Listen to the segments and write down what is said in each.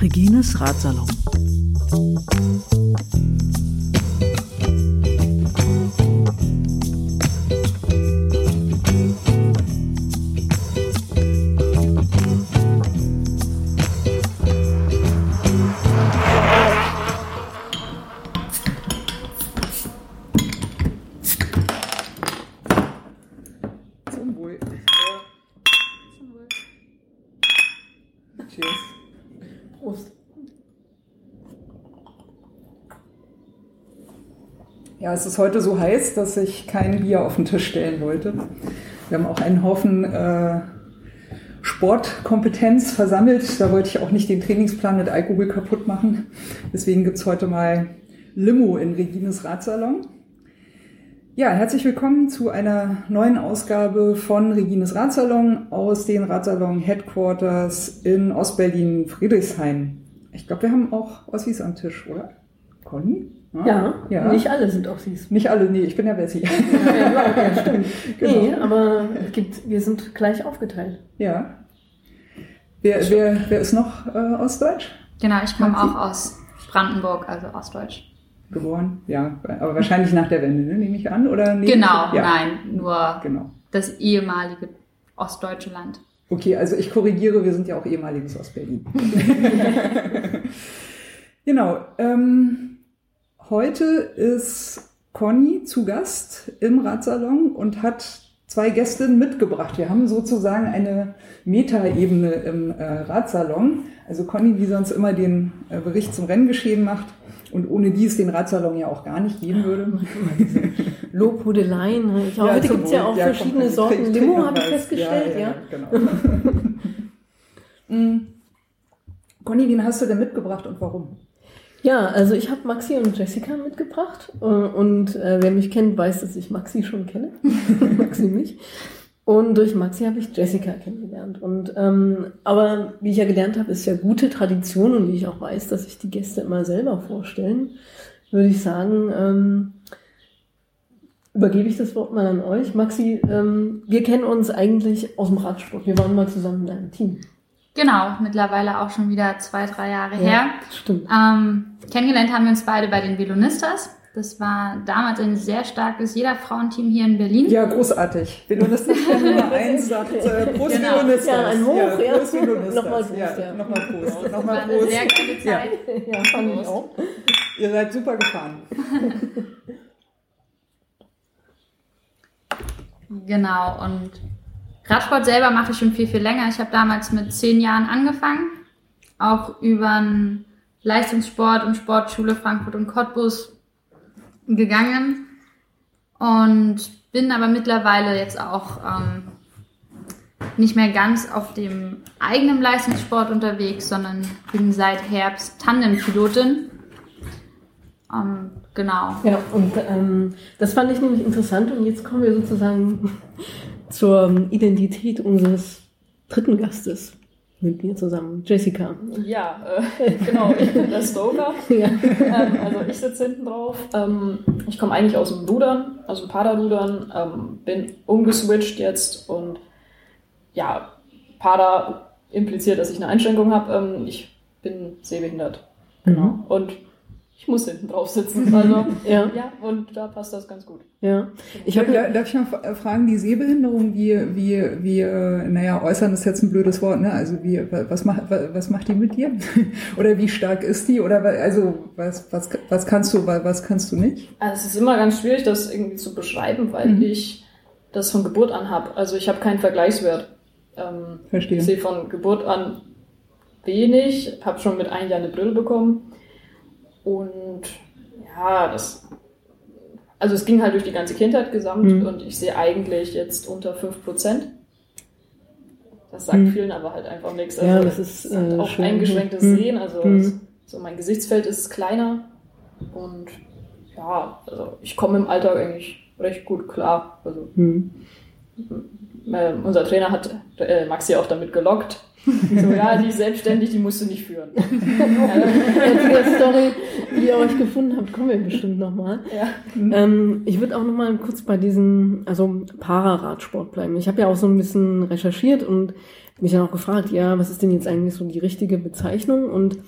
Regines Ratsalon. Es ist heute so heiß, dass ich kein Bier auf den Tisch stellen wollte. Wir haben auch einen Haufen äh, Sportkompetenz versammelt. Da wollte ich auch nicht den Trainingsplan mit Alkohol kaputt machen. Deswegen gibt's heute mal Limo in Regines Ratsalon. Ja, herzlich willkommen zu einer neuen Ausgabe von Regines Ratsalon aus den Ratsalon Headquarters in Ostberlin, Friedrichshain. Ich glaube, wir haben auch Ossis am Tisch, oder? Conny? Ja, ja. nicht alle sind Ossis. Nicht alle, nee, ich bin ja Bessie. Ja, ja, ja stimmt. Genau. Nee, aber es gibt, wir sind gleich aufgeteilt. Ja. Wer, wer, wer ist noch äh, Ostdeutsch Genau, ich komme auch aus Brandenburg, also Ostdeutsch. geboren? Ja, aber wahrscheinlich nach der Wende, ne, nehme ich an, oder? nehme Genau, ja. nein, nur Genau. das ehemalige ostdeutsche Land. Okay, also ich korrigiere, wir sind ja auch ehemaliges Ostberlin. genau. Ähm, heute ist Conny zu Gast im Ratsalon und hat zwei Gästinnen mitgebracht. Wir haben sozusagen eine Metaebene im äh, Ratsalon. Also Conny, die sonst immer den äh, Bericht zum Renngeschehen macht und ohne die es den Ratsalon ja auch gar nicht geben würde. Lobhudeleien. ne? Ja, Ja, heute gibt es ja auch Ja, verschiedene komm, Sorten Limo, habe ich festgestellt. Ja, genau. Mm. Conny, wen hast du denn mitgebracht und warum? Ja, also ich habe Maxi und Jessica mitgebracht. äh, Und äh, wer mich kennt, weiß, dass ich Maxi schon kenne. Maxi mich. Und durch Maxi habe ich Jessica kennengelernt. Und ähm, aber wie ich ja gelernt habe, ist ja gute Tradition und wie ich auch weiß, dass sich die Gäste immer selber vorstellen, würde ich sagen, ähm, übergebe ich das Wort mal an euch. Maxi, ähm, wir kennen uns eigentlich aus dem Radsport. Wir waren mal zusammen in einem Team. Genau, mittlerweile auch schon wieder zwei, drei Jahre her. stimmt. Ähm, kennengelernt haben wir uns beide bei den Velonistas. Das war damals ein sehr starkes Jeder-Frauenteam hier in Berlin. Ja, großartig. Velonistas Nummer 1 sagt äh, Prost Genau. Velonistas. Ja, ein Hoch, ja. Prost Velonistas. Nochmal Prost, ja. ja. Nochmal Prost. War Nochmal eine Prost. sehr gute Zeit. Ja, fand ich auch. Ihr seid super gefahren. Genau, und Radsport selber mache ich schon viel, viel länger. Ich habe damals mit zehn Jahren angefangen, auch über den Leistungssport und Sportschule Frankfurt und Cottbus gegangen und bin aber mittlerweile jetzt auch ähm, nicht mehr ganz auf dem eigenen Leistungssport unterwegs, sondern bin seit Herbst Tandempilotin. Ähm, genau. Ja, und ähm, das fand ich nämlich interessant und jetzt kommen wir sozusagen zur ähm, Identität unseres dritten Gastes mit mir zusammen, Jessica. Ja, äh, genau, ich bin der Stoker. Ja. ähm, also ich sitze hinten drauf. Ähm, ich komme eigentlich aus dem Rudern, aus dem Paderrudern, ähm, bin umgeswitcht jetzt und ja, Pader impliziert, dass ich eine Einschränkung habe. Ähm, ich bin sehbehindert. Genau. Und ich muss hinten drauf sitzen. Also Ja, ja, und da passt das ganz gut. ja. Ich hab, darf ich mal f- fragen, die Sehbehinderung, wie, wie, wie, äh, naja, äußern ist jetzt ein blödes Wort, ne? Also wie, was macht, was macht die mit dir? Oder wie stark ist die? Oder also was, was, was kannst du, wa- was kannst du nicht? Also es ist immer ganz schwierig, das irgendwie zu beschreiben, weil Mhm. ich das von Geburt an habe. Also ich habe keinen Vergleichswert. Ähm, Verstehe. Ich sehe von Geburt an wenig, habe schon mit einem Jahr eine Brille bekommen. Und ja, das. Also es ging halt durch die ganze Kindheit gesamt Mhm. und ich sehe eigentlich jetzt unter 5%. Das sagt Mhm. vielen aber halt einfach nichts. Ja, das ist, äh, auch schlimm. eingeschränktes Mhm. Sehen. Also Mhm. so mein Gesichtsfeld ist kleiner und ja, also ich komme im Alltag eigentlich recht gut klar. Also hm. äh, unser Trainer hat äh, Maxi auch damit gelockt. So, ja, die ist selbstständig, die musst du nicht führen. Zu der Story, wie ihr euch gefunden habt, kommen wir bestimmt nochmal. Ja. Ähm, ich würde auch nochmal kurz bei diesem, also Pararadsport bleiben. Ich habe ja auch so ein bisschen recherchiert und mich dann auch gefragt, ja, was ist denn jetzt eigentlich so die richtige Bezeichnung? Und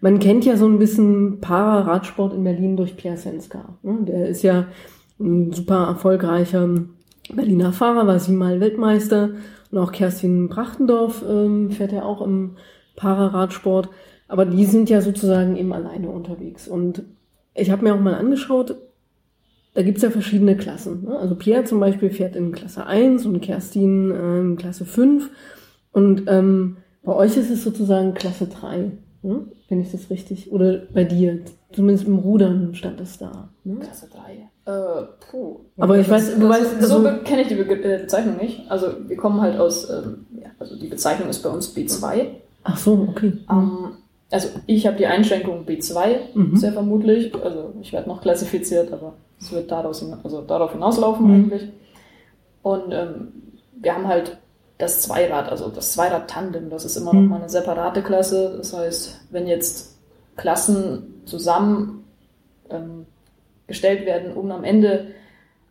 man kennt ja so ein bisschen Pararadsport in Berlin durch Pierre Senska. Ne? Der ist ja ein super erfolgreicher Berliner Fahrer, war siebenmal Weltmeister und auch Kerstin Brachtendorf ähm, fährt ja auch im Pararadsport. Aber die sind ja sozusagen eben alleine unterwegs. Und ich habe mir auch mal angeschaut, da gibt's ja verschiedene Klassen. Ne? Also Pierre zum Beispiel fährt in Klasse 1 und Kerstin äh, in Klasse 5. Und ähm, bei euch ist es sozusagen Klasse 3, ne? wenn ich das richtig, oder bei dir, zumindest im Rudern stand es da. Ne? Klasse 3. Äh, puh. Aber ich weiß, du weißt, so also, be- kenne ich die äh, Bezeichnung nicht. Also wir kommen halt aus, ähm, ja, also die Bezeichnung ist bei uns B2. ach so, okay. Ähm, also ich habe die Einschränkung B2, Mhm. sehr vermutlich. Also ich werde noch klassifiziert, aber es wird daraus, also darauf hinauslaufen Mhm. eigentlich. Und ähm, wir haben halt das Zweirad, also das Zweirad-Tandem, das ist immer Mhm. noch mal eine separate Klasse. Das heißt, wenn jetzt Klassen zusammen ähm, gestellt werden, um am Ende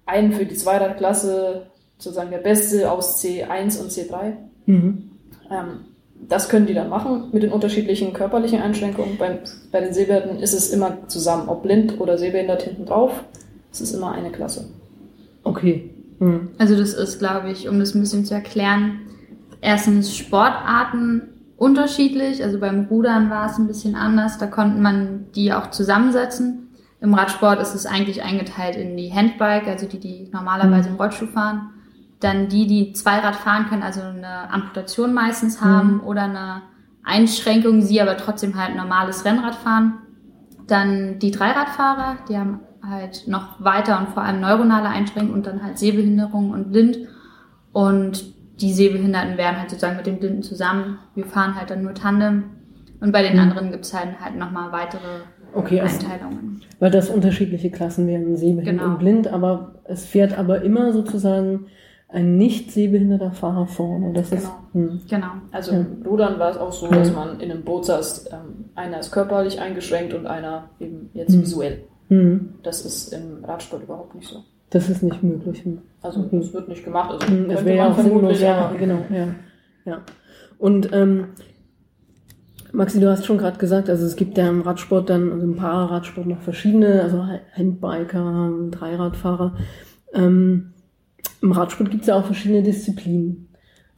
einen für die Zweiradklasse sozusagen der Beste aus C1 und C3 Mhm. ähm, das können die dann machen mit den unterschiedlichen körperlichen Einschränkungen. Bei, bei den Sehbehinderten ist es immer zusammen, ob blind oder sehbehindert hinten drauf. Es ist immer eine Klasse. Okay. Mhm. Also das ist, glaube ich, um das ein bisschen zu erklären, erstens Sportarten unterschiedlich. Also beim Rudern war es ein bisschen anders. Da konnte man die auch zusammensetzen. Im Radsport ist es eigentlich eingeteilt in die Handbike, also die, die normalerweise im Rollstuhl fahren. Dann die, die Zweirad fahren können, also eine Amputation meistens haben oder eine Einschränkung, sie aber trotzdem halt normales Rennrad fahren. Dann die Dreiradfahrer, die haben halt noch weiter und vor allem neuronale Einschränkungen und dann halt Sehbehinderung und blind. Und die Sehbehinderten werden halt sozusagen mit den Blinden zusammen. Wir fahren halt dann nur Tandem. Und bei den Mhm. anderen gibt's halt, halt nochmal weitere Okay, also, Einteilungen. weil das unterschiedliche Klassen wären, sehbehindert Genau. und blind, aber es fährt aber immer sozusagen ein nicht sehbehinderter Fahrer vorne. Das ist, hm. Genau. Also Ja. im Rudern war es auch so, dass man in einem Boot saß, ähm, einer ist körperlich eingeschränkt und einer eben jetzt Mhm. visuell. Hm. Das ist im Radsport überhaupt nicht so. das ist nicht möglich. Hm. Also das wird nicht gemacht. Also Hm, Es wäre ja auch sinnlos, ja, genau, ja. ja. Und ähm, Maxi, du hast schon gerade gesagt, also es gibt ja im Radsport dann, also im Pararadsport noch verschiedene, also Handbiker, Dreiradfahrer. Ähm, Im Radsport gibt es ja auch verschiedene Disziplinen.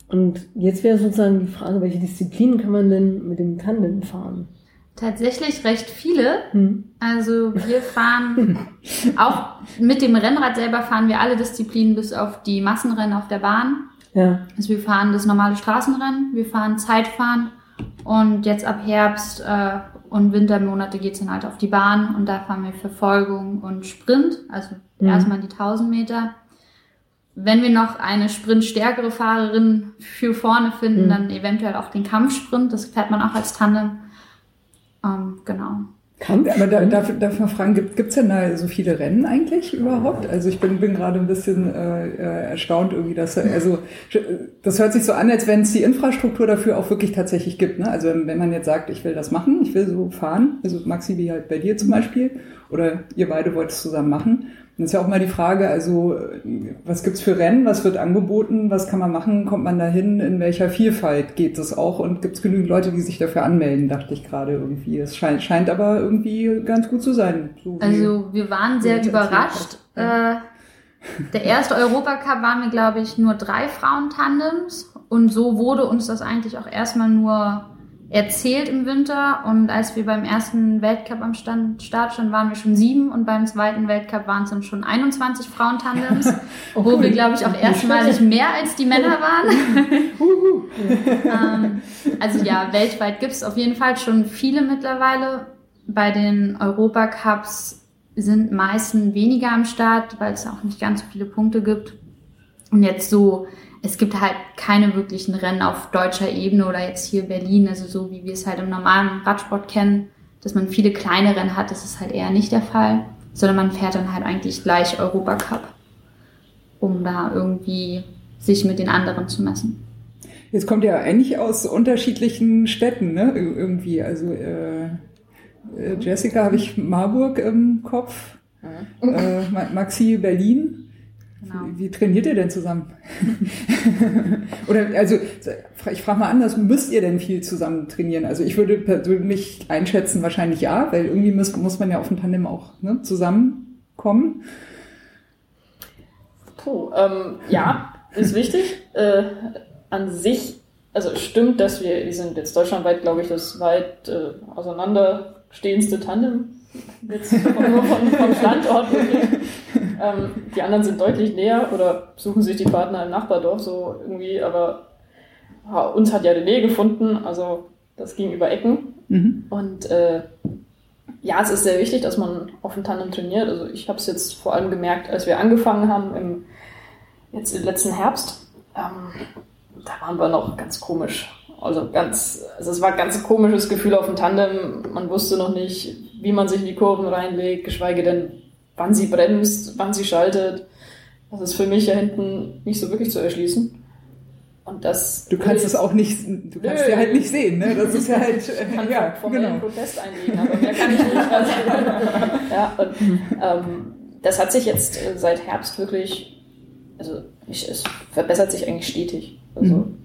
Und jetzt wäre sozusagen die Frage, welche Disziplinen kann man denn mit dem Tandem fahren? Tatsächlich recht viele. Hm? Also wir fahren auch mit dem Rennrad selber fahren wir alle Disziplinen bis auf die Massenrennen auf der Bahn. Ja. Also wir fahren das normale Straßenrennen, wir fahren Zeitfahren und jetzt ab Herbst äh, und Wintermonate geht's dann halt auf die Bahn und da fahren wir Verfolgung und Sprint, also Mhm. erstmal die 1000 Meter. Wenn wir noch eine sprintstärkere Fahrerin für vorne finden, Mhm. dann eventuell auch den Kampfsprint, das fährt man auch als Tandem. Ähm, genau. Kampf? Aber da, darf, darf mal fragen, gibt es denn da so viele Rennen eigentlich überhaupt? Also ich bin, bin gerade ein bisschen äh, äh, erstaunt irgendwie, dass also das hört sich so an, als wenn es die Infrastruktur dafür auch wirklich tatsächlich gibt. Ne? Also wenn man jetzt sagt, ich will das machen, ich will so fahren, also Maxi wie halt bei dir zum Beispiel, oder ihr beide wollt es zusammen machen, dann ist ja auch mal die Frage, also was gibt's für Rennen, was wird angeboten, was kann man machen, kommt man dahin, in welcher Vielfalt geht es auch und gibt es genügend Leute, die sich dafür anmelden, dachte ich gerade irgendwie. Es scheint, scheint aber irgendwie ganz gut zu sein. So Also wir waren sehr überrascht. Äh, der erste Europacup waren wir, glaube ich, nur drei Frauentandems. Und so wurde uns das eigentlich auch erstmal nur erzählt im Winter. Und als wir beim ersten Weltcup am Stand, Start standen, waren wir schon sieben. Und beim zweiten Weltcup waren es dann schon 21 Frauentandems, wo wir, glaube ich, auch erstmalig mehr als die Männer waren. ähm, also ja, weltweit gibt es auf jeden Fall schon viele mittlerweile. Bei den Europacups sind meistens weniger am Start, weil es auch nicht ganz so viele Punkte gibt. Und jetzt so, es gibt halt keine wirklichen Rennen auf deutscher Ebene oder jetzt hier Berlin, also so wie wir es halt im normalen Radsport kennen, dass man viele kleine Rennen hat, das ist halt eher nicht der Fall, sondern man fährt dann halt eigentlich gleich Europacup, um da irgendwie sich mit den anderen zu messen. Jetzt kommt ja eigentlich aus unterschiedlichen Städten, ne? Ir- Irgendwie. Also äh, äh, Jessica habe ich Marburg im Kopf, äh, Ma- Maxi Berlin. Genau. Wie, wie trainiert ihr denn zusammen? Oder also ich frage mal anders, müsst ihr denn viel zusammen trainieren? Also ich würde persönlich einschätzen, wahrscheinlich ja, weil irgendwie muss, muss man ja auf dem Tandem auch ne, zusammenkommen. Puh, ähm, ja, ist wichtig. Äh, an sich, also es stimmt, dass wir, wir sind jetzt deutschlandweit, glaube ich, das weit äh, auseinanderstehendste Tandem. Jetzt nur von, vom Standort wirklich. Ähm, die anderen sind deutlich näher oder suchen sich die Partner im Nachbardorf so irgendwie, aber ja, uns hat ja René gefunden, also das ging über Ecken. Mhm. Und äh, ja, es ist sehr wichtig, dass man auf dem Tandem trainiert. Also ich habe es jetzt vor allem gemerkt, als wir angefangen haben im jetzt im letzten Herbst. Ähm, da waren wir noch ganz komisch. Also ganz, also es war ein ganz komisches Gefühl auf dem Tandem. Man wusste noch nicht, wie man sich in die Kurven reinlegt, geschweige denn, wann sie bremst, wann sie schaltet. Das ist für mich ja hinten nicht so wirklich zu erschließen. Und das Du kannst es auch nicht, du kannst ja halt nicht sehen, ne? Das ist ja halt, Ich kann ja, formellen genau. Protest einlegen, aber mehr kann ich nicht. Also, ja, und, ähm, das hat sich jetzt äh, seit Herbst wirklich, also ich, es verbessert sich eigentlich stetig. Also, Mhm.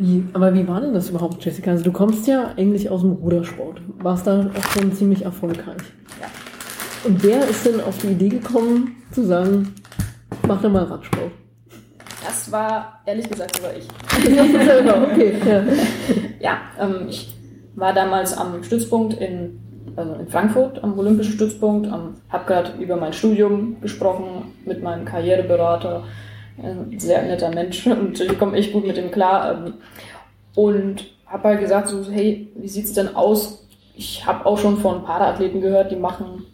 Wie, aber wie war denn das überhaupt, Jessica? Also du kommst ja eigentlich aus dem Rudersport, warst da auch schon ziemlich erfolgreich. Ja. Und wer ist denn auf die Idee gekommen, zu sagen, mach doch mal Radsport? Das war ehrlich gesagt sogar ich. Selber, okay. Ja. Ja, ähm, ich war damals am Stützpunkt in, also in Frankfurt, am Olympischen Stützpunkt, ähm, habe gerade über mein Studium gesprochen mit meinem Karriereberater, ein sehr netter Mensch und ich komme echt gut mit ihm klar. Ähm, und habe halt gesagt, so, hey, wie sieht's denn aus? Ich habe auch schon von Paraathleten gehört, die machen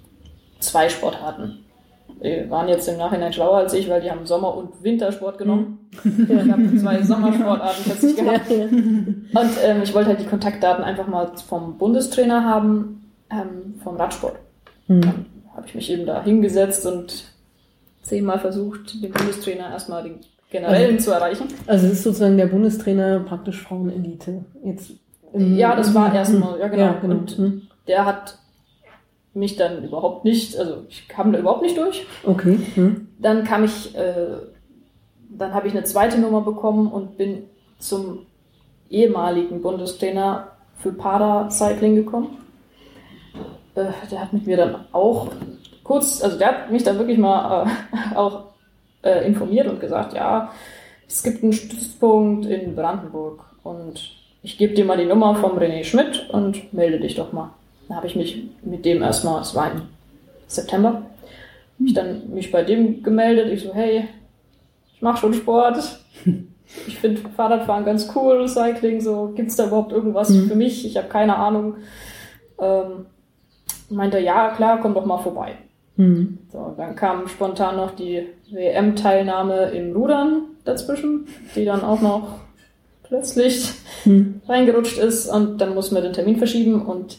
zwei Sportarten. Die waren jetzt im Nachhinein schlauer als ich, weil die haben Sommer- und Wintersport genommen. Ja, ich habe zwei Sommersportarten plötzlich gehabt. Und ähm, ich wollte halt die Kontaktdaten einfach mal vom Bundestrainer haben, ähm, vom Radsport. Hm. Dann habe ich mich eben da hingesetzt und zehnmal versucht, den Bundestrainer erstmal den generellen zu erreichen. Also es ist sozusagen der Bundestrainer praktisch Frauenelite. Jetzt Ja, das war erstmal, ja genau. Ja, genau. Und Hm. der hat mich dann überhaupt nicht, also ich kam da überhaupt nicht durch. Okay. Hm. Dann kam ich, äh, dann habe ich eine zweite Nummer bekommen und bin zum ehemaligen Bundestrainer für Paracycling gekommen. Äh, der hat mit mir dann auch kurz, also der hat mich dann wirklich mal äh, auch äh, informiert und gesagt, ja, es gibt einen Stützpunkt in Brandenburg und ich gebe dir mal die Nummer vom René Schmidt und melde dich doch mal. Dann habe ich mich mit dem erstmal, es war im September, ich dann mich bei dem gemeldet. Ich so, hey, ich mache schon Sport. Ich finde Fahrradfahren ganz cool, Cycling, so, gibt's da überhaupt irgendwas Mhm. für mich? Ich habe keine Ahnung. Ähm, meinte, ja, klar, komm doch mal vorbei. Hm. So, dann kam spontan noch die WM-Teilnahme im Rudern dazwischen, die dann auch noch plötzlich Hm. reingerutscht ist und dann mussten wir den Termin verschieben und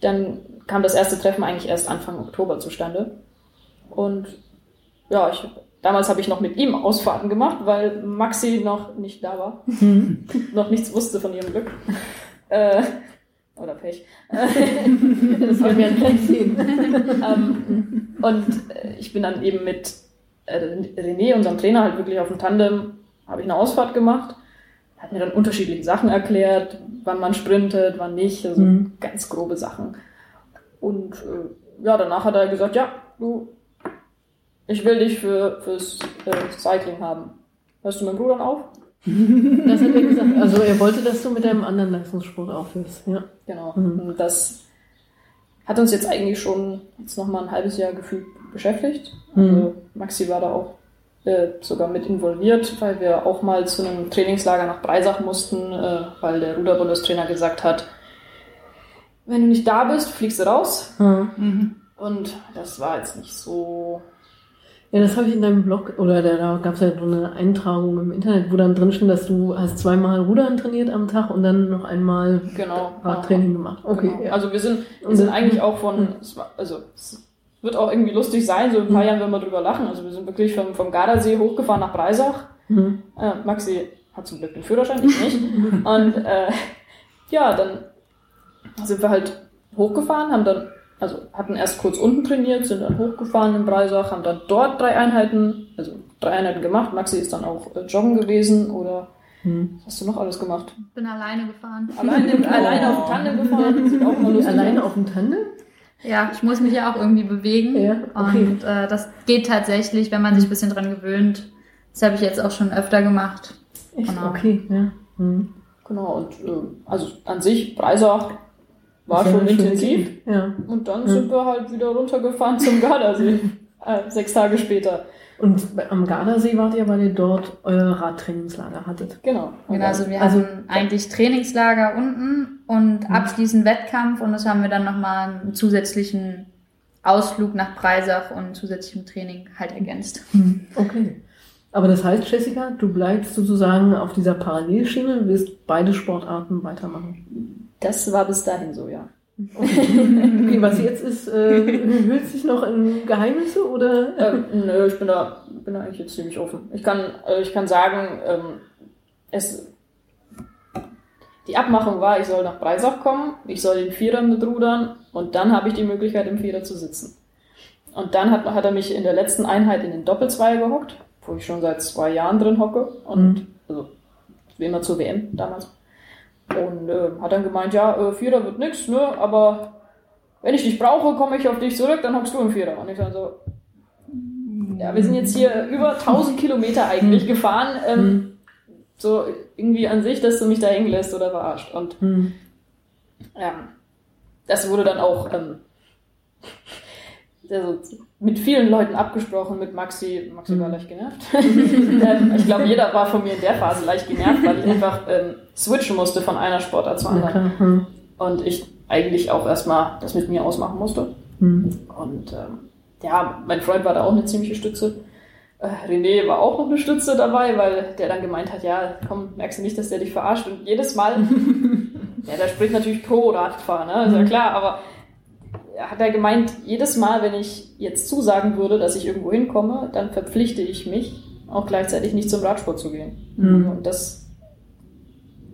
dann kam das erste Treffen eigentlich erst Anfang Oktober zustande. Und ja, ich, damals habe ich noch mit ihm Ausfahrten gemacht, weil Maxi noch nicht da war, Hm. noch nichts wusste von ihrem Glück. Äh, oder Pech. Das wollen wir gleich sehen. ähm, und äh, ich bin dann eben mit äh, René, unserem Trainer, halt wirklich auf dem Tandem, habe ich eine Ausfahrt gemacht. Hat mir dann unterschiedliche Sachen erklärt, wann man sprintet, wann nicht, also Mhm. ganz grobe Sachen. Und äh, ja, danach hat er gesagt, ja, du, ich will dich für, fürs äh, Cycling haben. Hörst du mit dem Rudern auf? Das hat er gesagt. Also er wollte, dass du mit deinem anderen Leistungssport aufhörst. Ja. Genau. Mhm. Und das hat uns jetzt eigentlich schon jetzt noch mal ein halbes Jahr gefühlt beschäftigt. Mhm. Also Maxi war da auch äh, sogar mit involviert, weil wir auch mal zu einem Trainingslager nach Breisach mussten, äh, weil der Ruderbundestrainer gesagt hat, wenn du nicht da bist, fliegst du raus. Hm. Mhm. Und das war jetzt nicht so. Ja, das habe ich in deinem Blog, oder da, da gab es ja so eine Eintragung im Internet, wo dann drin stand, dass du hast zweimal Rudern trainiert am Tag und dann noch einmal Genau. Radtraining gemacht. Okay, Genau. ja. Also wir sind, wir sind eigentlich auch von, war, also es wird auch irgendwie lustig sein, so in ein paar Mhm. Jahren werden wir drüber lachen. Also wir sind wirklich vom, vom Gardasee hochgefahren nach Breisach, Mhm. Äh, Maxi hat zum Glück den Führerschein, ich nicht. Und äh, ja, dann sind wir halt hochgefahren, haben dann, also hatten erst kurz unten trainiert, sind dann hochgefahren in Breisach, haben dann dort drei Einheiten, also drei Einheiten gemacht. Maxi ist dann auch äh, joggen gewesen oder Mhm. was hast du noch alles gemacht? Bin alleine gefahren. Alleine, alleine auf dem Tandem gefahren, sieht auch mal lustig Alleine auf dem Tandem? Ja, ich muss mich ja auch irgendwie bewegen. Ja, okay. Und äh, das geht tatsächlich, wenn man sich ein bisschen dran gewöhnt. Das habe ich jetzt auch schon öfter gemacht. Echt? Genau. Okay, ja. Mhm. Genau, und äh, also an sich, Breisach war schon intensiv. Ja. Und dann Ja. sind wir halt wieder runtergefahren zum Gardasee. äh, sechs Tage später. Und am Gardasee wart ihr, weil ihr dort euer Radtrainingslager hattet. Genau. Genau, also wir Also- hatten eigentlich Trainingslager unten und abschließend Wettkampf und das haben wir dann nochmal einen zusätzlichen Ausflug nach Breisach und zusätzlichem Training halt ergänzt. Okay. Aber das heißt, Jessica, du bleibst sozusagen auf dieser Parallelschiene, wirst beide Sportarten weitermachen. Das war bis dahin so, ja. Okay, was jetzt ist, äh, hüllt sich noch in Geheimnisse oder? ähm, nö, ich bin da, bin da eigentlich jetzt ziemlich offen. Ich kann, äh, ich kann sagen, ähm, es, die Abmachung war, ich soll nach Breisach kommen, ich soll den Vierer mit rudern und dann habe ich die Möglichkeit, im Vierer zu sitzen. Und dann hat, hat er mich in der letzten Einheit in den Doppelzweier gehockt, wo ich schon seit zwei Jahren drin hocke und Mhm. also wie immer zur WM damals. Und äh, hat dann gemeint, ja, äh, Vierer wird nix, ne, aber wenn ich dich brauche, komme ich auf dich zurück, dann hockst du im Vierer. Und ich dann so, ja, wir sind jetzt hier über 1000 Kilometer eigentlich gefahren, ähm, Hm. so irgendwie an sich, dass du mich da hängen lässt oder verarscht. Und Hm. ja, das wurde dann auch ähm, also mit vielen Leuten abgesprochen, mit Maxi. Maxi war leicht genervt. ähm, ich glaube, jeder war von mir in der Phase leicht genervt, weil ich einfach ähm, switchen musste von einer Sportart zur anderen. Und ich eigentlich auch erstmal das mit mir ausmachen musste. Hm. Und ähm, ja, mein Freund war da auch eine ziemliche Stütze. Äh, René war auch noch eine Stütze dabei, weil der dann gemeint hat, ja, komm, merkst du nicht, dass der dich verarscht? Und jedes Mal, ja, der spricht natürlich pro Radfahren, ne? ist ja klar, aber er hat er gemeint, jedes Mal, wenn ich jetzt zusagen würde, dass ich irgendwo hinkomme, dann verpflichte ich mich, auch gleichzeitig nicht zum Radsport zu gehen. Mhm. Und das,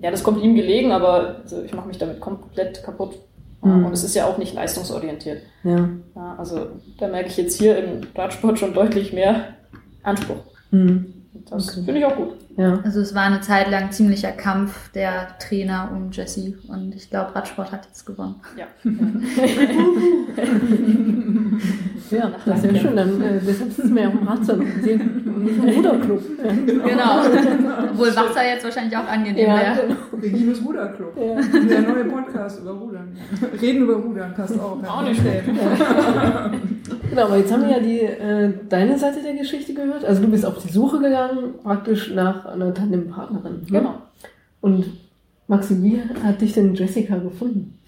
ja, das kommt ihm gelegen, aber also ich mache mich damit komplett kaputt. Mhm. Und es ist ja auch nicht leistungsorientiert. Ja. Ja, also da merke ich jetzt hier im Radsport schon deutlich mehr Anspruch. Hm. Und das Okay. finde ich auch gut. Ja. Also es war eine Zeit lang ziemlicher Kampf der Trainer um Jesse und ich glaube, Radsport hat jetzt gewonnen. Ja. Ja, das ist ja schön. Dann, äh, deshalb sitzen wir ja im Radsalon und nicht im Ruderclub. Ja. Genau. Obwohl Wasser jetzt wahrscheinlich auch angenehm Ja, wäre. genau. Regimes Ruderclub. Ja. Der neue Podcast über Rudern. Reden über Rudern passt auch. Auch nicht schlecht. Genau, aber jetzt haben wir ja die, äh, deine Seite der Geschichte gehört. Also du bist auf die Suche gegangen, praktisch nach einer Tandempartnerin. Ne? Genau. Und Maxi, wie hat dich denn Jessica gefunden?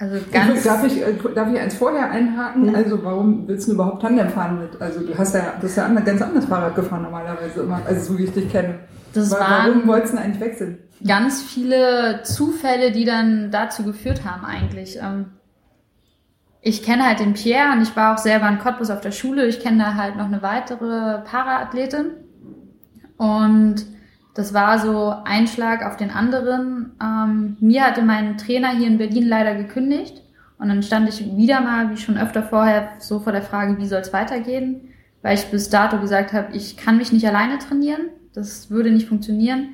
Also ganz Darf ich, äh, darf ich eins vorher einhaken? Mhm. Also warum willst du überhaupt Tandem fahren mit? Also du hast ja, du hast ja ganz anders Fahrrad gefahren normalerweise immer, also so wie ich dich kenne. Das Wa- waren- Warum wolltest du denn eigentlich wechseln? ganz viele Zufälle, die dann dazu geführt haben eigentlich. Ähm, Ich kenne halt den Pierre und ich war auch selber in Cottbus auf der Schule. Ich kenne da halt noch eine weitere Paraathletin. Und das war so ein Schlag auf den anderen. Ähm, mir hatte mein Trainer hier in Berlin leider gekündigt. Und dann stand ich wieder mal, wie schon öfter vorher, so vor der Frage, wie soll es weitergehen? Weil ich bis dato gesagt habe, ich kann mich nicht alleine trainieren. Das würde nicht funktionieren.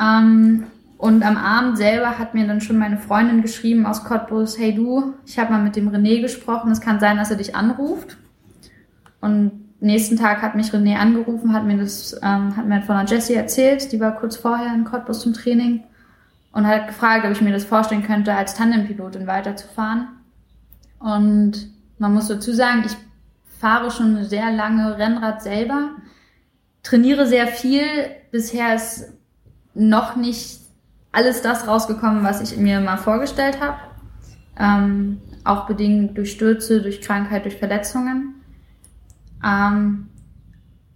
Ähm, und am Abend selber hat mir dann schon meine Freundin geschrieben aus Cottbus, hey du, ich habe mal mit dem René gesprochen, es kann sein, dass er dich anruft. Und nächsten Tag hat mich René angerufen, hat mir das, ähm, hat mir von der Jessie erzählt, die war kurz vorher in Cottbus zum Training und hat gefragt, ob ich mir das vorstellen könnte, als Tandempilotin weiterzufahren. Und man muss dazu sagen, ich fahre schon sehr lange Rennrad selber, trainiere sehr viel. Bisher ist noch nicht alles das rausgekommen, was ich mir mal vorgestellt habe. Ähm, auch bedingt durch Stürze, durch Krankheit, durch Verletzungen. Ähm,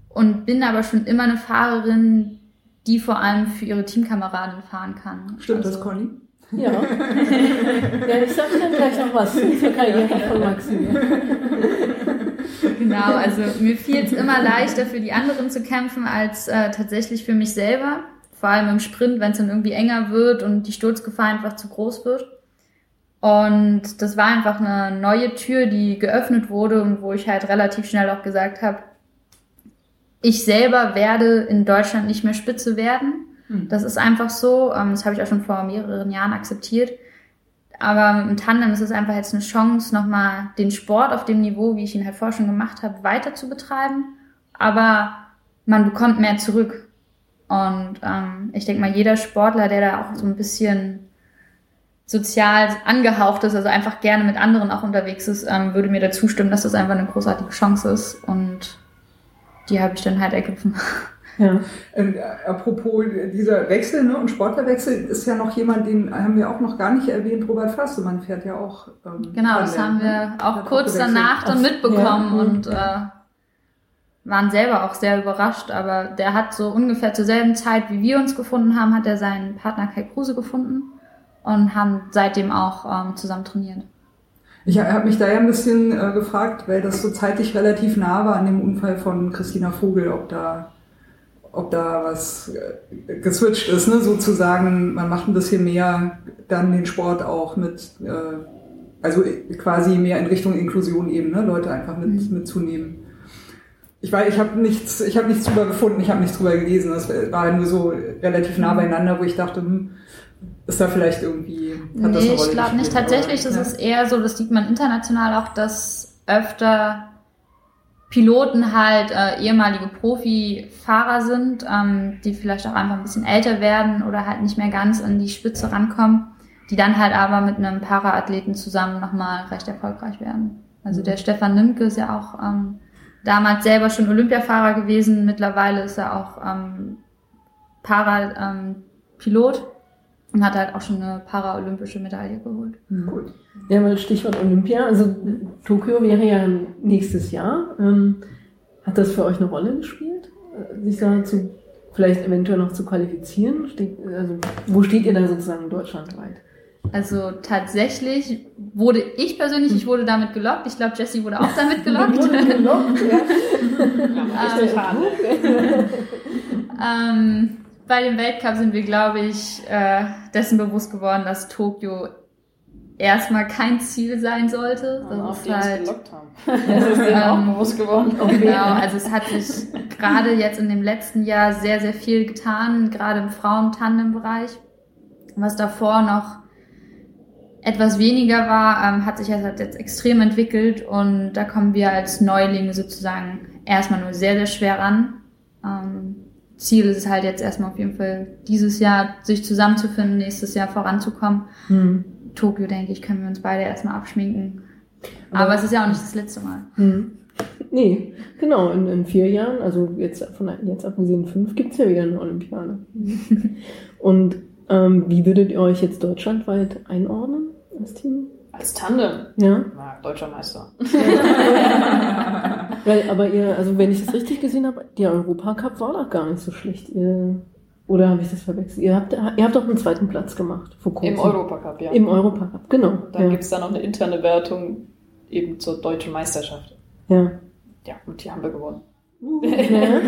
und bin aber schon immer eine Fahrerin, die vor allem für ihre Teamkameraden fahren kann. Stimmt Also- das, Conny? Ja. ja, ich sag dann gleich noch was zur Karriere von Maxi. Genau, also mir fiel es immer leichter für die anderen zu kämpfen als äh, tatsächlich für mich selber. Vor allem im Sprint, wenn es dann irgendwie enger wird und die Sturzgefahr einfach zu groß wird. Und das war einfach eine neue Tür, die geöffnet wurde und wo ich halt relativ schnell auch gesagt habe, ich selber werde in Deutschland nicht mehr Spitze werden. Hm. Das ist einfach so. ähm, Das habe ich auch schon vor mehreren Jahren akzeptiert. Aber im Tandem ist es einfach jetzt eine Chance, nochmal den Sport auf dem Niveau, wie ich ihn halt vorher schon gemacht habe, weiter zu betreiben. Aber man bekommt mehr zurück. Und ähm, ich denke mal, jeder Sportler, der da auch so ein bisschen sozial angehaucht ist, also einfach gerne mit anderen auch unterwegs ist, ähm, würde mir da zustimmen, dass das einfach eine großartige Chance ist. Und die habe ich dann halt ergriffen. Ja. Ähm, apropos dieser Wechsel ne, und Sportlerwechsel ist ja noch jemand, den haben wir auch noch gar nicht erwähnt. Robert Fastemann fährt ja auch. Ähm, Genau, das haben wir auch kurz danach dann mitbekommen ja. und äh, waren selber auch sehr überrascht. Aber der hat so ungefähr zur selben Zeit, wie wir uns gefunden haben, hat er seinen Partner Kai Kruse gefunden und haben seitdem auch ähm, zusammen trainiert. Ich habe mich da ja ein bisschen äh, gefragt, weil das so zeitlich relativ nah war an dem Unfall von Christina Vogel, ob da, ob da was äh, geswitcht ist, ne? sozusagen, man macht ein bisschen mehr dann den Sport auch mit, äh, also quasi mehr in Richtung Inklusion eben, ne? Leute einfach mit, mitzunehmen. Ich weiß, ich habe nichts, ich habe nichts drüber gefunden, ich habe nichts drüber gelesen. Das war nur so relativ nah beieinander, wo ich dachte, hm, ist da vielleicht irgendwie. Hat das nee, eine Rolle ich glaube nicht. Tatsächlich aber, ist ja. es eher so, das sieht man international auch, dass öfter Piloten halt äh, ehemalige Profifahrer sind, ähm, die vielleicht auch einfach ein bisschen älter werden oder halt nicht mehr ganz an die Spitze rankommen, die dann halt aber mit einem Paraathleten zusammen nochmal recht erfolgreich werden. Also der Stefan Nimke ist ja auch ähm, damals selber schon Olympiafahrer gewesen, mittlerweile ist er auch ähm, Para-Pilot und hat halt auch schon eine paralympische Medaille geholt. Gut. Ja, weil Stichwort Olympia, also Tokio wäre ja nächstes Jahr. Ähm, hat das für euch eine Rolle gespielt, sich da zu, vielleicht eventuell noch zu qualifizieren? Steht, also, wo steht ihr da sozusagen deutschlandweit? Also tatsächlich wurde ich persönlich, ich wurde damit gelockt. Ich glaube, Jessie wurde auch damit gelockt. gelockt, ja. Ja, richtig hart. ähm, bei dem Weltcup sind wir, glaube ich, äh, dessen bewusst geworden, dass Tokio erstmal kein Ziel sein sollte. Das auf ist die uns halt, gelockt haben. Das ist denen auch Ähm, bewusst geworden. Genau, also es hat sich gerade jetzt in dem letzten Jahr sehr, sehr viel getan, gerade im Frauen-Tandem-Bereich. Was davor noch etwas weniger war, ähm, hat sich das halt jetzt extrem entwickelt und da kommen wir als Neulinge sozusagen erstmal nur sehr, sehr schwer ran. Ähm, Ziel ist es halt jetzt erstmal auf jeden Fall dieses Jahr sich zusammenzufinden, nächstes Jahr voranzukommen. Hm. Tokio, denke ich, können wir uns beide erstmal abschminken. Aber- Aber es ist ja auch nicht das letzte Mal. Hm. Nee, genau, in, in vier Jahren, also jetzt von jetzt abgesehen fünf, gibt's ja wieder eine Olympiade. Und ähm, wie würdet ihr euch jetzt deutschlandweit einordnen als Team? Als Tandem. Ja, Na, deutscher Meister. weil, aber ihr, also wenn ich das richtig gesehen habe, der Europacup war doch gar nicht so schlecht. Ihr, oder habe ich das verwechselt? Ihr habt, ihr habt doch einen zweiten Platz gemacht vor kurzem. Im Europacup, ja. Im Europacup, genau. Dann ja. gibt's da noch eine interne Wertung eben zur deutschen Meisterschaft. ja. Ja, und die haben wir gewonnen. ja.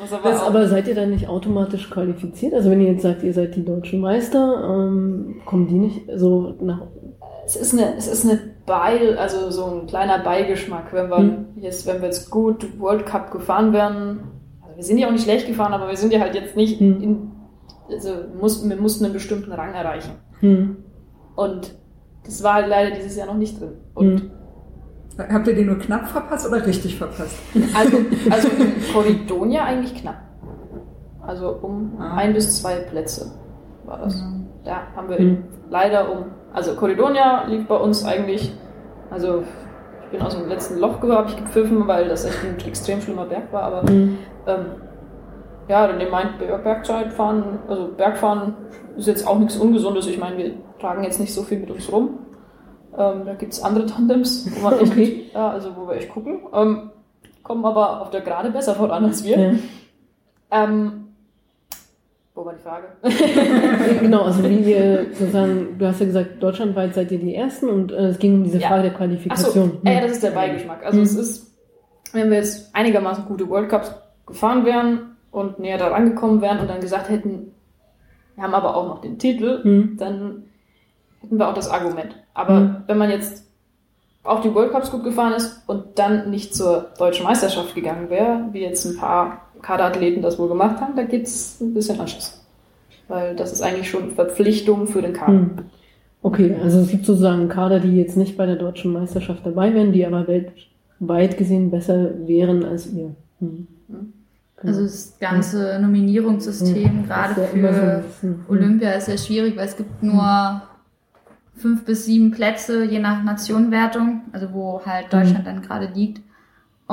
Was aber Das, auch, aber seid ihr dann nicht automatisch qualifiziert? Also wenn ihr jetzt sagt, ihr seid die deutschen Meister, ähm, kommen die nicht so nach... es ist eine, es ist eine Beil, also so ein kleiner Beigeschmack, wenn wir Hm. jetzt, wenn wir jetzt gut World Cup gefahren wären. Also wir sind ja auch nicht schlecht gefahren, aber wir sind ja halt jetzt nicht Hm. in, also mussten, wir mussten einen bestimmten Rang erreichen. Hm. Und das war halt leider dieses Jahr noch nicht drin. Und Hm. Habt ihr den nur knapp verpasst oder richtig verpasst? Also, also in Corridonia eigentlich knapp. Also um Ah. ein bis zwei Plätze war das. Da haben wir Hm. leider um. Also Corridonia lief bei uns eigentlich. Also ich bin aus dem letzten Loch habe ich gepfiffen, weil das echt ein extrem schlimmer Berg war. Aber Hm. ähm, ja, dann meint Bergzeit fahren, also Bergfahren ist jetzt auch nichts Ungesundes. Ich meine, wir tragen jetzt nicht so viel mit uns rum. Ähm, da gibt es andere Tandems, wo man echt, Okay. ja, also wo wir echt gucken. Ähm, kommen aber auf der Gerade besser voran als wir. Ja. Ähm, wo war die Frage? genau, also wie ihr sozusagen, du hast ja gesagt, deutschlandweit seid ihr die Ersten und äh, es ging um diese Ja. Frage der Ach so, Qualifikation. ja, das ist der Beigeschmack. Also Mhm. es ist, wenn wir jetzt einigermaßen gute World Cups gefahren wären und näher daran angekommen wären und dann gesagt hätten, wir haben aber auch noch den Titel, Hm. dann hätten wir auch das Argument. Aber Mhm. wenn man jetzt auch die World Cups gut gefahren ist und dann nicht zur deutschen Meisterschaft gegangen wäre, wie jetzt ein paar Kaderathleten das wohl gemacht haben, da gibt's ein bisschen Anschiss. Weil das ist eigentlich schon Verpflichtung für den Kader. Hm. Okay, also es gibt sozusagen Kader, die jetzt nicht bei der deutschen Meisterschaft dabei wären, die aber weltweit gesehen besser wären als ihr. Hm. Mhm. Genau. Also das ganze Nominierungssystem, gerade Das ist ja so für bisschen- hm. Olympia ist sehr schwierig, weil es gibt nur fünf bis sieben Plätze, je nach Nationenwertung, also wo halt Deutschland dann gerade liegt.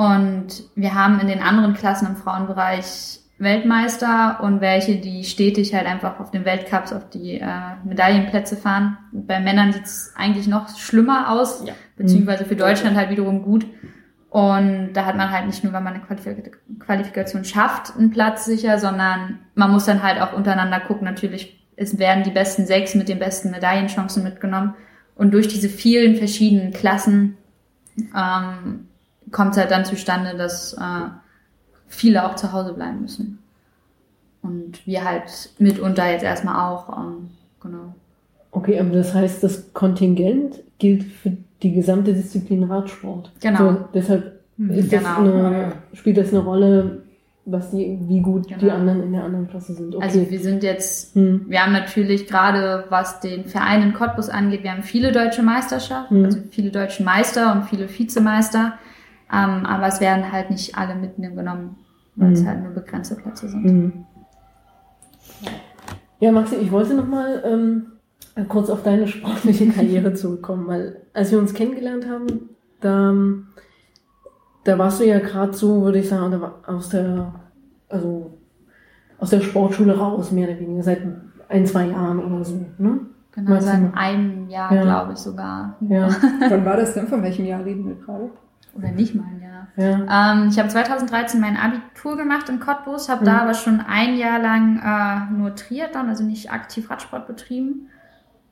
Und wir haben in den anderen Klassen im Frauenbereich Weltmeister und welche, die stetig halt einfach auf den Weltcups auf die äh, Medaillenplätze fahren. Bei Männern sieht es eigentlich noch schlimmer aus, Ja. beziehungsweise für Deutschland halt wiederum gut. Und da hat man halt nicht nur, wenn man eine Qualifik- Qualifikation schafft, einen Platz sicher, sondern man muss dann halt auch untereinander gucken. Natürlich, es werden die besten sechs mit den besten Medaillenchancen mitgenommen. Und durch diese vielen verschiedenen Klassen ähm, kommt es halt dann zustande, dass äh, viele auch zu Hause bleiben müssen. Und wir halt mitunter jetzt erstmal auch, ähm, genau. Okay, aber das heißt, das Kontingent gilt für die gesamte Disziplin Radsport. Genau. So, deshalb Mhm, ist das genau. eine, spielt das eine Rolle, was die, wie gut die Genau. anderen in der anderen Klasse sind. Okay. Also wir sind jetzt hm. Wir haben natürlich gerade, was den Verein in Cottbus angeht, wir haben viele deutsche Meisterschaften, Mhm. also viele deutsche Meister und viele Vizemeister. Ähm, aber es werden halt nicht alle mitgenommen, weil es Mhm. halt nur begrenzte Plätze sind. Mhm. Ja, Maxi, ich wollte noch mal ähm, kurz auf deine sportliche Karriere zurückkommen, weil als wir uns kennengelernt haben, da, da warst du ja gerade so, würde ich sagen, da war- aus der, also aus der Sportschule raus, mehr oder weniger, seit ein, zwei Jahren oder so. Ne? Genau, seit einem Jahr, Ja. glaube ich sogar. Ja, Wann war das denn? Von welchem Jahr reden wir gerade? Oder nicht mal ein Jahr. ja. Ähm, ich habe 2013 mein Abitur gemacht in Cottbus, habe Mhm. da aber schon ein Jahr lang äh, nur Triathlon, also nicht aktiv Radsport betrieben.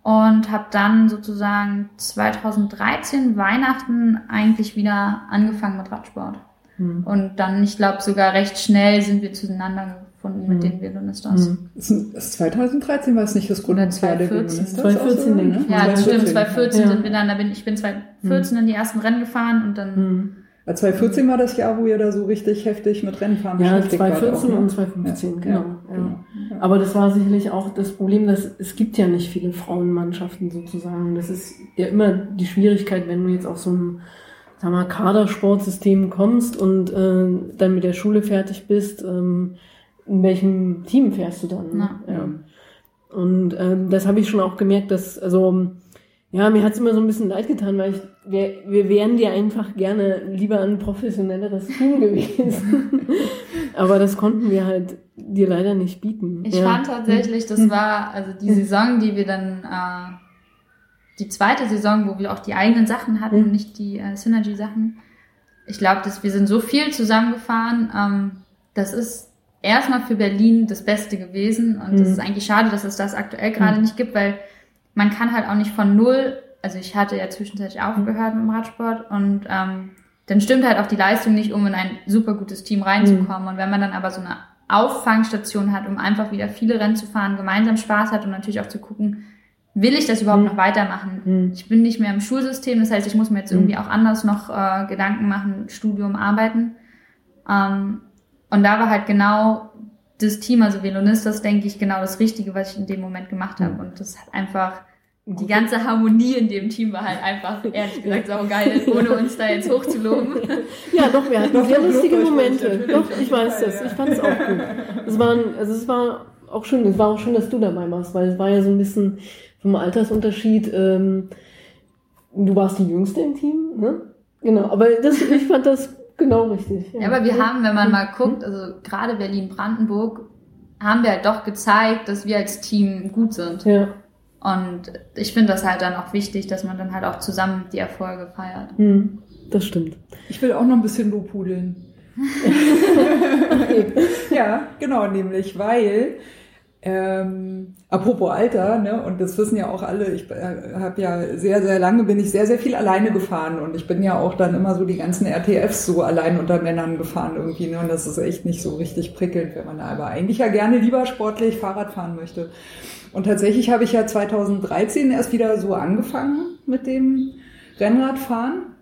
Und habe dann sozusagen 2013 Weihnachten eigentlich wieder angefangen mit Radsport. Hm. Und dann, ich glaube, sogar recht schnell sind wir zueinander gefunden Mhm. mit den Violonistas. Hm. Das ist- das ist 2013 war es nicht das der 2014. Violonistas? 2014 auch so, denke ich. ne? Ja, das stimmt. 2014 Ja. sind wir dann, da bin ich bin 2014 in die ersten Rennen gefahren und dann Hm. Weil 2014 war das Jahr, wo ihr da so richtig heftig mit Rennfahren Ja, beschäftigt wart 2014 auch, ne? und 2015, Ja, genau. ja, ja. genau. Ja. Aber das war sicherlich auch das Problem, dass es gibt ja nicht viele Frauenmannschaften sozusagen. Das ist ja immer die Schwierigkeit, wenn du jetzt auf so ein sag mal, Kadersportsystem kommst und äh, dann mit der Schule fertig bist, ähm, in welchem Team fährst du dann? Ne? Ja. Und ähm, das habe ich schon auch gemerkt, dass, also, ja, mir hat's immer so ein bisschen leid getan, weil ich, wir, wir wären dir einfach gerne lieber ein professionelleres Team gewesen. Aber das konnten wir halt dir leider nicht bieten. Ich ja. fand tatsächlich, das war also die Saison, die wir dann, äh, die zweite Saison, wo wir auch die eigenen Sachen hatten, Mhm. nicht die äh, Synergy-Sachen. Ich glaube, dass wir sind so viel zusammengefahren. Ähm, das ist erstmal für Berlin das Beste gewesen und es Mhm. ist eigentlich schade, dass es das aktuell gerade nicht gibt, weil man kann halt auch nicht von null. Also ich hatte ja zwischenzeitlich aufgehört mit dem Radsport und ähm, dann stimmt halt auch die Leistung nicht, um in ein super gutes Team reinzukommen. Und wenn man dann aber so eine Auffangstation hat, um einfach wieder viele Rennen zu fahren, gemeinsam Spaß hat und natürlich auch zu gucken, will ich das überhaupt Mhm. noch weitermachen? Mhm. Ich bin nicht mehr im Schulsystem, das heißt, ich muss mir jetzt irgendwie auch anders noch äh, Gedanken machen, Studium, Arbeiten. Ähm, und da war halt genau das Team, also Velonistas, denke ich, genau das Richtige, was ich in dem Moment gemacht habe. Und das hat einfach, die ganze Harmonie in dem Team war halt einfach, ehrlich gesagt, saugeil, ohne uns da jetzt hochzuloben. Ja, doch, wir hatten Doch, sehr lustige Momente. Doch, ich weiß das. Ich fand es auch gut. Es waren, also es war auch schön, es war auch schön, dass du dabei warst, weil es war ja so ein bisschen vom Altersunterschied, ähm, du warst die Jüngste im Team, ne? Genau, aber das, ich fand das genau richtig. Ja, aber wir haben, wenn man mal guckt, also gerade Berlin-Brandenburg, haben wir halt doch gezeigt, dass wir als Team gut sind. Ja. Und ich finde das halt dann auch wichtig, dass man dann halt auch zusammen die Erfolge feiert. Hm, das stimmt. Ich will auch noch ein bisschen lobhudeln. Okay. Ja, genau, nämlich, weil Ähm, apropos Alter, ne, und das wissen ja auch alle, ich äh, habe ja sehr, sehr lange bin ich sehr, sehr viel alleine gefahren und ich bin ja auch dann immer so die ganzen RTFs so allein unter Männern gefahren irgendwie, ne, und das ist echt nicht so richtig prickelnd, wenn man aber eigentlich ja gerne lieber sportlich Fahrrad fahren möchte. Und tatsächlich habe ich ja 2013 erst wieder so angefangen mit dem Rennradfahren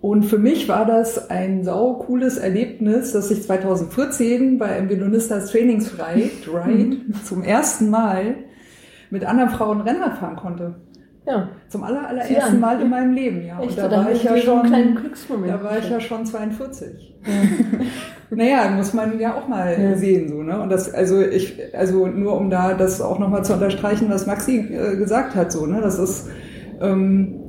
und für mich war das ein sau cooles Erlebnis, dass ich 2014 bei einem Velonistas Trainingsride Ride zum ersten Mal mit anderen Frauen Rennrad fahren konnte. Ja. Zum aller, allerersten Mal in meinem Leben, ja. Echt, Und da da war ich ja einen schon, kleinen Glücksmoment da war ich ja schon 42. naja, muss man ja auch mal Ja. sehen, so, ne? Und das, also ich, also nur um da das auch nochmal zu unterstreichen, was Maxi äh, gesagt hat, so, ne? Das ist, ähm,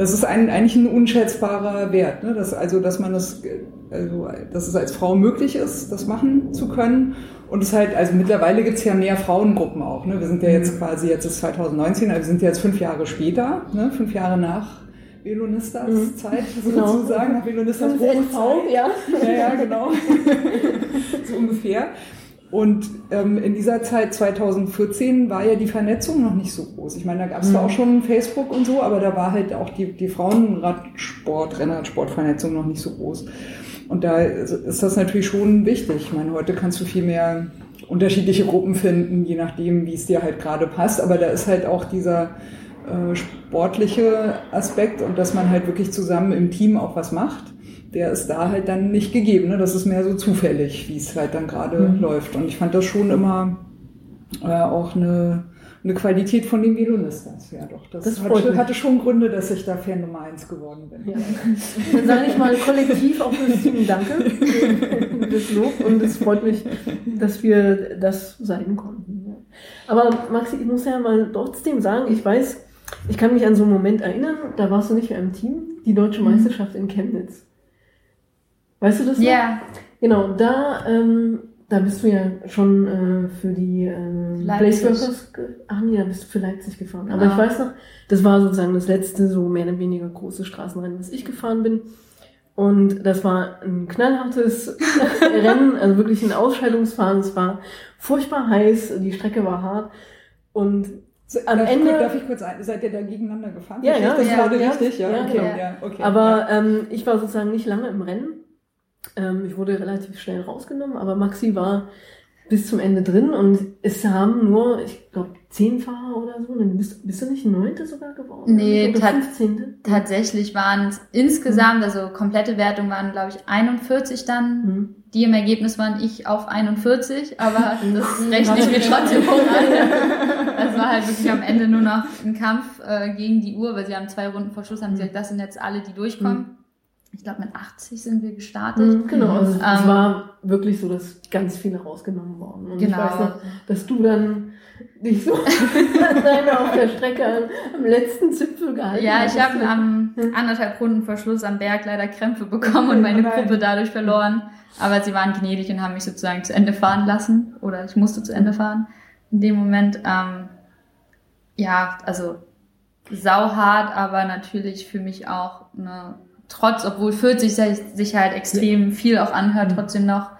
das ist ein, eigentlich ein unschätzbarer Wert, ne? dass, also dass man das, äh, also dass es als Frau möglich ist, das machen zu können. Und es halt, also mittlerweile gibt's ja mehr Frauengruppen auch. Ne? Wir sind ja jetzt quasi, jetzt ist 2019, also wir sind jetzt fünf Jahre später, ne? fünf Jahre nach Velonistas Mhm. Zeit Genau. sozusagen, nach Velonistas Hochzeit. ja. Ja, ja, genau. so ungefähr. Und ähm, in dieser Zeit 2014 war ja die Vernetzung noch nicht so groß. Ich meine, da gab es Mhm. auch schon Facebook und so, aber da war halt auch die, die Frauenradsport, Rennradsportvernetzung noch nicht so groß. Und da ist ist das natürlich schon wichtig. Ich meine, heute kannst du viel mehr unterschiedliche Gruppen finden, je nachdem, wie es dir halt gerade passt. Aber da ist halt auch dieser äh, sportliche Aspekt und dass man halt wirklich zusammen im Team auch was macht, der ist da halt dann nicht gegeben. Ne? Das ist mehr so zufällig, wie es halt dann gerade Mhm. läuft. Und ich fand das schon immer äh, auch eine, eine Qualität von den Violonistas. Ja, doch. Das, Das hatte, hatte schon Gründe, dass ich da Fan Nummer eins geworden bin. Ja. Dann sage ich mal kollektiv auch fürs Team Danke für das Lob und es freut mich, dass wir das sein konnten. Aber Maxi, ich muss ja mal trotzdem sagen, ich weiß, ich kann mich an so einen Moment erinnern, da warst du nicht mehr im Team, die deutsche Meisterschaft in Chemnitz. Weißt du das noch? Ja, Genau, da, ähm, da bist du ja schon äh, für die ähm, ge- ach nee, da bist du für Leipzig gefahren. Aber Genau. ich weiß noch, das war sozusagen das letzte so mehr oder weniger große Straßenrennen, was ich gefahren bin. Und das war ein knallhartes Rennen, also wirklich ein Ausscheidungsfahren. Es war furchtbar heiß, die Strecke war hart. Und Am darf, Ende- Ich, darf ich kurz ein, seid ihr da gegeneinander gefahren? Ja, ja, das ja, gerade ja, richtig? Ja, ja, okay, genau. ja, okay. Aber ähm, ich war sozusagen nicht lange im Rennen. Ähm, ich wurde relativ schnell rausgenommen, aber Maxi war bis zum Ende drin und es haben nur, ich glaube, zehn Fahrer oder so. Dann bist, bist du nicht Neunte sogar geworden? Nee, tat- 15. tatsächlich waren es insgesamt, also komplette Wertung waren, glaube ich, 41 dann. Mhm. Die im Ergebnis waren ich auf 41, aber das Mhm. rechne ich mir trotzdem hoch an. Das war halt wirklich am Ende nur noch ein Kampf äh, gegen die Uhr, weil sie haben zwei Runden vor Schluss haben sie gesagt, das sind jetzt alle, die durchkommen. Ich glaube, mit 80 sind wir gestartet. Mhm, Genau, also es Ähm, war wirklich so, dass ganz viele rausgenommen wurden. Und ich Genau. weiß noch, dass du dann dich so alleine auf der Strecke am, am letzten Zipfel gehalten Ja, ich hast. habe am anderthalb Runden vor Schluss am Berg leider Krämpfe bekommen und meine nein. Gruppe dadurch verloren. Aber sie waren gnädig und haben mich sozusagen zu Ende fahren lassen. Oder ich musste zu Ende fahren. In dem Moment, ähm, ja, also sauhart, aber natürlich für mich auch eine, trotz, obwohl 40 sich, halt extrem viel auch anhört, trotzdem noch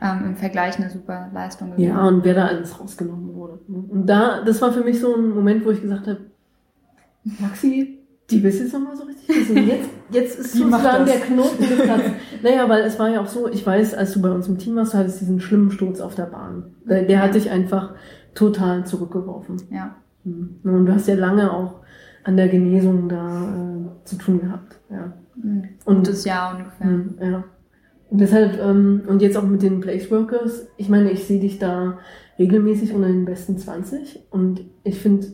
ähm, im Vergleich eine super Leistung gewesen. Ja, und wer da alles rausgenommen wurde. Und da, das war für mich so ein Moment, wo ich gesagt habe, Maxi, die du jetzt nochmal so richtig wissen. Jetzt, jetzt ist sozusagen der Knoten geplatzt. Naja, weil es war ja auch so, ich weiß, als du bei uns im Team warst, du hattest diesen schlimmen Sturz auf der Bahn. Der, der hat dich einfach total zurückgeworfen. ja. Mhm. Und du hast ja lange auch an der Genesung da äh, zu tun gehabt. Ja. Ein Und gutes Jahr ungefähr. Mhm, ja. Und deshalb, ähm, und jetzt auch mit den Place Workers, ich meine, ich sehe dich da regelmäßig unter den besten 20 und ich finde,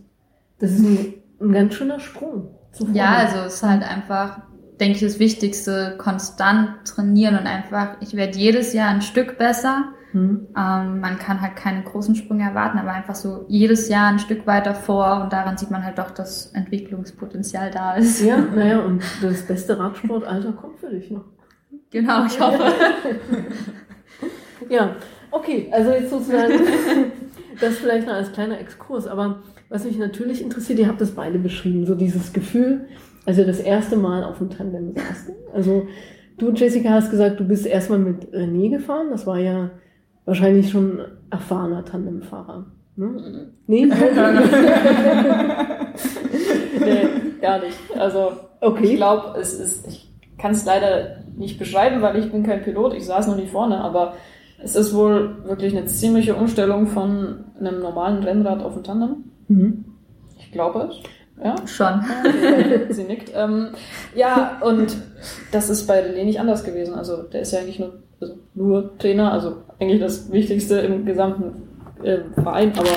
das ist ein, ein ganz schöner Sprung. Ja, also es ist halt einfach, denke ich, das Wichtigste, konstant trainieren und einfach, ich werde jedes Jahr ein Stück besser. Hm. Ähm, man kann halt keine großen Sprünge erwarten, aber einfach so jedes Jahr ein Stück weiter vor und daran sieht man halt doch, dass Entwicklungspotenzial da ist. Ja, naja, und das beste Radsportalter kommt für dich noch. Genau, ich hoffe. Ja, okay, also jetzt sozusagen das vielleicht noch als kleiner Exkurs, aber was mich natürlich interessiert, ihr habt das beide beschrieben, so dieses Gefühl, als ihr das erste Mal auf dem Tandem saßt. Also du, Jessica, hast gesagt, du bist erstmal mit René gefahren, das war ja wahrscheinlich schon erfahrener Tandemfahrer. Ne? Nee? nee, gar nicht. Also Okay. ich glaube, es ist, ich kann es leider nicht beschreiben, weil ich bin kein Pilot, ich saß noch nie vorne, aber es ist wohl wirklich eine ziemliche Umstellung von einem normalen Rennrad auf ein Tandem. Mhm. Ich glaube es. Ja. Schon. Sie nickt. Ähm, ja, und das ist bei René nicht anders gewesen. Also der ist ja eigentlich nur, also nur Trainer, also eigentlich das Wichtigste im gesamten äh, Verein, aber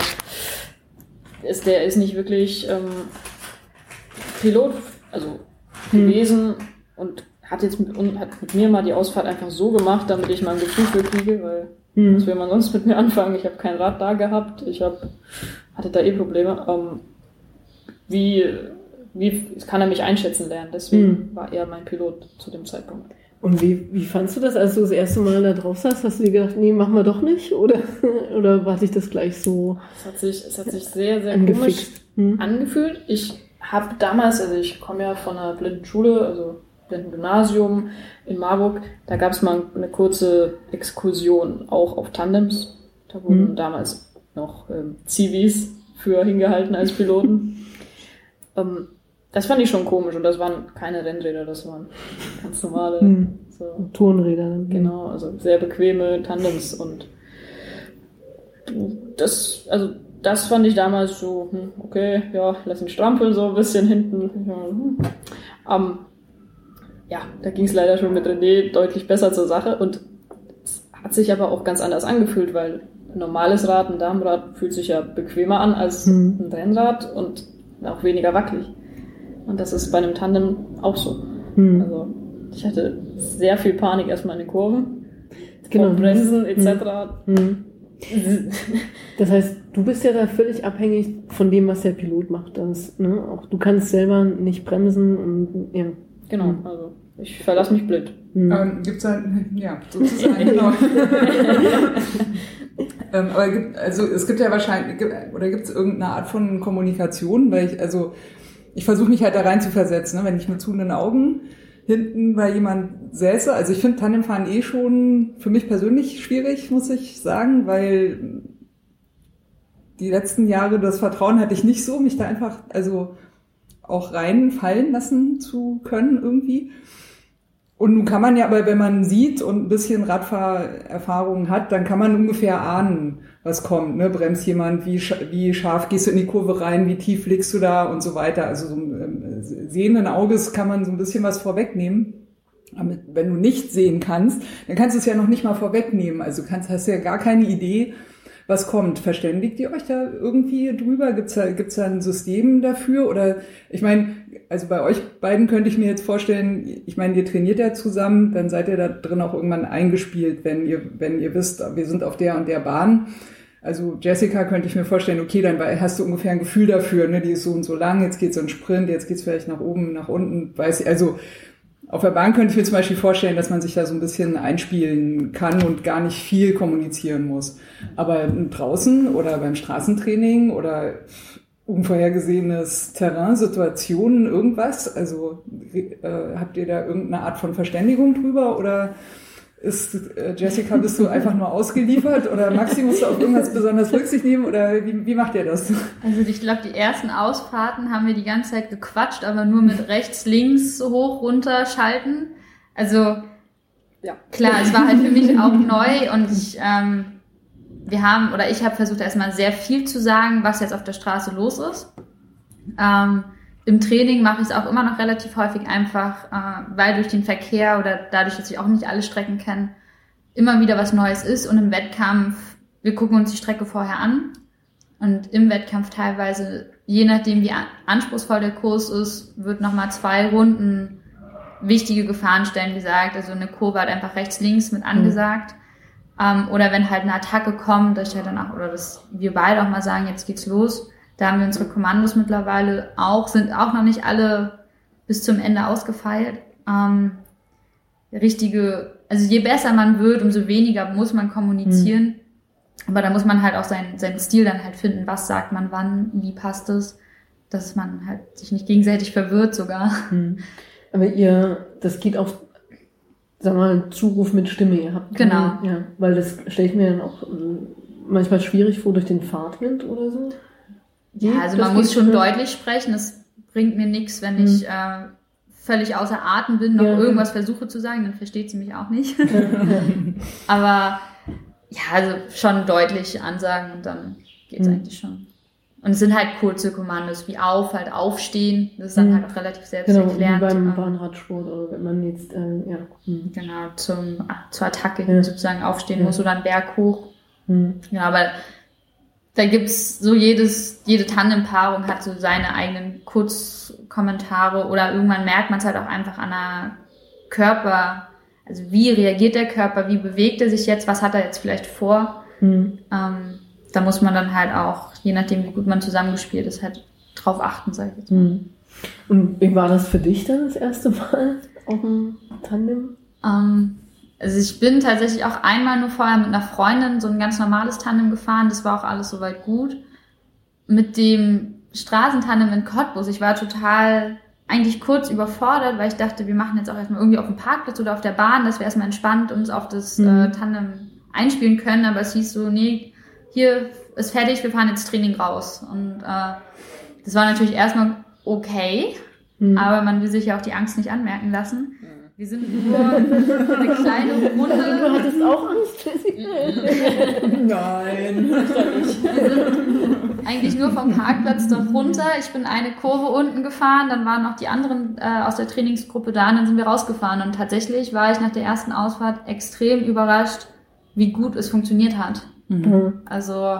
ist, der ist nicht wirklich ähm, Pilot, also gewesen und hat jetzt mit, und hat mit mir mal die Ausfahrt einfach so gemacht, damit ich mal ein Gefühl für kriege, weil Mhm. was will man sonst mit mir anfangen? Ich habe kein Rad da gehabt, ich hab, hatte da eh Probleme. Ähm, wie, wie kann er mich einschätzen lernen? Deswegen Mhm. war er mein Pilot zu dem Zeitpunkt. Und wie, wie fandst du das, als du das erste Mal da drauf saßt? Hast du dir gedacht, nee, machen wir doch nicht? Oder, oder war dich das gleich so Es hat sich, es hat sich sehr, sehr komisch angefixt? Hm? angefühlt. Ich habe damals, also ich komme ja von einer blinden Schule, also blinden Gymnasium in Marburg, da gab es mal eine kurze Exkursion auch auf Tandems. Da wurden Mhm. damals noch ähm, Zivis für hingehalten als Piloten. Ähm, das fand ich schon komisch und das waren keine Rennräder, das waren ganz normale, Hm. so, Turnräder. dann. genau, also sehr bequeme Tandems und das, also das fand ich damals so, hm, okay, ja, lass ihn strampeln so ein bisschen hinten. Ja, hm. Ähm, ja da ging es leider schon mit René deutlich besser zur Sache und es hat sich aber auch ganz anders angefühlt, weil ein normales Rad, ein Damenrad fühlt sich ja bequemer an als Hm. ein Rennrad und auch weniger wackelig. Und das ist bei einem Tandem auch so. Hm. Also ich hatte sehr viel Panik erstmal in den Kurven. Genau. Vom Bremsen etc. Hm. Das heißt, du bist ja da völlig abhängig von dem, was der Pilot macht. Das, ne? Auch du kannst selber nicht bremsen und ja. Genau, Hm. also ich verlasse mich blind. Hm. Ähm, gibt's da, ja, sozusagen, genau. ähm, aber gibt, also es gibt ja wahrscheinlich, oder gibt es irgendeine Art von Kommunikation, weil ich, also ich versuche mich halt da rein zu versetzen, ne? wenn ich mit zuhenden Augen hinten bei jemand säße. Also ich finde Tandemfahren eh schon für mich persönlich schwierig, muss ich sagen, weil die letzten Jahre das Vertrauen hatte ich nicht so, mich da einfach, also auch reinfallen lassen zu können irgendwie. Und nun kann man ja, aber wenn man sieht und ein bisschen Radfahrerfahrung hat, dann kann man ungefähr ahnen, was kommt. Ne? Bremst jemand, wie, wie scharf gehst du in die Kurve rein, wie tief liegst du da und so weiter. Also so ähm, sehenden Auges kann man so ein bisschen was vorwegnehmen. Aber wenn du nicht sehen kannst, dann kannst du es ja noch nicht mal vorwegnehmen. Also kannst, hast ja gar keine Idee, was kommt. Verständigt ihr euch da irgendwie drüber? Gibt's da, gibt's da ein System dafür? Oder ich meine, also bei euch beiden könnte ich mir jetzt vorstellen, ich meine, ihr trainiert ja zusammen, dann seid ihr da drin auch irgendwann eingespielt, wenn ihr, wenn ihr wisst, wir sind auf der und der Bahn. Also Jessica könnte ich mir vorstellen, okay, dann hast du ungefähr ein Gefühl dafür, ne, die ist so und so lang, jetzt geht's so ein Sprint, jetzt geht's vielleicht nach oben, nach unten, weiß ich, also auf der Bahn könnte ich mir zum Beispiel vorstellen, dass man sich da so ein bisschen einspielen kann und gar nicht viel kommunizieren muss. Aber draußen oder beim Straßentraining oder unvorhergesehenes Terrain, Situationen, irgendwas, also äh, habt ihr da irgendeine Art von Verständigung drüber oder ist äh, Jessica, bist du einfach nur ausgeliefert oder Maxi musst du auf irgendwas besonders Rücksicht nehmen oder wie, wie macht ihr das? Also ich glaube, die ersten Ausfahrten haben wir die ganze Zeit gequatscht, aber nur mit rechts, links, hoch, runter schalten. Also Ja. klar, es war halt für mich auch neu und ich, ähm, wir haben, oder ich habe versucht erstmal sehr viel zu sagen, was jetzt auf der Straße los ist. Ähm, Im Training mache ich es auch immer noch relativ häufig einfach, äh, weil durch den Verkehr oder dadurch, dass ich auch nicht alle Strecken kenne, immer wieder was Neues ist und im Wettkampf, wir gucken uns die Strecke vorher an und im Wettkampf teilweise, je nachdem wie an- anspruchsvoll der Kurs ist, wird nochmal zwei Runden wichtige Gefahrenstellen gesagt. Also eine Kurve hat einfach rechts, links mit angesagt. Ähm, oder wenn halt eine Attacke kommt, dass ich halt danach, oder dass wir beide auch mal sagen, jetzt geht's los. Da haben wir unsere Kommandos mittlerweile auch, sind auch noch nicht alle bis zum Ende ausgefeilt. Ähm, richtige, also je besser man wird, umso weniger muss man kommunizieren. Aber da muss man halt auch seinen, seinen Stil dann halt finden. Was sagt man wann? Wie passt es? Dass man halt sich nicht gegenseitig verwirrt sogar. Hm. Aber ihr, das geht auf sagen wir mal, Zuruf mit Stimme ihr habt. Genau. Ja, weil das stelle ich mir dann auch ähm, manchmal schwierig vor durch den Fahrtwind oder so. Ja, also man muss schon deutlich sprechen. Es bringt mir nichts, wenn ich äh, völlig außer Atem bin, noch Ja. irgendwas versuche zu sagen, dann versteht sie mich auch nicht. Aber ja, also schon deutlich ansagen und dann geht's Mhm. eigentlich schon. Und es sind halt kurze Kommandos, wie auf, halt aufstehen. Das ist dann Mhm. halt auch relativ selbst Genau, wie beim Ähm, Bahnradsport oder wenn man jetzt, äh, ja. Hm. Genau, zum, zur Attacke Ja. sozusagen aufstehen muss oder einen Berg hoch. Hm. Ja, aber da gibt's so jedes, jede Tandempaarung hat so seine eigenen Kurzkommentare oder irgendwann merkt man es halt auch einfach an der Körper, also wie reagiert der Körper, wie bewegt er sich jetzt, was hat er jetzt vielleicht vor. Hm. Ähm, da muss man dann halt auch, je nachdem wie gut man zusammengespielt ist, halt drauf achten, sag ich jetzt mal. Hm. Und wie war das für dich dann das erste Mal auf dem Tandem? Ähm, also ich bin tatsächlich auch einmal nur vorher mit einer Freundin so ein ganz normales Tandem gefahren. Das war auch alles soweit gut. Mit dem Straßentandem in Cottbus, ich war total eigentlich kurz überfordert, weil ich dachte, wir machen jetzt auch erstmal irgendwie auf dem Parkplatz oder auf der Bahn, dass wir erstmal entspannt uns auf das Mhm. äh, Tandem einspielen können. Aber es hieß so, nee, hier ist fertig, wir fahren jetzt Training raus. Und äh, das war natürlich erstmal okay. Hm. Aber man will sich ja auch die Angst nicht anmerken lassen. Wir sind nur eine kleine Du Runde. hattest auch Angst? Nein. Eigentlich nur vom Parkplatz da runter. Ich bin eine Kurve unten gefahren, dann waren noch die anderen äh, aus der Trainingsgruppe da und dann sind wir rausgefahren. Und tatsächlich war ich nach der ersten Ausfahrt extrem überrascht, wie gut es funktioniert hat. Hm. Also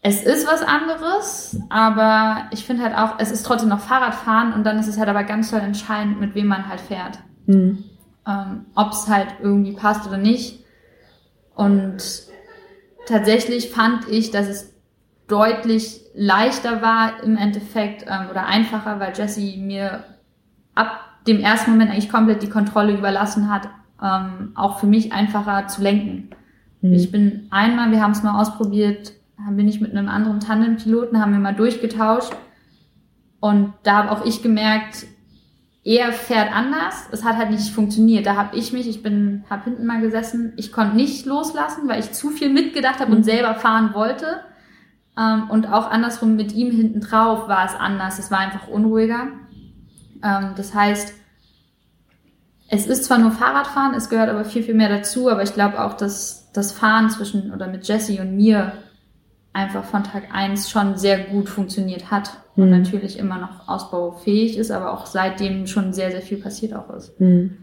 es ist was anderes, aber ich finde halt auch, es ist trotzdem noch Fahrradfahren und dann ist es halt aber ganz toll entscheidend, mit wem man halt fährt. Hm. ähm, ob es halt irgendwie passt oder nicht. Und tatsächlich fand ich, dass es deutlich leichter war im Endeffekt ähm, oder einfacher, weil Jessie mir ab dem ersten Moment eigentlich komplett die Kontrolle überlassen hat, ähm, auch für mich einfacher zu lenken. Hm. Ich bin einmal, wir haben es mal ausprobiert, haben wir nicht mit einem anderen Tandempiloten, haben wir mal durchgetauscht. Und da habe auch ich gemerkt, er fährt anders. Es hat halt nicht funktioniert. Da habe ich mich, ich bin, habe hinten mal gesessen, ich konnte nicht loslassen, weil ich zu viel mitgedacht habe und selber fahren wollte. Ähm, und auch andersrum mit ihm hinten drauf war es anders. Es war einfach unruhiger. Ähm, das heißt, es ist zwar nur Fahrradfahren, es gehört aber viel, viel mehr dazu, aber ich glaube auch, dass das Fahren zwischen oder mit Jesse und mir einfach von Tag eins schon sehr gut funktioniert hat und Mhm. natürlich immer noch ausbaufähig ist, aber auch seitdem schon sehr, sehr viel passiert auch ist. Hm.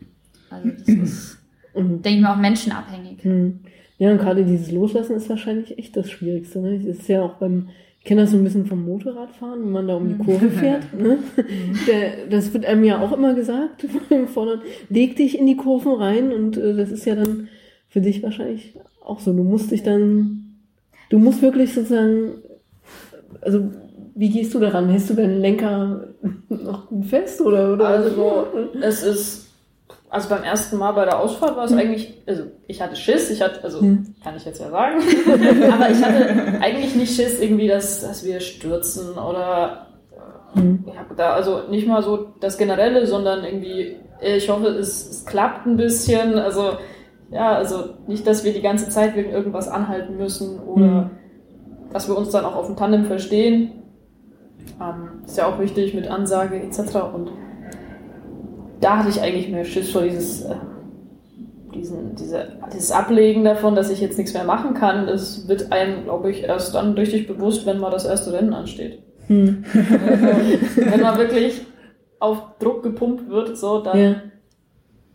Also das ist, Und, denke ich mal, auch menschenabhängig. hm. Ja, und gerade dieses Loslassen ist wahrscheinlich echt das Schwierigste. Ne? Das ist ja auch beim, ich kenne das so ein bisschen vom Motorradfahren, wenn man da um die Kurve fährt. Ne? Der, das wird einem ja auch immer gesagt, Vordergrund, leg dich in die Kurven rein und äh, das ist ja dann für dich wahrscheinlich auch so. Du musst dich dann, du musst wirklich sozusagen, also wie gehst du daran? Hältst du deinen Lenker noch gut fest oder? oder Also, es ist, also beim ersten Mal bei der Ausfahrt war es eigentlich, also ich hatte Schiss, ich hatte, also Hm. kann ich jetzt ja sagen, aber ich hatte eigentlich nicht Schiss irgendwie, dass, dass wir stürzen oder Hm. ich habe da also nicht mal so das Generelle, sondern irgendwie, ich hoffe, es, es klappt ein bisschen, also ja, also nicht, dass wir die ganze Zeit wegen irgendwas anhalten müssen oder Hm. dass wir uns dann auch auf dem Tandem verstehen. Ähm, ist ja auch wichtig mit Ansage etc. Und da hatte ich eigentlich mehr Schiss vor dieses, äh, diesen, diese, dieses Ablegen davon, dass ich jetzt nichts mehr machen kann. Das wird einem, glaube ich, erst dann richtig bewusst, wenn mal das erste Rennen ansteht. Hm. wenn man wirklich auf Druck gepumpt wird, so, dann, Ja.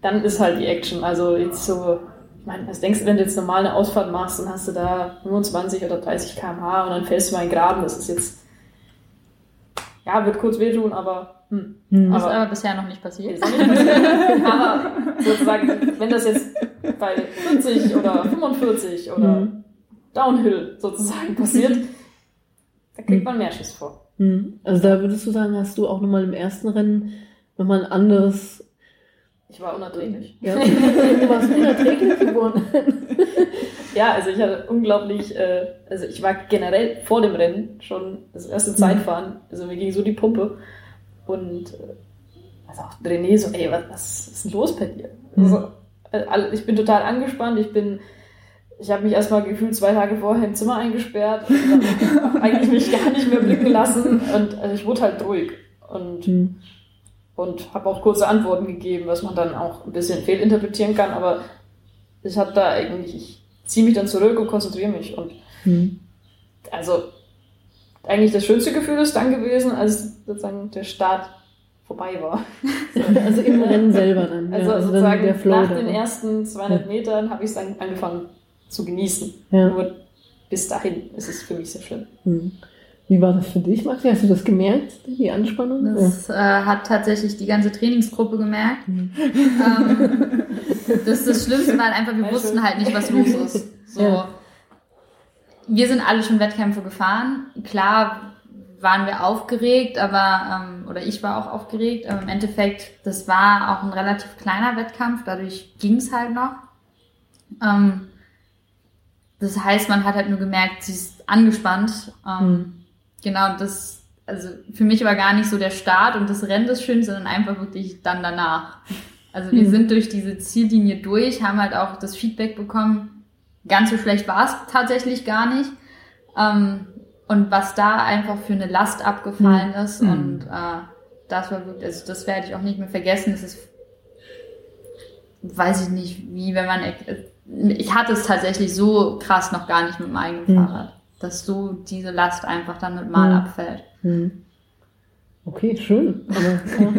Dann ist halt die Action. Also jetzt so, ich meine, was denkst du, wenn du jetzt normal eine Ausfahrt machst, dann hast du da 25 oder 30 km/h und dann fällst du mal in Graben. Das ist jetzt, ja, wird kurz wehtun, aber hm. Hm. Das ist Aber- aber bisher noch nicht passiert. Nicht passiert. Aber sozusagen, wenn das jetzt bei 40 oder 45 oder Mhm. Downhill sozusagen passiert, da kriegt man mehr Schiss vor. Hm. Also da würdest du sagen, hast du auch nochmal im ersten Rennen nochmal ein anderes. Ich war unerträglich. Ja, du warst unerträglich geworden. Ja, also ich hatte unglaublich, äh, also ich war generell vor dem Rennen schon das erste Zeitfahren, also mir ging so die Pumpe und äh, also auch René so, ey, was, was ist denn los bei dir? Mhm. Also, all- ich bin total angespannt, ich bin, ich habe mich erstmal gefühlt zwei Tage vorher im Zimmer eingesperrt und eigentlich mich gar nicht mehr blicken lassen und also ich wurde halt ruhig und, Hm. Und habe auch kurze Antworten gegeben, was man dann auch ein bisschen fehlinterpretieren kann, aber ich habe da eigentlich, ich ziehe mich dann zurück und konzentriere mich und Hm. also eigentlich das schönste Gefühl ist dann gewesen, als sozusagen der Start vorbei war. Also im Rennen selber dann. Also, ja, also sozusagen dann nach den ersten 200 Metern habe ich es dann angefangen zu genießen. Ja. Nur bis dahin ist es für mich sehr schön. Hm. Wie war das für dich, Maxi? Hast du das gemerkt, die Anspannung? Das äh, hat tatsächlich die ganze Trainingsgruppe gemerkt. Mhm. Ähm, das ist das Schlimmste, weil einfach wir Ja, wussten halt nicht, was los ist. So. Ja. Wir sind alle schon Wettkämpfe gefahren. Klar waren wir aufgeregt, aber ähm, oder ich war auch aufgeregt, aber im Endeffekt, das war auch ein relativ kleiner Wettkampf, dadurch ging es halt noch. Ähm, das heißt, man hat halt nur gemerkt, sie ist angespannt. Ähm, Mhm. Genau, das, also für mich war gar nicht so der Start und das Rennen das schön, sondern einfach wirklich dann danach. Also wir Mhm. sind durch diese Ziellinie durch, haben halt auch das Feedback bekommen, ganz so schlecht war es tatsächlich gar nicht. Ähm, und was da einfach für eine Last abgefallen ist Mhm. und äh, das war wirklich, also das werde ich auch nicht mehr vergessen. Es ist, weiß ich nicht, wie wenn man, ich hatte es tatsächlich so krass noch gar nicht mit dem eigenen Mhm. Fahrrad, dass so diese Last einfach dann mit Mal Mhm. abfällt. Hm. Okay, schön. Aber, ja.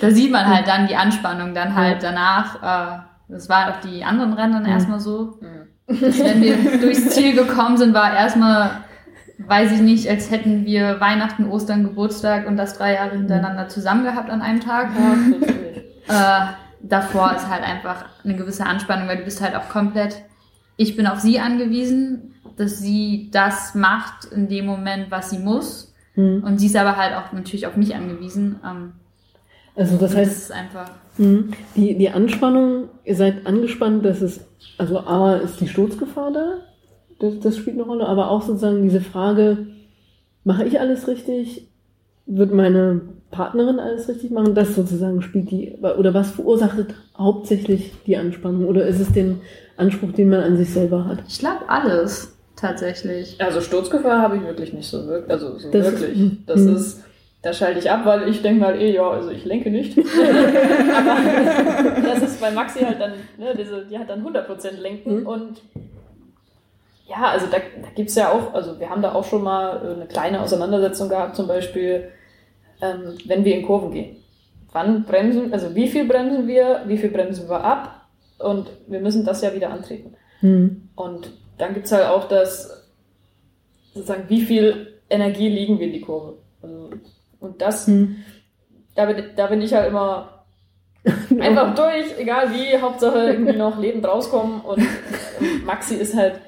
Da sieht man halt dann die Anspannung dann halt danach. Äh, das war auch die anderen Rennen dann Mhm. erstmal so. Dass wenn wir durchs Ziel gekommen sind, war erstmal, weiß ich nicht, als hätten wir Weihnachten, Ostern, Geburtstag und das drei Jahre hintereinander zusammen gehabt an einem Tag. Ja. Äh, davor ist halt einfach eine gewisse Anspannung, weil du bist halt auch komplett, ich bin auf sie angewiesen, dass sie das macht in dem Moment, was sie muss. Hm. Und sie ist aber halt auch natürlich auf mich angewiesen. Ähm, Also das das heißt, ist einfach, hm, die, die Anspannung, ihr seid angespannt, dass es, also A, ist die Sturzgefahr da, das, das spielt eine Rolle, aber auch sozusagen diese Frage, mache ich alles richtig? Wird meine Partnerin alles richtig machen? Das sozusagen spielt die, oder was verursacht hauptsächlich die Anspannung? Oder ist es den Anspruch, den man an sich selber hat? ich glaube alles tatsächlich. Also Sturzgefahr habe ich wirklich nicht so wirklich. Also so Das wirklich. mhm. das Mhm. ist, da schalte ich ab, weil ich denke mal eh, ja, also ich lenke nicht. Aber das ist bei Maxi halt dann, ne, diese, die hat dann 100% Lenken Mhm. und ja, also da, da gibt es ja auch, also wir haben da auch schon mal äh, eine kleine Auseinandersetzung gehabt, zum Beispiel, ähm, wenn wir in Kurven gehen. Wann bremsen, also wie viel bremsen wir, wie viel bremsen wir ab und wir müssen das ja wieder antreten. Hm. Und dann gibt's halt auch das, sozusagen, wie viel Energie liegen wir in die Kurve. Also, und das, Hm. da bin, da bin ich halt immer einfach durch, egal wie, Hauptsache irgendwie noch lebend rauskommen und Maxi ist halt,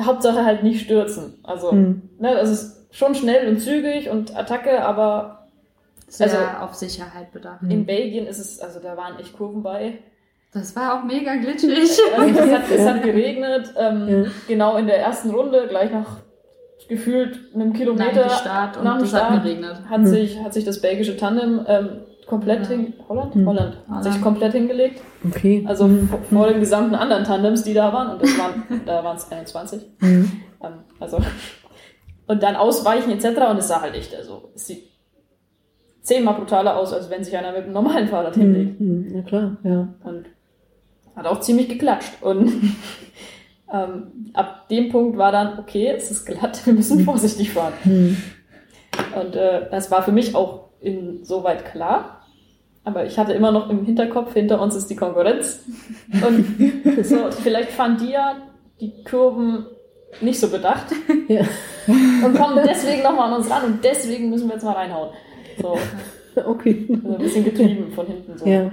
Hauptsache halt nicht stürzen. Also, Hm. ne, das ist schon schnell und zügig und Attacke, aber Sehr Also- auf Sicherheit bedacht. In Belgien ist es, also da waren echt Kurven bei. Das war auch mega glitschig. Also, es, hat, es hat geregnet, ähm, Ja. genau in der ersten Runde, gleich nach gefühlt einem Nach Kilometer dem Start und nach dem das hat Start geregnet. hat, Hm. sich, hat sich das belgische Tandem ähm, komplett Ja. hin, Holland? Hm. Holland, hat Holland. sich komplett hingelegt. Okay. Also Hm. vor, den gesamten anderen Tandems, die da waren, und das waren, da waren es 21. Hm. Ähm, also, und dann ausweichen etc. Und es sah halt echt, also es sieht zehnmal brutaler aus, als wenn sich einer mit einem normalen Fahrrad hinlegt. Hm. Hm. Na klar, ja. Und hat auch ziemlich geklatscht. Und ähm, ab dem Punkt war dann, okay, es ist glatt, wir müssen vorsichtig fahren. Hm. Und äh, das war für mich auch insoweit klar. Aber ich hatte immer noch im Hinterkopf, hinter uns ist die Konkurrenz. Und so, vielleicht fahren die ja die Kurven nicht so bedacht Ja. und kommen deswegen nochmal an uns ran und deswegen müssen wir jetzt mal reinhauen. So, Okay. also ein bisschen getrieben von hinten so. Ja.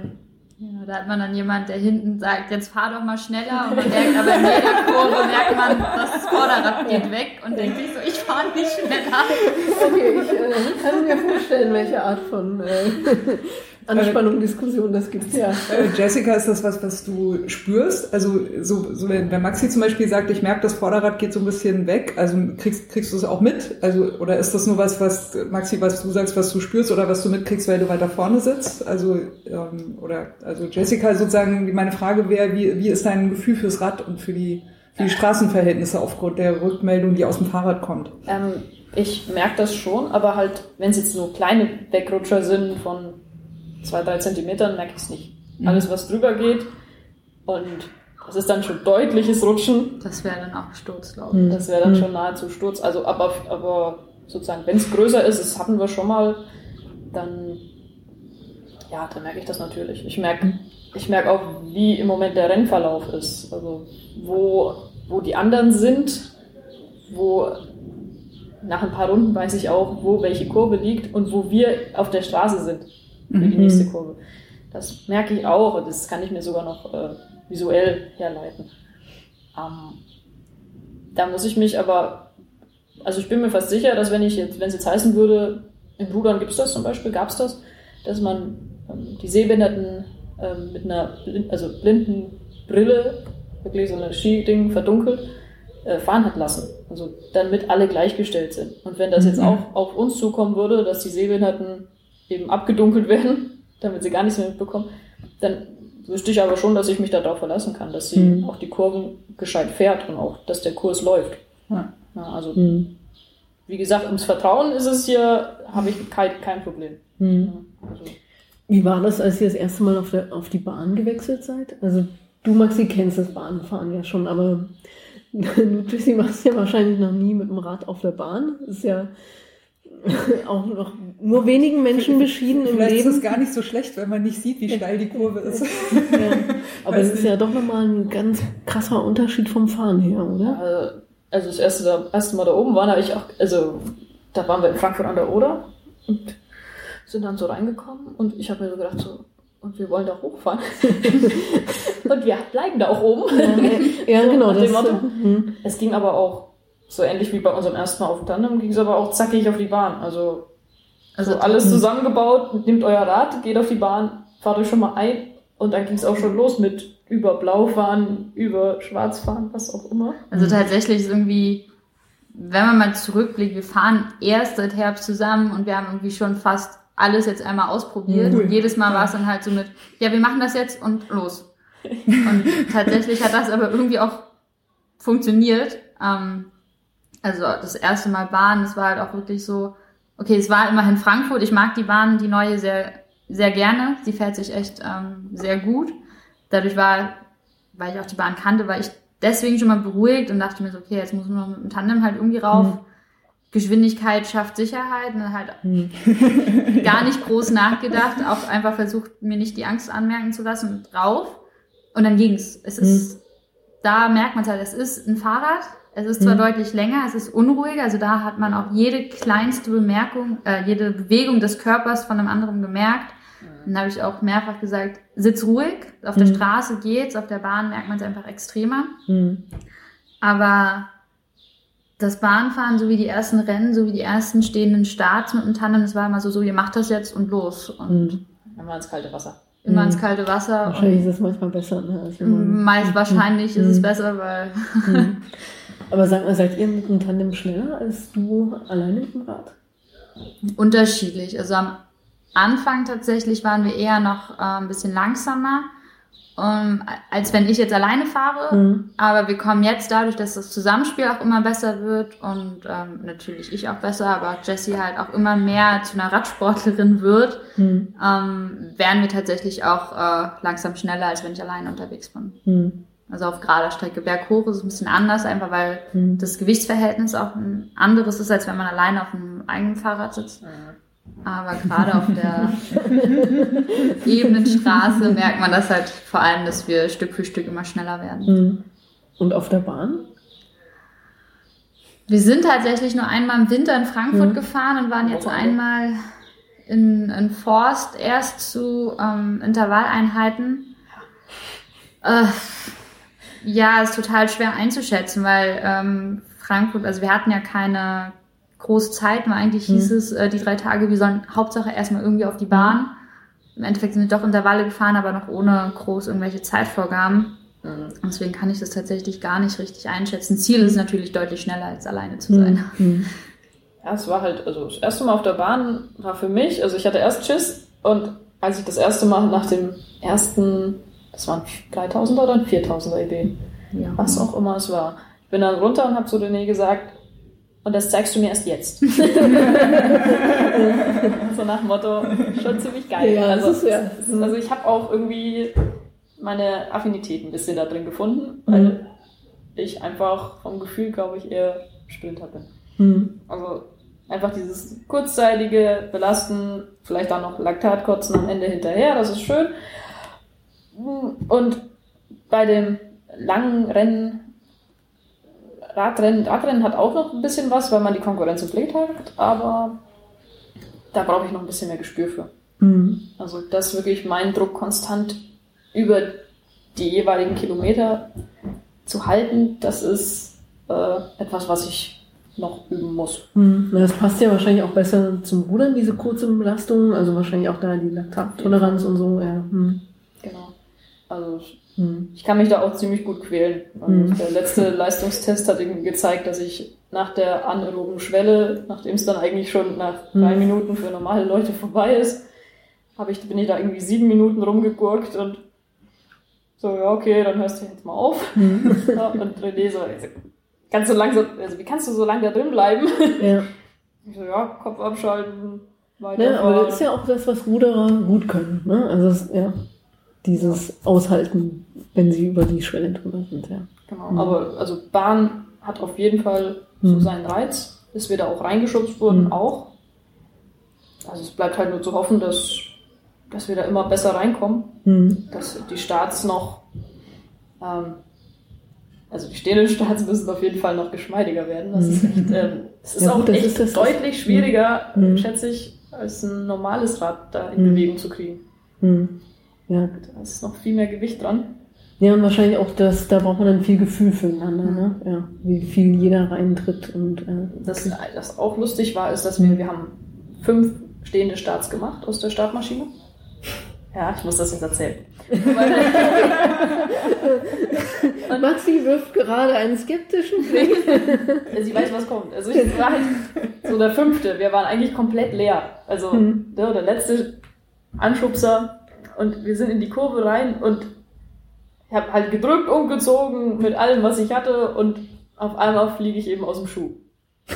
Ja, da hat man dann jemand, der hinten sagt, jetzt fahr doch mal schneller und man merkt aber in jeder Kurve merkt man, das Vorderrad geht weg und denkt sich so, ich fahr nicht schneller. Okay, ich äh, kann mir vorstellen, welche Art von äh, Anspannung, Diskussion, das gibt's ja. Äh, Jessica, ist das was, was du spürst? Also so, so wenn, wenn Maxi zum Beispiel sagt, ich merke, das Vorderrad geht so ein bisschen weg, also kriegst, kriegst du es auch mit? Also oder ist das nur was, was Maxi, was du sagst, was du spürst oder was du mitkriegst, weil du weiter vorne sitzt? Also ähm, oder also Jessica sozusagen, meine Frage wäre, wie, wie ist dein Gefühl fürs Rad und für die für die Straßenverhältnisse aufgrund der Rückmeldung, die aus dem Fahrrad kommt? Ähm, ich merke das schon, aber halt, wenn es jetzt nur kleine Wegrutscher sind von zwei, drei Zentimetern, merke ich es nicht. Mhm. Alles, was drüber geht und das ist dann schon deutliches Rutschen, Das wäre dann auch Sturz, glaube ich. das wäre dann schon nahezu Sturz. Also, aber, aber sozusagen, wenn es größer ist, das hatten wir schon mal, dann, ja, dann merke ich das natürlich. Ich merke, ich merke auch, wie im Moment der Rennverlauf ist. Also, wo, wo die anderen sind, wo nach ein paar Runden weiß ich auch, wo welche Kurve liegt und wo wir auf der Straße sind für die Mhm. nächste Kurve. Das merke ich auch und das kann ich mir sogar noch äh, visuell herleiten. Ähm, da muss ich mich aber, also ich bin mir fast sicher, dass wenn ich jetzt, wenn es jetzt heißen würde, in Rudern gibt es das zum Beispiel, gab es das, dass man die Sehbehinderten ähm, mit einer also blinden Brille, wirklich so eine Skiding verdunkelt, äh, fahren hat lassen. Also damit alle gleichgestellt sind. Und wenn das jetzt Mhm. auch auf uns zukommen würde, dass die Sehbehinderten eben abgedunkelt werden, damit sie gar nichts mehr mitbekommen, dann wüsste ich aber schon, dass ich mich darauf verlassen kann, dass sie Mhm. auch die Kurven gescheit fährt und auch, dass der Kurs läuft. Ja. Ja, also, Hm. wie gesagt, ums Vertrauen ist es hier, habe ich kein, kein Problem. Hm. Ja, also, Wie war das, als ihr das erste Mal auf, der, auf die Bahn gewechselt seid? Also du, Maxi, kennst das Bahnfahren ja schon, aber du, Jessie, warst ja wahrscheinlich noch nie mit dem Rad auf der Bahn. Das ist ja auch noch nur wenigen Menschen beschieden im Vielleicht ist Leben. es gar nicht so schlecht, wenn man nicht sieht, wie steil die Kurve ist. Ja. Aber Weiß es ist ja doch nochmal ein ganz krasser Unterschied vom Fahren her, oder? also das erste, das erste Mal da oben waren, habe ich auch, also da waren wir in Frankfurt an der Oder und sind dann so reingekommen und ich habe mir so gedacht, so, und wir wollen da hochfahren. und wir bleiben da auch oben. Ja, So, genau. Das, Motto. hm. Es ging aber auch so ähnlich wie bei unserem ersten Mal auf dem Tandem, ging es aber auch zackig auf die Bahn. Also, Also alles zusammengebaut, nehmt euer Rad, geht auf die Bahn, fahrt euch schon mal ein und dann ging es auch schon los mit über Blau fahren, über Schwarz fahren, was auch immer. Also tatsächlich ist irgendwie, wenn man mal zurückblickt, wir fahren erst seit Herbst zusammen und wir haben irgendwie schon fast alles jetzt einmal ausprobiert. Cool. Jedes Mal war es dann halt so mit, ja, wir machen das jetzt und los. Und tatsächlich hat das aber irgendwie auch funktioniert. Ähm, also das erste Mal Bahn, das war halt auch wirklich so, okay, es war immerhin Frankfurt. Ich mag die Bahn, die neue, sehr, sehr gerne. Sie fährt sich echt ähm, sehr gut. Dadurch war, weil ich auch die Bahn kannte, war ich deswegen schon mal beruhigt und dachte mir so, okay, jetzt muss man mit dem Tandem halt irgendwie rauf. Geschwindigkeit schafft Sicherheit und dann halt gar nicht groß nachgedacht, auch einfach versucht, mir nicht die Angst anmerken zu lassen und drauf. Und dann ging's. Es ist, da merkt man es halt, es ist ein Fahrrad. Es ist zwar Mhm. deutlich länger, es ist unruhiger, also da hat man auch jede kleinste Bemerkung, äh, jede Bewegung des Körpers von einem anderen gemerkt. Dann habe ich auch mehrfach gesagt, sitz ruhig, auf der Mhm. Straße geht's, auf der Bahn merkt man es einfach extremer. Hm. Aber das Bahnfahren, so wie die ersten Rennen, so wie die ersten stehenden Starts mit dem Tandem, das war immer so, so, ihr macht das jetzt und los. Und Hm. Dann war ins kalte Wasser. immer Mhm. ins kalte Wasser. Wahrscheinlich Und ist es manchmal besser. Ne, als wenn man- meist wahrscheinlich ist es Mhm. besser, weil Hm. Aber sag mal, seid ihr mit dem Tandem schneller als du alleine mit dem Rad? unterschiedlich. Also am Anfang tatsächlich waren wir eher noch äh, ein bisschen langsamer, ähm, als wenn ich jetzt alleine fahre. Hm. Aber wir kommen jetzt dadurch, dass das Zusammenspiel auch immer besser wird und ähm, natürlich ich auch besser, aber Jessie halt auch immer mehr zu einer Radsportlerin wird, Hm. ähm, werden wir tatsächlich auch äh, langsam schneller, als wenn ich alleine unterwegs bin. Hm. Also auf gerader Strecke. Berghoch ist es ein bisschen anders, einfach weil Hm. das Gewichtsverhältnis auch ein anderes ist, als wenn man alleine auf einem eigenen Fahrrad sitzt. Aber gerade auf der ebenen Straße merkt man das halt vor allem, dass wir Stück für Stück immer schneller werden. Hm. Und auf der Bahn? Wir sind tatsächlich nur einmal im Winter in Frankfurt Mhm. gefahren und waren jetzt wir? einmal in, in Forst erst zu ähm, Intervalleinheiten. Äh, ja, ist total schwer einzuschätzen, weil ähm, Frankfurt, also wir hatten ja keine große Zeit, weil eigentlich hieß Mhm. es, äh, die drei Tage, wir sollen Hauptsache erstmal irgendwie auf die Bahn. im Endeffekt sind wir doch Intervalle gefahren, aber noch ohne groß irgendwelche Zeitvorgaben. Mhm. Deswegen kann ich das tatsächlich gar nicht richtig einschätzen. Ziel ist natürlich deutlich schneller als alleine zu sein. Mhm. Ja, es war halt, also das erste Mal auf der Bahn war für mich, also ich hatte erst Schiss und als ich das erste Mal nach dem ersten, das waren 3000er oder ein 4000er EB, Ja. was auch immer es war. Ich bin dann runter und habe zu René gesagt, und das zeigst du mir erst jetzt. so nach dem Motto, schon ziemlich geil. Ja, also, ist ja- also ich habe auch irgendwie meine Affinität ein bisschen da drin gefunden, weil ich einfach vom Gefühl, glaube ich, eher Sprinter bin. Mhm. Also einfach dieses kurzzeitige Belasten, vielleicht dann noch Laktatkotzen am Ende hinterher, das ist schön. Und bei dem langen Rennen, Radrennen, Radrennen hat auch noch ein bisschen was, weil man die Konkurrenz im Blick hat, aber da brauche ich noch ein bisschen mehr Gespür für. Mhm. Also das wirklich meinen Druck konstant über die jeweiligen Kilometer zu halten, das ist äh, etwas, was ich noch üben muss. Mhm. Das passt ja wahrscheinlich auch besser zum Rudern, diese kurze Belastung. Also wahrscheinlich auch da die Laktattoleranz und so. Ja. Mhm. Genau. Also. Ich kann mich da auch ziemlich gut quälen. Also Mhm. Der letzte Leistungstest hat irgendwie gezeigt, dass ich nach der anaeroben Schwelle, nachdem es dann eigentlich schon nach drei Mhm. Minuten für normale Leute vorbei ist, habe ich, bin ich da irgendwie sieben Minuten rumgegurkt und so, ja, okay, dann hörst du jetzt mal auf. Mhm. Ja, und René so, also, kannst du langsam, also wie kannst du so lange da drin bleiben? Ja. Ich so, ja, Kopf abschalten, ja, weiterfahren. aber das ist ja auch das, was Ruderer gut können. Ne? Also ja, dieses Aushalten, wenn sie über die Schwelle drüber sind. Ja. Genau, Mhm. aber also Bahn hat auf jeden Fall so Mhm. seinen Reiz, dass wir da auch reingeschubst wurden, Mhm. auch. Also es bleibt halt nur zu hoffen, dass, dass wir da immer besser reinkommen, Mhm. dass die Starts noch, ähm, also die stehenden Starts müssen auf jeden Fall noch geschmeidiger werden. Das ist echt, ähm, es ist Ja, auch echt ist deutlich schwieriger, Mhm. schätze ich, als ein normales Rad da in Mhm. Bewegung zu kriegen. Mhm. Ja. Da ist noch viel mehr Gewicht dran. ja, und wahrscheinlich auch das, da braucht man dann viel Gefühl füreinander, ne? Ja, wie viel jeder reintritt und äh, Das, das auch lustig war, ist, dass wir, wir haben fünf stehende Starts gemacht aus der Startmaschine. Ja, ich muss das jetzt erzählen. Maxi wirft gerade einen skeptischen Blick. Sie weiß, was kommt. Also ich war halt so der fünfte. Wir waren eigentlich komplett leer. Also Mhm. der, der letzte Anschubser und wir sind in die Kurve rein und ich habe halt gedrückt, umgezogen mit allem, was ich hatte und auf einmal fliege ich eben aus dem Schuh.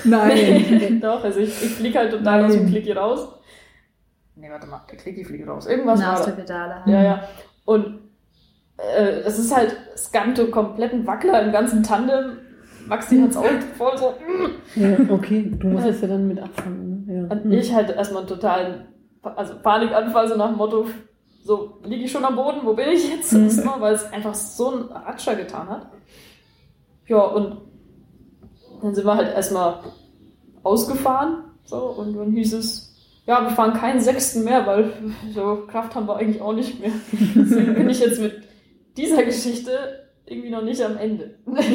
Nein. Doch, also ich, ich fliege halt total aus dem. Klicki raus. Nee, warte mal, der Klicki fliegt raus. Irgendwas Na, war aus der Pedale. Ja, ja. Und äh, es ist halt, es einen kompletten Wackler im ganzen Tandem. Maxi hat's auch voll so. ja, okay, du musst es ja dann mit abfangen. Ne? Ja. Und ich halt erstmal einen totalen Pa- also Panikanfall, so nach dem Motto, so liege ich schon am Boden, wo bin ich jetzt Mhm. erstmal, weil es einfach so einen Ratscher getan hat. Ja, und dann sind wir halt erstmal ausgefahren, so, und dann hieß es, ja, wir fahren keinen sechsten mehr, weil so Kraft haben wir eigentlich auch nicht mehr. Deswegen bin ich jetzt mit dieser Geschichte irgendwie noch nicht am Ende. dass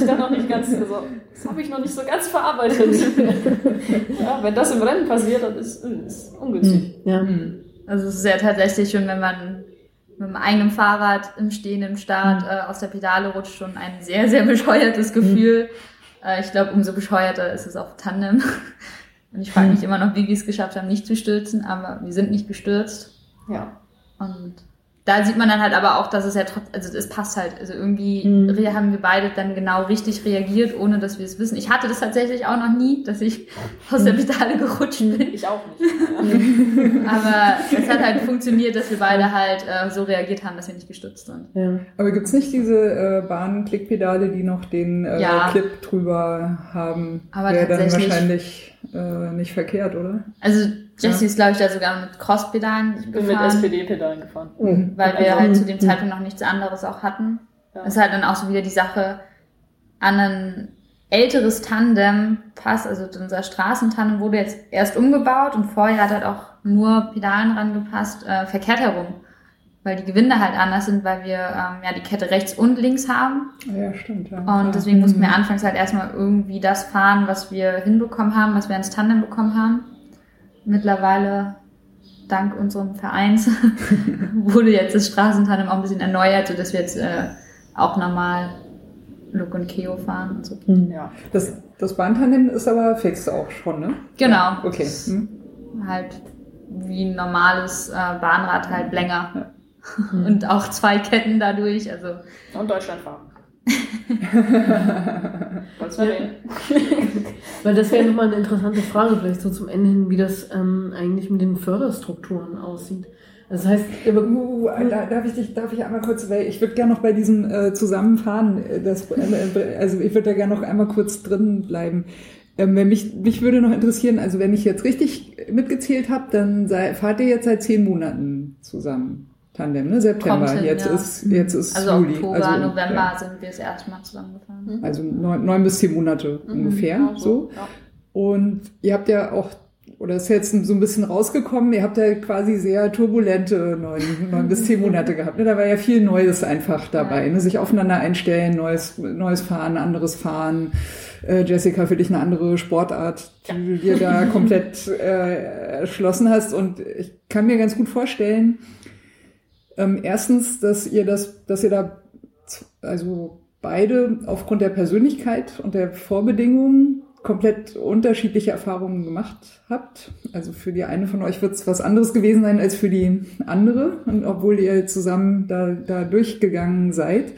ich da noch nicht ganz, also, das habe ich noch nicht so ganz verarbeitet. ja, wenn das im Rennen passiert, dann ist es ungünstig. Hm, Ja. Also es ist ja tatsächlich schon, wenn man mit dem eigenen Fahrrad im stehenden Start Mhm. äh, aus der Pedale rutscht, schon ein sehr, sehr bescheuertes Gefühl. Äh, ich glaube, umso bescheuerter ist es auf Tandem. Und ich frage Mhm. mich immer noch, wie wir es geschafft haben, nicht zu stürzen, aber wir sind nicht gestürzt. Ja. Und da sieht man dann halt aber auch, dass es ja trotzdem, also es passt halt. Also irgendwie Mhm. haben wir beide dann genau richtig reagiert, ohne dass wir es wissen. Ich hatte das tatsächlich auch noch nie, dass ich aus der Pedale gerutscht bin. Ich auch nicht. Aber es hat halt funktioniert, dass wir beide halt äh, so reagiert haben, dass wir nicht gestürzt sind. Ja. Aber gibt's nicht diese äh, Bahnklickpedale, die noch den äh, Ja. Clip drüber haben? Aber Wäre dann wahrscheinlich äh, nicht verkehrt, oder? Also Jessie ist, glaube ich, da sogar mit Crosspedalen Ich bin mit gefahren, SPD-Pedalen gefahren. weil wir Also- halt zu dem Mhm. Zeitpunkt noch nichts anderes auch hatten. Ja. Das ist halt dann auch so wieder die Sache an ein älteres Tandem passt, also unser Straßentandem wurde jetzt erst umgebaut und vorher hat halt auch nur Pedalen rangepasst, äh, verkehrt herum. Weil die Gewinde halt anders sind, weil wir ähm, ja die Kette rechts und links haben. Ja, stimmt. Ja. Und deswegen mussten wir anfangs halt erstmal irgendwie das fahren, was wir hinbekommen haben, was wir ins Tandem bekommen haben. Mittlerweile dank unserem Vereins wurde jetzt das Straßentandem auch ein bisschen erneuert, sodass wir jetzt äh, auch normal Look und Keo fahren und so. Ja. Das, das Bahntandem ist aber fix auch schon, ne? Genau. Okay. Hm. Halt wie ein normales äh, Bahnrad halt länger. Und auch zwei Ketten dadurch, also. Und Deutschland fahren. Weil das wäre nochmal eine interessante Frage, vielleicht so zum Ende hin, wie das ähm, eigentlich mit den Förderstrukturen aussieht. Das heißt, Uh, da, darf ich dich, darf ich einmal kurz, weil ich würde gerne noch bei diesem äh, Zusammenfahren, äh, das, äh, also ich würde da gerne noch einmal kurz drin bleiben. Ähm, wenn mich, mich würde noch interessieren, also wenn ich jetzt richtig mitgezählt habe, dann sei, fahrt ihr jetzt seit zehn Monaten zusammen. Tandem, ne? September. Hin, jetzt, ja. ist, jetzt ist Also Juli. Oktober, also, November ja. sind wir das erste Mal zusammengefahren. Also neun, neun bis zehn Monate ungefähr, genau so. Ja. Und ihr habt ja auch, oder ist jetzt so ein bisschen rausgekommen, ihr habt ja quasi sehr turbulente neun, neun bis zehn Monate gehabt. Ne? Da war ja viel Neues einfach dabei. Ne? Sich aufeinander einstellen, neues, neues Fahren, anderes Fahren. Äh, Jessica, für dich eine andere Sportart, die du dir da komplett äh, erschlossen hast. Und ich kann mir ganz gut vorstellen, ähm, erstens, dass ihr das, dass ihr da also beide aufgrund der Persönlichkeit und der Vorbedingungen komplett unterschiedliche Erfahrungen gemacht habt. Also für die eine von euch wird es was anderes gewesen sein als für die andere, und obwohl ihr zusammen da, da durchgegangen seid.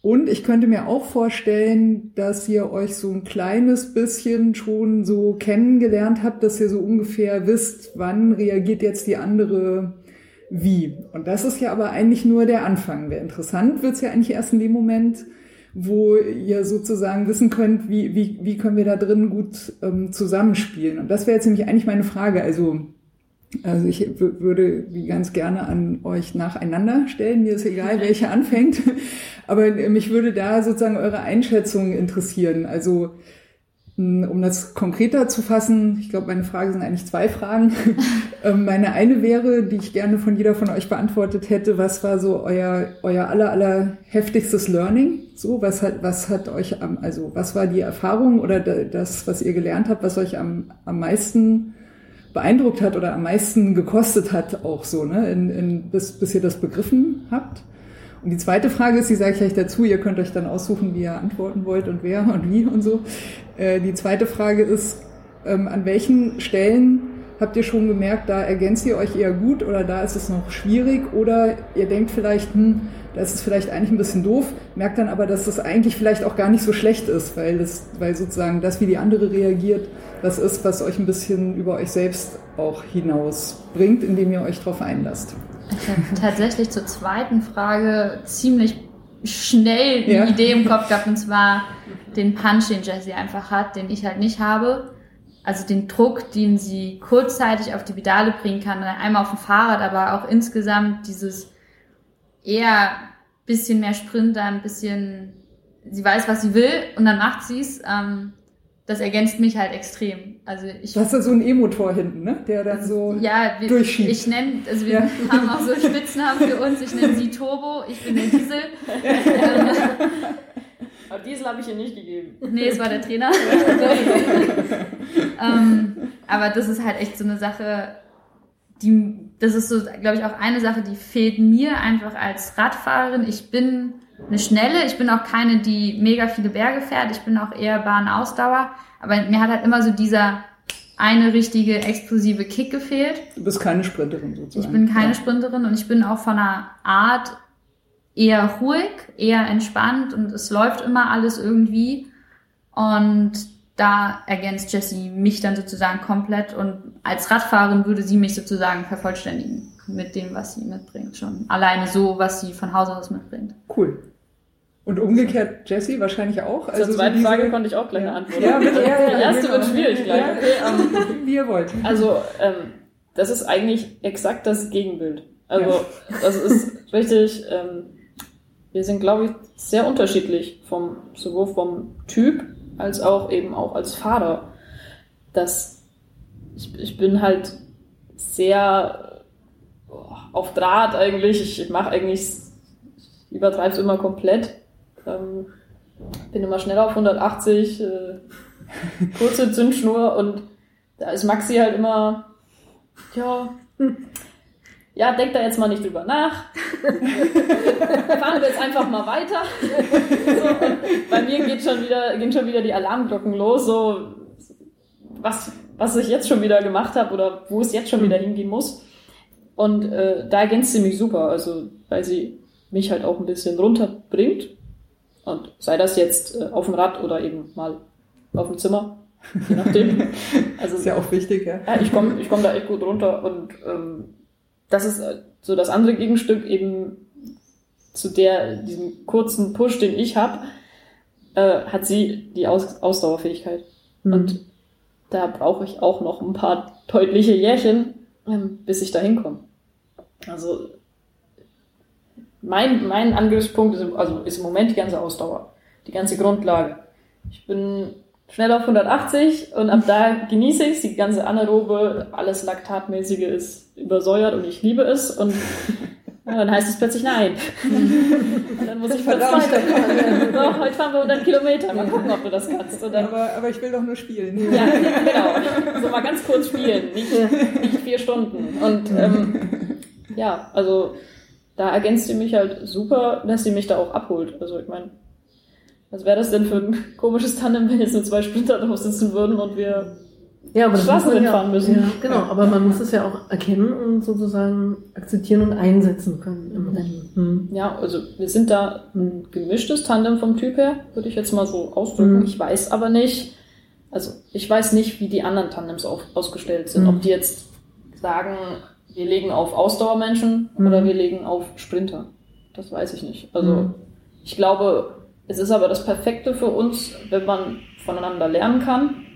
Und ich könnte mir auch vorstellen, dass ihr euch so ein kleines bisschen schon so kennengelernt habt, dass ihr so ungefähr wisst, wann reagiert jetzt die andere wie. Und das ist ja aber eigentlich nur der Anfang. Wer interessant wird's ja eigentlich erst in dem Moment, wo ihr sozusagen wissen könnt, wie, wie, wie können wir da drin gut ähm, zusammenspielen. Und das wäre jetzt nämlich eigentlich meine Frage. Also, also ich würde die ganz gerne an euch nacheinander stellen. Mir ist egal, welche anfängt. Aber mich würde da sozusagen eure Einschätzung interessieren. Also, um das konkreter zu fassen, ich glaube, meine Frage sind eigentlich zwei Fragen. Ähm, Meine eine wäre, die ich gerne von jeder von euch beantwortet hätte, was war so euer, euer aller, aller heftigstes Learning? So, was hat, was hat euch am, also was war die Erfahrung oder da- das, was ihr gelernt habt, was euch am, am meisten beeindruckt hat oder am meisten gekostet hat, auch so, ne, in, in, bis, bis ihr das begriffen habt? Und die zweite Frage ist, die sage ich gleich dazu, ihr könnt euch dann aussuchen, wie ihr antworten wollt und wer und wie und so. Äh, die zweite Frage ist, ähm, an welchen Stellen habt ihr schon gemerkt, da ergänzt ihr euch eher gut oder da ist es noch schwierig oder ihr denkt vielleicht, hm, da ist es vielleicht eigentlich ein bisschen doof, merkt dann aber, dass es eigentlich vielleicht auch gar nicht so schlecht ist, weil es, weil sozusagen das, wie die andere reagiert, das ist, was euch ein bisschen über euch selbst auch hinausbringt, indem ihr euch darauf einlasst. Ich habe tatsächlich zur zweiten Frage ziemlich schnell eine Ja. Idee im Kopf gehabt, und zwar den Punch, den Jessie einfach hat, den ich halt nicht habe. Also den Druck, den sie kurzzeitig auf die Pedale bringen kann, einmal auf dem Fahrrad, aber auch insgesamt dieses eher bisschen mehr Sprinter, ein bisschen, sie weiß, was sie will und dann macht sie es. Ähm, das ergänzt mich halt extrem. Also ich Du hast da so einen E-Motor hinten, ne? der dann so... ja, wir, durchschiebt. ich nenne, also wir Ja. haben auch so Spitznamen für uns. Ich nenne sie Turbo, ich bin der Diesel. Aber Diesel habe ich ihr nicht gegeben. nee, es war der Trainer. ähm, aber das ist halt echt so eine Sache, die, das ist so, glaube ich, auch eine Sache, die fehlt mir einfach als Radfahrerin. Ich bin eine schnelle, ich bin auch keine, die mega viele Berge fährt. Ich bin auch eher Bahnausdauer. Aber mir hat halt immer so dieser eine richtige explosive Kick gefehlt. Du bist keine Sprinterin sozusagen. Ich bin keine Ja. Sprinterin und ich bin auch von einer Art eher ruhig, eher entspannt und es läuft immer alles irgendwie. Und da ergänzt Jessie mich dann sozusagen komplett und als Radfahrerin würde sie mich sozusagen vervollständigen mit dem, was sie mitbringt schon. Alleine so, was sie von Haus aus mitbringt. Cool. Und umgekehrt, Jessie wahrscheinlich auch. Zur Also so zweiten diese- Frage konnte ich auch gleich Ja. eine Antwort. Ja, bitte, ja, ja, Die erste genau. wird schwierig gleich. Ja. Okay, ähm, Wie ihr wollt. Also, ähm, das ist eigentlich exakt das Gegenbild. Also, das ist richtig, ähm, wir sind, glaube ich, sehr unterschiedlich vom, sowohl vom Typ als auch eben auch als Vater. Das, ich, ich bin halt sehr oh, auf Draht eigentlich. Ich, ich mache eigentlich, ich übertreibe es immer komplett. Ähm, bin immer schneller auf 180, äh, kurze Zündschnur und da ist Maxi halt immer ja, ja, denk da jetzt mal nicht drüber nach. Fahren wir jetzt einfach mal weiter. so, bei mir geht schon wieder, gehen schon wieder die Alarmglocken los, so was, was ich jetzt schon wieder gemacht habe oder wo es jetzt schon wieder hingehen muss. Und äh, da ergänzt sie mich super, also weil sie mich halt auch ein bisschen runterbringt. Und sei das jetzt äh, auf dem Rad oder eben mal auf dem Zimmer, je nachdem. Also, ist ja auch wichtig, ja. ja ich komme ich komm da echt gut runter und ähm, das ist äh, so das andere Gegenstück eben zu der, diesem kurzen Push, den ich habe, äh, hat sie die Aus Ausdauerfähigkeit. Mhm. Und da brauche ich auch noch ein paar deutliche Jährchen, ähm, bis ich da hinkomme. Also mein, mein Angriffspunkt ist, also ist im Moment die ganze Ausdauer, die ganze Grundlage. Ich bin schnell auf 180 und ab da genieße ich die ganze anaerobe, alles Laktatmäßige ist übersäuert und ich liebe es und ja, dann heißt es plötzlich nein. Und dann muss ich kurz weiterfahren. So, heute fahren wir 100 Kilometer. Mal gucken, ob du das kannst. Dann, aber, aber ich will doch nur spielen. Ja, genau. So mal ganz kurz spielen, nicht, nicht vier Stunden. Und ähm, ja, also da ergänzt sie mich halt super, dass sie mich da auch abholt. Also ich meine, was wäre das denn für ein komisches Tandem, wenn jetzt nur zwei Sprinter drauf sitzen würden und wir ja, aber Straßenrennen ja, fahren müssen? Ja, genau, aber man muss es ja auch erkennen und sozusagen akzeptieren und einsetzen können im Rennen. Hm. Ja, also wir sind da ein gemischtes Tandem vom Typ her, würde ich jetzt mal so ausdrücken. Hm. Ich weiß aber nicht, also ich weiß nicht, wie die anderen Tandems auf, ausgestellt sind. Hm. Ob die jetzt sagen, wir legen auf Ausdauermenschen hm. oder wir legen auf Sprinter. Das weiß ich nicht. Also hm. ich glaube, es ist aber das Perfekte für uns, wenn man voneinander lernen kann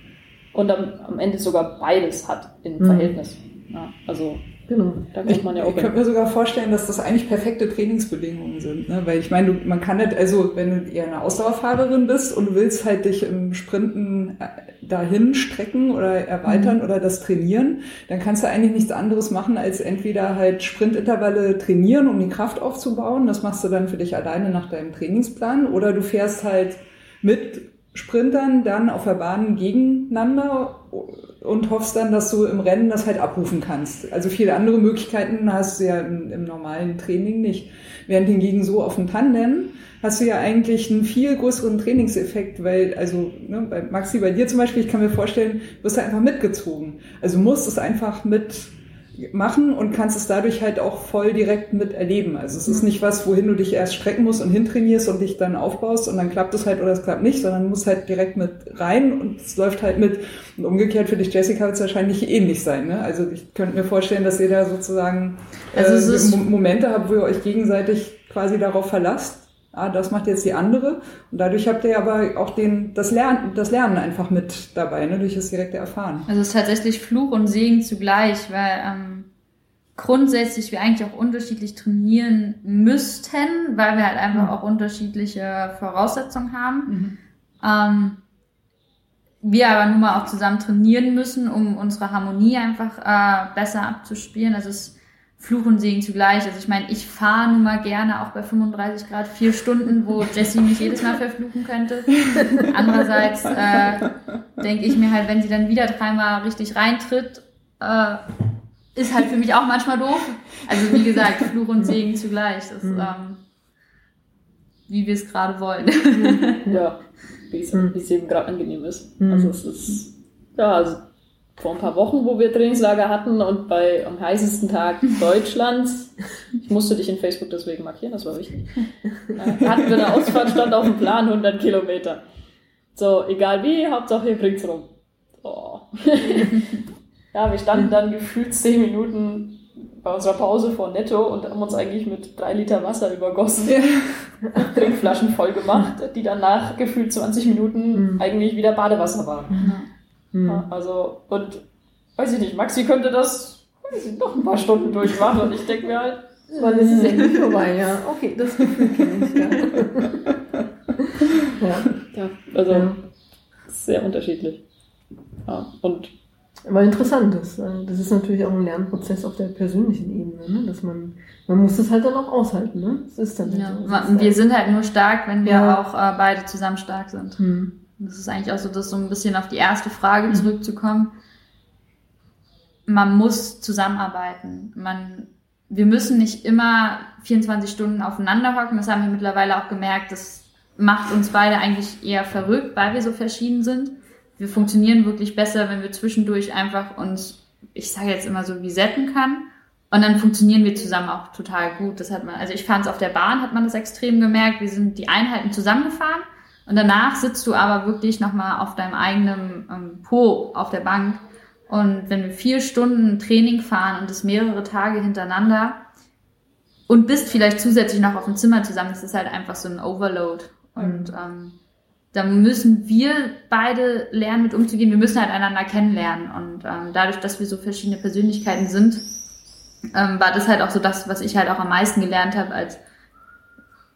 und dann am Ende sogar beides hat im mhm. Verhältnis. Ja, also Genau. Da kommt man ja auch ich, ich könnte mir sogar vorstellen, dass das eigentlich perfekte Trainingsbedingungen sind. Ne? Weil ich meine, du, man kann nicht, also wenn du eher eine Ausdauerfahrerin bist und du willst halt dich im Sprinten äh, dahin strecken oder erweitern mhm. oder das trainieren, dann kannst du eigentlich nichts anderes machen, als entweder halt Sprintintervalle trainieren, um die Kraft aufzubauen. Das machst du dann für dich alleine nach deinem Trainingsplan. Oder du fährst halt mit Sprintern dann auf der Bahn gegeneinander und hoffst dann, dass du im Rennen das halt abrufen kannst. Also viele andere Möglichkeiten hast du ja im, im normalen Training nicht. Während hingegen so auf dem Tandem hast du ja eigentlich einen viel größeren Trainingseffekt, weil, also ne, bei Maxi, bei dir zum Beispiel, ich kann mir vorstellen, wirst du einfach mitgezogen. Also musst es einfach mit machen und kannst es dadurch halt auch voll direkt miterleben. Also es ist nicht was, wohin du dich erst strecken musst und hintrainierst und dich dann aufbaust und dann klappt es halt oder es klappt nicht, sondern du musst halt direkt mit rein und es läuft halt mit. Und umgekehrt für dich, Jessica, wird es wahrscheinlich ähnlich sein. Ne? Also ich könnte mir vorstellen, dass ihr da sozusagen also äh, Momente habt, wo ihr euch gegenseitig quasi darauf verlasst ah, das macht jetzt die andere. Und dadurch habt ihr aber auch den, das, Lernen, das Lernen einfach mit dabei, ne, durch das direkte Erfahren. Also es ist tatsächlich Fluch und Segen zugleich, weil ähm, grundsätzlich wir eigentlich auch unterschiedlich trainieren müssten, weil wir halt einfach mhm. auch unterschiedliche Voraussetzungen haben. Mhm. Ähm, wir aber nun mal auch zusammen trainieren müssen, um unsere Harmonie einfach äh, besser abzuspielen. Also es Fluch und Segen zugleich. Also ich meine, ich fahre nun mal gerne auch bei 35 Grad vier Stunden, wo Jessie mich jedes Mal verfluchen könnte. Andererseits äh, denke ich mir halt, wenn sie dann wieder dreimal richtig reintritt, äh, ist halt für mich auch manchmal doof. Also wie gesagt, Fluch und Segen zugleich. Das, mhm. ähm, wie wir es gerade wollen. ja, wie es eben gerade angenehm ist. Mhm. Also es ist, ja, also vor ein paar Wochen, wo wir Trainingslager hatten und bei am heißesten Tag Deutschlands, ich musste dich in Facebook deswegen markieren, das war wichtig, äh, hatten wir eine Ausfahrt, stand auf dem Plan 100 Kilometer. So, egal wie, Hauptsache ihr bringt's rum. Oh. ja, wir standen dann gefühlt 10 Minuten bei unserer Pause vor Netto und haben uns eigentlich mit drei Liter Wasser übergossen, Trinkflaschen voll gemacht, die danach gefühlt 20 Minuten mhm. eigentlich wieder Badewasser waren. Ja, also, und weiß ich nicht, Maxi könnte das weiß ich, noch ein paar Stunden durchmachen und ich denke mir halt, wann ist es endlich vorbei, ja. Okay, das Gefühl kenne ich, ja. ja. ja. Also, ja. sehr unterschiedlich. Ja, und aber interessant ist. Äh, das ist natürlich auch ein Lernprozess auf der persönlichen Ebene, ne? dass man, man muss das halt dann auch aushalten, ne? Das ist dann ja, so. Wir halt sind halt nur stark, wenn wir ja. auch äh, beide zusammen stark sind. Hm. Das ist eigentlich auch so, das so ein bisschen auf die erste Frage mhm. zurückzukommen. man muss zusammenarbeiten. Man, wir müssen nicht immer 24 Stunden aufeinander hocken. Das haben wir mittlerweile auch gemerkt. Das macht uns beide eigentlich eher verrückt, weil wir so verschieden sind. Wir funktionieren wirklich besser, wenn wir zwischendurch einfach uns, ich sage jetzt immer so, resetten kann. Und dann funktionieren wir zusammen auch total gut. Das hat man, also ich fand es auf der Bahn, hat man das extrem gemerkt. Wir sind die Einheiten zusammengefahren und danach sitzt du aber wirklich nochmal auf deinem eigenen ähm, Po auf der Bank. Und wenn wir vier Stunden Training fahren und das mehrere Tage hintereinander und bist vielleicht zusätzlich noch auf dem Zimmer zusammen, das ist halt einfach so ein Overload. Und mhm. ähm, da müssen wir beide lernen, mit umzugehen. Wir müssen halt einander kennenlernen. Und ähm, dadurch, dass wir so verschiedene Persönlichkeiten sind, ähm, war das halt auch so das, was ich halt auch am meisten gelernt habe als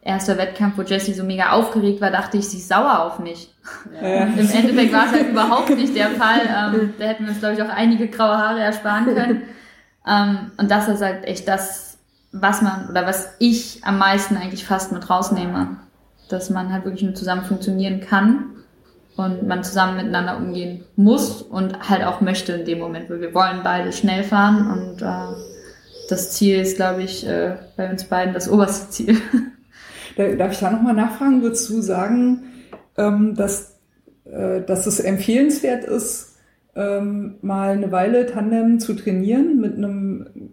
erster Wettkampf, wo Jessie so mega aufgeregt war, dachte ich, sie ist sauer auf mich. Ja. Im Endeffekt war es halt überhaupt nicht der Fall. Ähm, da hätten wir uns, glaube ich, auch einige graue Haare ersparen können. Ähm, und das ist halt echt das, was man oder was ich am meisten eigentlich fast mit rausnehme. Dass man halt wirklich nur zusammen funktionieren kann und man zusammen miteinander umgehen muss und halt auch möchte in dem Moment, weil wir wollen beide schnell fahren und äh, das Ziel ist, glaube ich, äh, bei uns beiden das oberste Ziel. Darf ich da nochmal nachfragen? Würdest du sagen, ähm, dass, äh, dass es empfehlenswert ist, ähm, mal eine Weile Tandem zu trainieren mit einem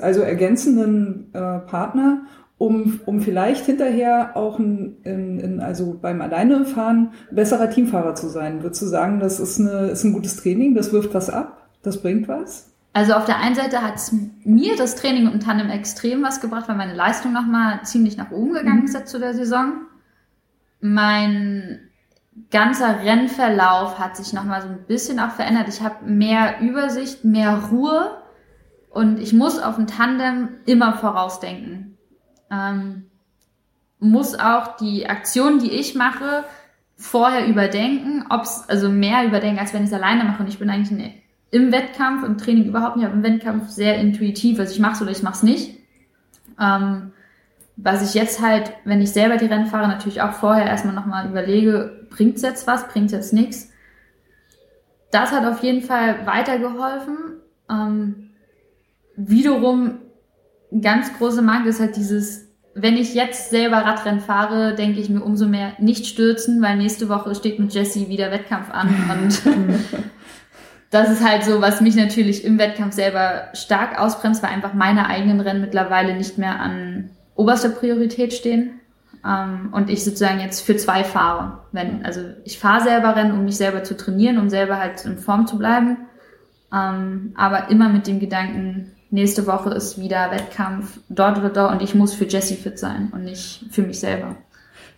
also ergänzenden äh, Partner, um, um vielleicht hinterher auch in, in, also beim Alleinefahren besserer Teamfahrer zu sein? Würdest du sagen, das ist, eine, ist ein gutes Training, das wirft was ab, das bringt was? Also auf der einen Seite hat mir das Training und Tandem extrem was gebracht, weil meine Leistung nochmal ziemlich nach oben gegangen mhm. ist zu der Saison. Mein ganzer Rennverlauf hat sich nochmal so ein bisschen auch verändert. Ich habe mehr Übersicht, mehr Ruhe und ich muss auf ein Tandem immer vorausdenken. Ähm, muss auch die Aktionen, die ich mache, vorher überdenken, ob es also mehr überdenken, als wenn ich es alleine mache. Und ich bin eigentlich ein im Wettkampf, im Training überhaupt nicht, aber im Wettkampf sehr intuitiv. Also ich mache es oder ich mache es nicht. Ähm, was ich jetzt halt, wenn ich selber die Rennen fahre, natürlich auch vorher erstmal nochmal überlege, bringt's jetzt was, bringt's jetzt nichts. Das hat auf jeden Fall weitergeholfen. Ähm, wiederum ganz große Mangel ist halt dieses, wenn ich jetzt selber Radrennen fahre, denke ich mir umso mehr nicht stürzen, weil nächste Woche steht mit Jesse wieder Wettkampf an und das ist halt so, was mich natürlich im Wettkampf selber stark ausbremst, weil einfach meine eigenen Rennen mittlerweile nicht mehr an oberster Priorität stehen. Ähm, und ich sozusagen jetzt für zwei fahre. Wenn, also ich fahre selber Rennen, um mich selber zu trainieren, um selber halt in Form zu bleiben. Ähm, aber immer mit dem Gedanken, nächste Woche ist wieder Wettkampf dort oder dort und ich muss für Jessie fit sein und nicht für mich selber.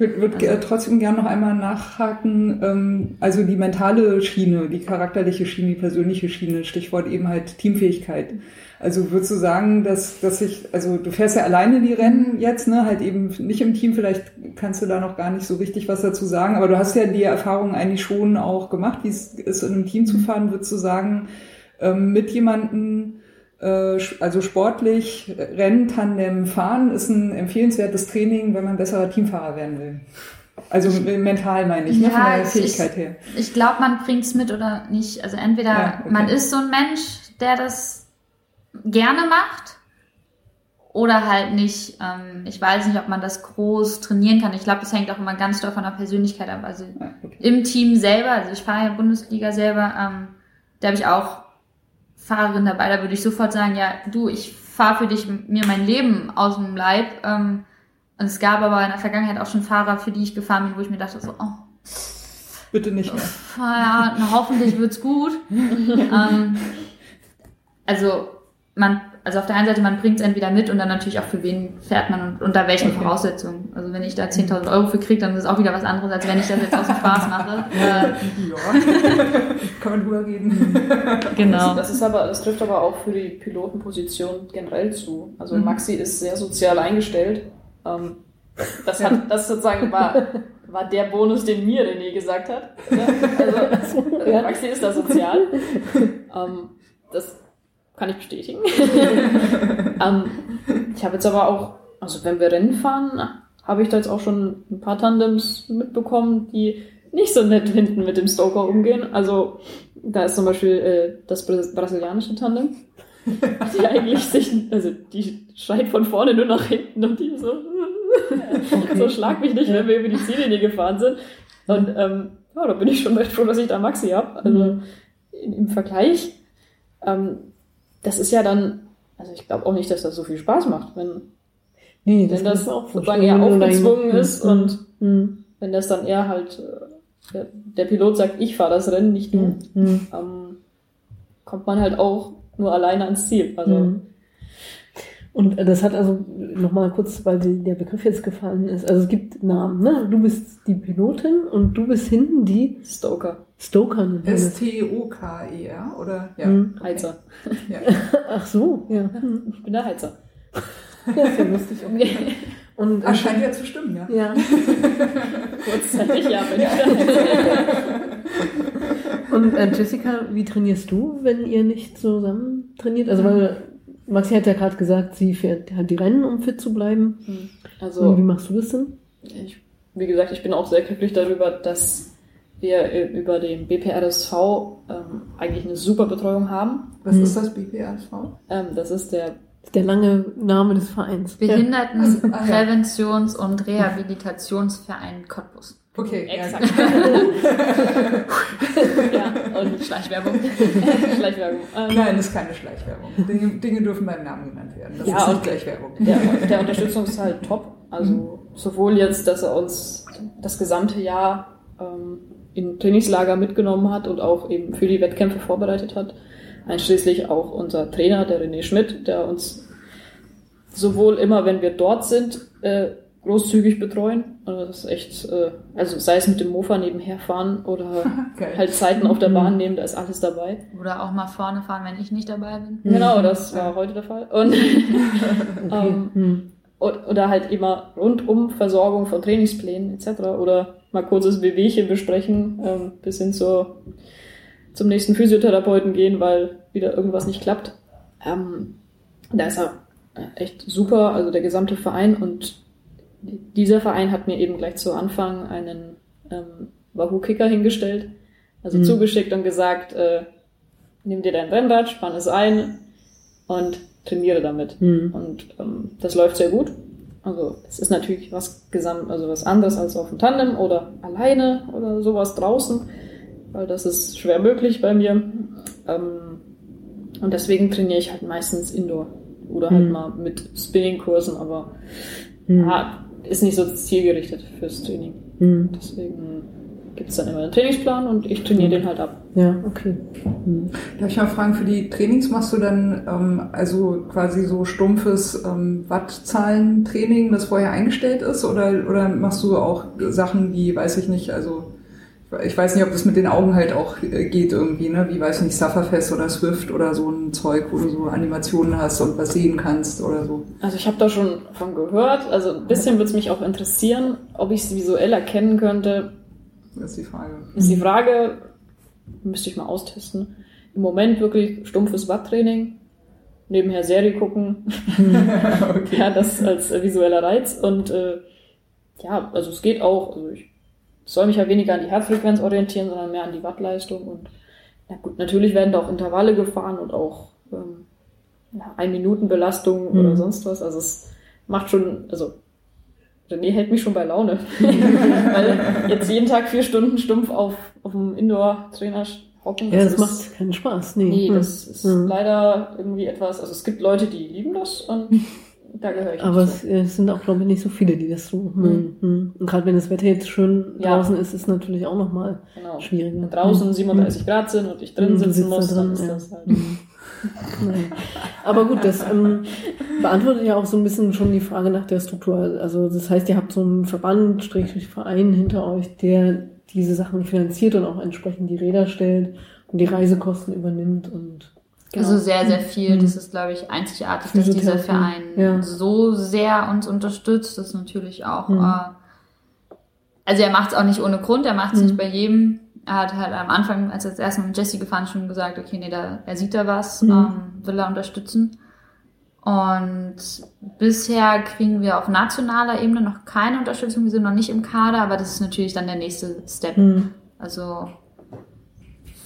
Ich würde also. trotzdem gerne noch einmal nachhaken. Ähm, also die mentale Schiene, die charakterliche Schiene, die persönliche Schiene, Stichwort eben halt Teamfähigkeit. Also würdest du sagen, dass, dass ich, also du fährst ja alleine die Rennen jetzt, ne, halt eben nicht im Team, vielleicht kannst du da noch gar nicht so richtig was dazu sagen, aber du hast ja die Erfahrung eigentlich schon auch gemacht, wie es ist, in einem Team zu fahren, würdest du sagen, ähm, mit jemandem, also sportlich, Rennen, Tandem, Fahren ist ein empfehlenswertes Training, wenn man besserer Teamfahrer werden will. Also mental meine ich, ne, von der Fähigkeit ich, her. Ich glaube, man bringt's mit oder nicht. Also entweder ja, okay. man ist so ein Mensch, der das gerne macht oder halt nicht. Ähm, ich weiß nicht, ob man das groß trainieren kann. Ich glaube, das hängt auch immer ganz doll von der Persönlichkeit ab. Also ja, okay. im Team selber, also ich fahre ja Bundesliga selber, ähm, da habe ich auch Fahrerin dabei, da würde ich sofort sagen, ja, du, ich fahre für dich mir mein Leben aus dem Leib. Ähm, und es gab aber in der Vergangenheit auch schon Fahrer, für die ich gefahren bin, wo ich mir dachte, so, oh, bitte nicht mehr. Ja, hoffentlich wird's gut. ähm, also man also auf der einen Seite, man bringt es entweder mit und dann natürlich auch für wen fährt man und unter welchen okay. Voraussetzungen. Also wenn ich da 10.000 Euro für kriege, dann ist es auch wieder was anderes, als wenn ich das jetzt aus dem Spaß mache. ja, kann man drüber reden. genau. Das, ist aber, das trifft aber auch für die Pilotenposition generell zu. Also mhm. Maxi ist sehr sozial eingestellt. Ähm, das hat, das sozusagen war, war der Bonus, den mir René gesagt hat. Also, Maxi ist da sozial. Ähm, das kann ich bestätigen. ähm, ich habe jetzt aber auch, also wenn wir Rennen fahren, habe ich da jetzt auch schon ein paar Tandems mitbekommen, die nicht so nett hinten mit dem Stoker umgehen. Also da ist zum Beispiel äh, das Bras- brasilianische Tandem, die eigentlich sich, also die schreit von vorne nur nach hinten und die so, so schlag mich nicht, wenn wir über die Ziellinie gefahren sind. Und ähm, ja, da bin ich schon recht froh, dass ich da Maxi habe. Also Mhm. in, im Vergleich, ähm, das ist ja dann, also ich glaube auch nicht, dass das so viel Spaß macht, wenn, Nee, wenn das mir auch sozusagen eher wenn aufgezwungen ist und Mhm. wenn das dann eher halt äh, der, der Pilot sagt, ich fahre das Rennen, nicht du, Mhm. ähm, kommt man halt auch nur alleine ans Ziel. Also Mhm. Und das hat also nochmal kurz, weil der Begriff jetzt gefallen ist. Also es gibt Namen, ne? Du bist die Pilotin und du bist hinten die Stoker, Stoker. das. S-T-O-K-E-R, E oder? Ja. Mhm. Heizer. ja. Ach so, ja. Hm. Ich bin der Heizer. Ja, ist ja lustig. Okay. Und Ah, scheint ja zu stimmen, ja. ja. Kurzzeitig, ja, bin ich Heizer. Und äh, Jessica, wie trainierst du, wenn ihr nicht zusammen trainiert? Also weil Maxi hat ja gerade gesagt, sie fährt halt die Rennen, um fit zu bleiben. Also Und wie machst du das denn? ich, wie gesagt, ich bin auch sehr glücklich darüber, dass wir äh, über den BPRSV ähm, eigentlich eine super Betreuung haben. Was Mhm. ist das BPRV? Ähm, das ist der der lange Name des Vereins. Behindertenpräventions- und Rehabilitationsverein Cottbus. Okay, ja. Exakt. ja, und Schleichwerbung. Schleichwerbung. Ähm, Nein, das ist keine Schleichwerbung. Dinge, Dinge dürfen beim Namen genannt werden. Das Ja, ist nicht und- gleich Werbung. der, der Unterstützung ist halt top. Also sowohl jetzt, dass er uns das gesamte Jahr ähm, in Trainingslager mitgenommen hat und auch eben für die Wettkämpfe vorbereitet hat. Einschließlich auch unser Trainer, der René Schmidt, der uns sowohl immer, wenn wir dort sind, äh, großzügig betreuen. Also das ist echt, äh, also sei es mit dem Mofa nebenher fahren oder Geil. halt Zeiten auf der Bahn nehmen, da ist alles dabei. Oder auch mal vorne fahren, wenn ich nicht dabei bin. Genau, das war heute der Fall. Und ähm, Hm. und- oder halt immer rundum Versorgung von Trainingsplänen etc. Oder mal kurzes Wehwehchen besprechen, ähm, bis hin zur, zum nächsten Physiotherapeuten gehen, weil wieder irgendwas nicht klappt. Ähm, da ist er echt super, also der gesamte Verein und dieser Verein hat mir eben gleich zu Anfang einen ähm, Wahoo Kicker hingestellt, also Mhm. zugeschickt und gesagt, äh, nimm dir dein Rennrad, spann es ein und trainiere damit. Hm. Und ähm, das läuft sehr gut. Also es ist natürlich was gesamt, also was anderes als auf dem Tandem oder alleine oder sowas draußen, weil das ist schwer möglich bei mir. Ähm, und deswegen trainiere ich halt meistens Indoor oder halt Mhm. mal mit Spinning-Kursen, aber Hm. ja, ist nicht so zielgerichtet fürs Training. Hm. Deswegen gibt es dann immer einen Trainingsplan und ich trainiere den halt ab. Ja, okay. Hm. Darf ich mal fragen, für die Trainings machst du dann ähm, also quasi so stumpfes ähm, Wattzahlentraining, das vorher eingestellt ist? Oder, oder machst du auch Sachen wie, weiß ich nicht, also ich weiß nicht, ob das mit den Augen halt auch äh, geht irgendwie, ne? Wie weiß ich nicht, Sufferfest oder Swift oder so ein Zeug, wo du so Animationen hast und was sehen kannst oder so. Also ich habe da schon von gehört, also ein bisschen würde es mich auch interessieren, ob ich es visuell erkennen könnte, Das ist die Frage. ist die Frage, müsste ich mal austesten. Im Moment wirklich stumpfes Watttraining, nebenher Serie gucken, okay. ja, das als visueller Reiz und äh, ja, also es geht auch, also ich soll mich ja weniger an die Herzfrequenz orientieren, sondern mehr an die Wattleistung und na gut, natürlich werden da auch Intervalle gefahren und auch ähm, ja, ein Minuten Belastung Mhm. oder sonst was, also es macht schon, also René hält mich schon bei Laune, weil jetzt jeden Tag vier Stunden stumpf auf, auf dem Indoor-Trainer hocken, Ja, das ist- macht keinen Spaß. Nee, Nee, Hm. das ist Hm. leider irgendwie etwas, also es gibt Leute, die lieben das und da gehöre ich Aber es, es sind auch, glaube ich, nicht so viele, die das so. Hm. Hm. Und gerade wenn das Wetter jetzt schön Ja. draußen ist, ist es natürlich auch nochmal. Genau. schwieriger. Wenn draußen Hm. 37 Grad sind und ich drin Hm, sitzen muss, dann drin, ist ja. das halt. Nein. Aber gut, das ähm, beantwortet ja auch so ein bisschen schon die Frage nach der Struktur. Also das heißt, ihr habt so einen Verband, Schrägstrich Verein hinter euch, der diese Sachen finanziert und auch entsprechend die Räder stellt und die Reisekosten übernimmt und Genau. Also sehr, sehr viel. Mhm. Das ist, glaube ich, einzigartig, dass dieser Verein ja. so sehr uns unterstützt. Das ist natürlich auch, Mhm. äh, also er macht es auch nicht ohne Grund, er macht es Mhm. nicht bei jedem. Er hat halt am Anfang, als er das erste Mal mit Jesse gefahren ist, schon gesagt, okay, nee, da, er sieht da was, Mhm. ähm, will er unterstützen. Und bisher kriegen wir auf nationaler Ebene noch keine Unterstützung. Wir sind noch nicht im Kader, aber das ist natürlich dann der nächste Step. Hm. Also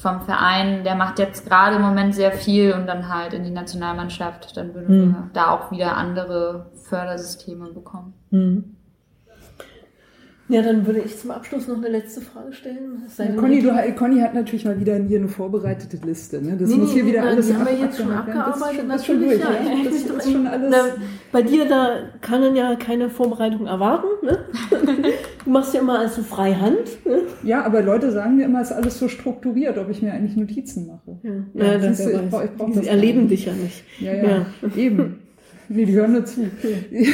vom Verein, der macht jetzt gerade im Moment sehr viel und dann halt in die Nationalmannschaft. Dann würden Hm. wir da auch wieder andere Fördersysteme bekommen. Ja, dann würde ich zum Abschluss noch eine letzte Frage stellen. Ja, Conny, du, Conny hat natürlich mal wieder hier eine vorbereitete Liste. Ne? Das Nee, muss nee, hier wieder nein, alles die haben wir jetzt schon abgearbeitet, Das ist schon, das natürlich, ja. Ja. Das ist schon alles. Na, bei dir, da kann man ja keine Vorbereitung erwarten. Ne? Du machst ja immer also frei Hand. Ne? Ja, aber Leute sagen mir immer, es ist alles so strukturiert, ob ich mir eigentlich Notizen mache. Ja, Ja, ja das du, ich weiß. brauch- ich brauch Die das erleben dich ja nicht. Ja, ja, eben. Nee, die hören nur zu. nee,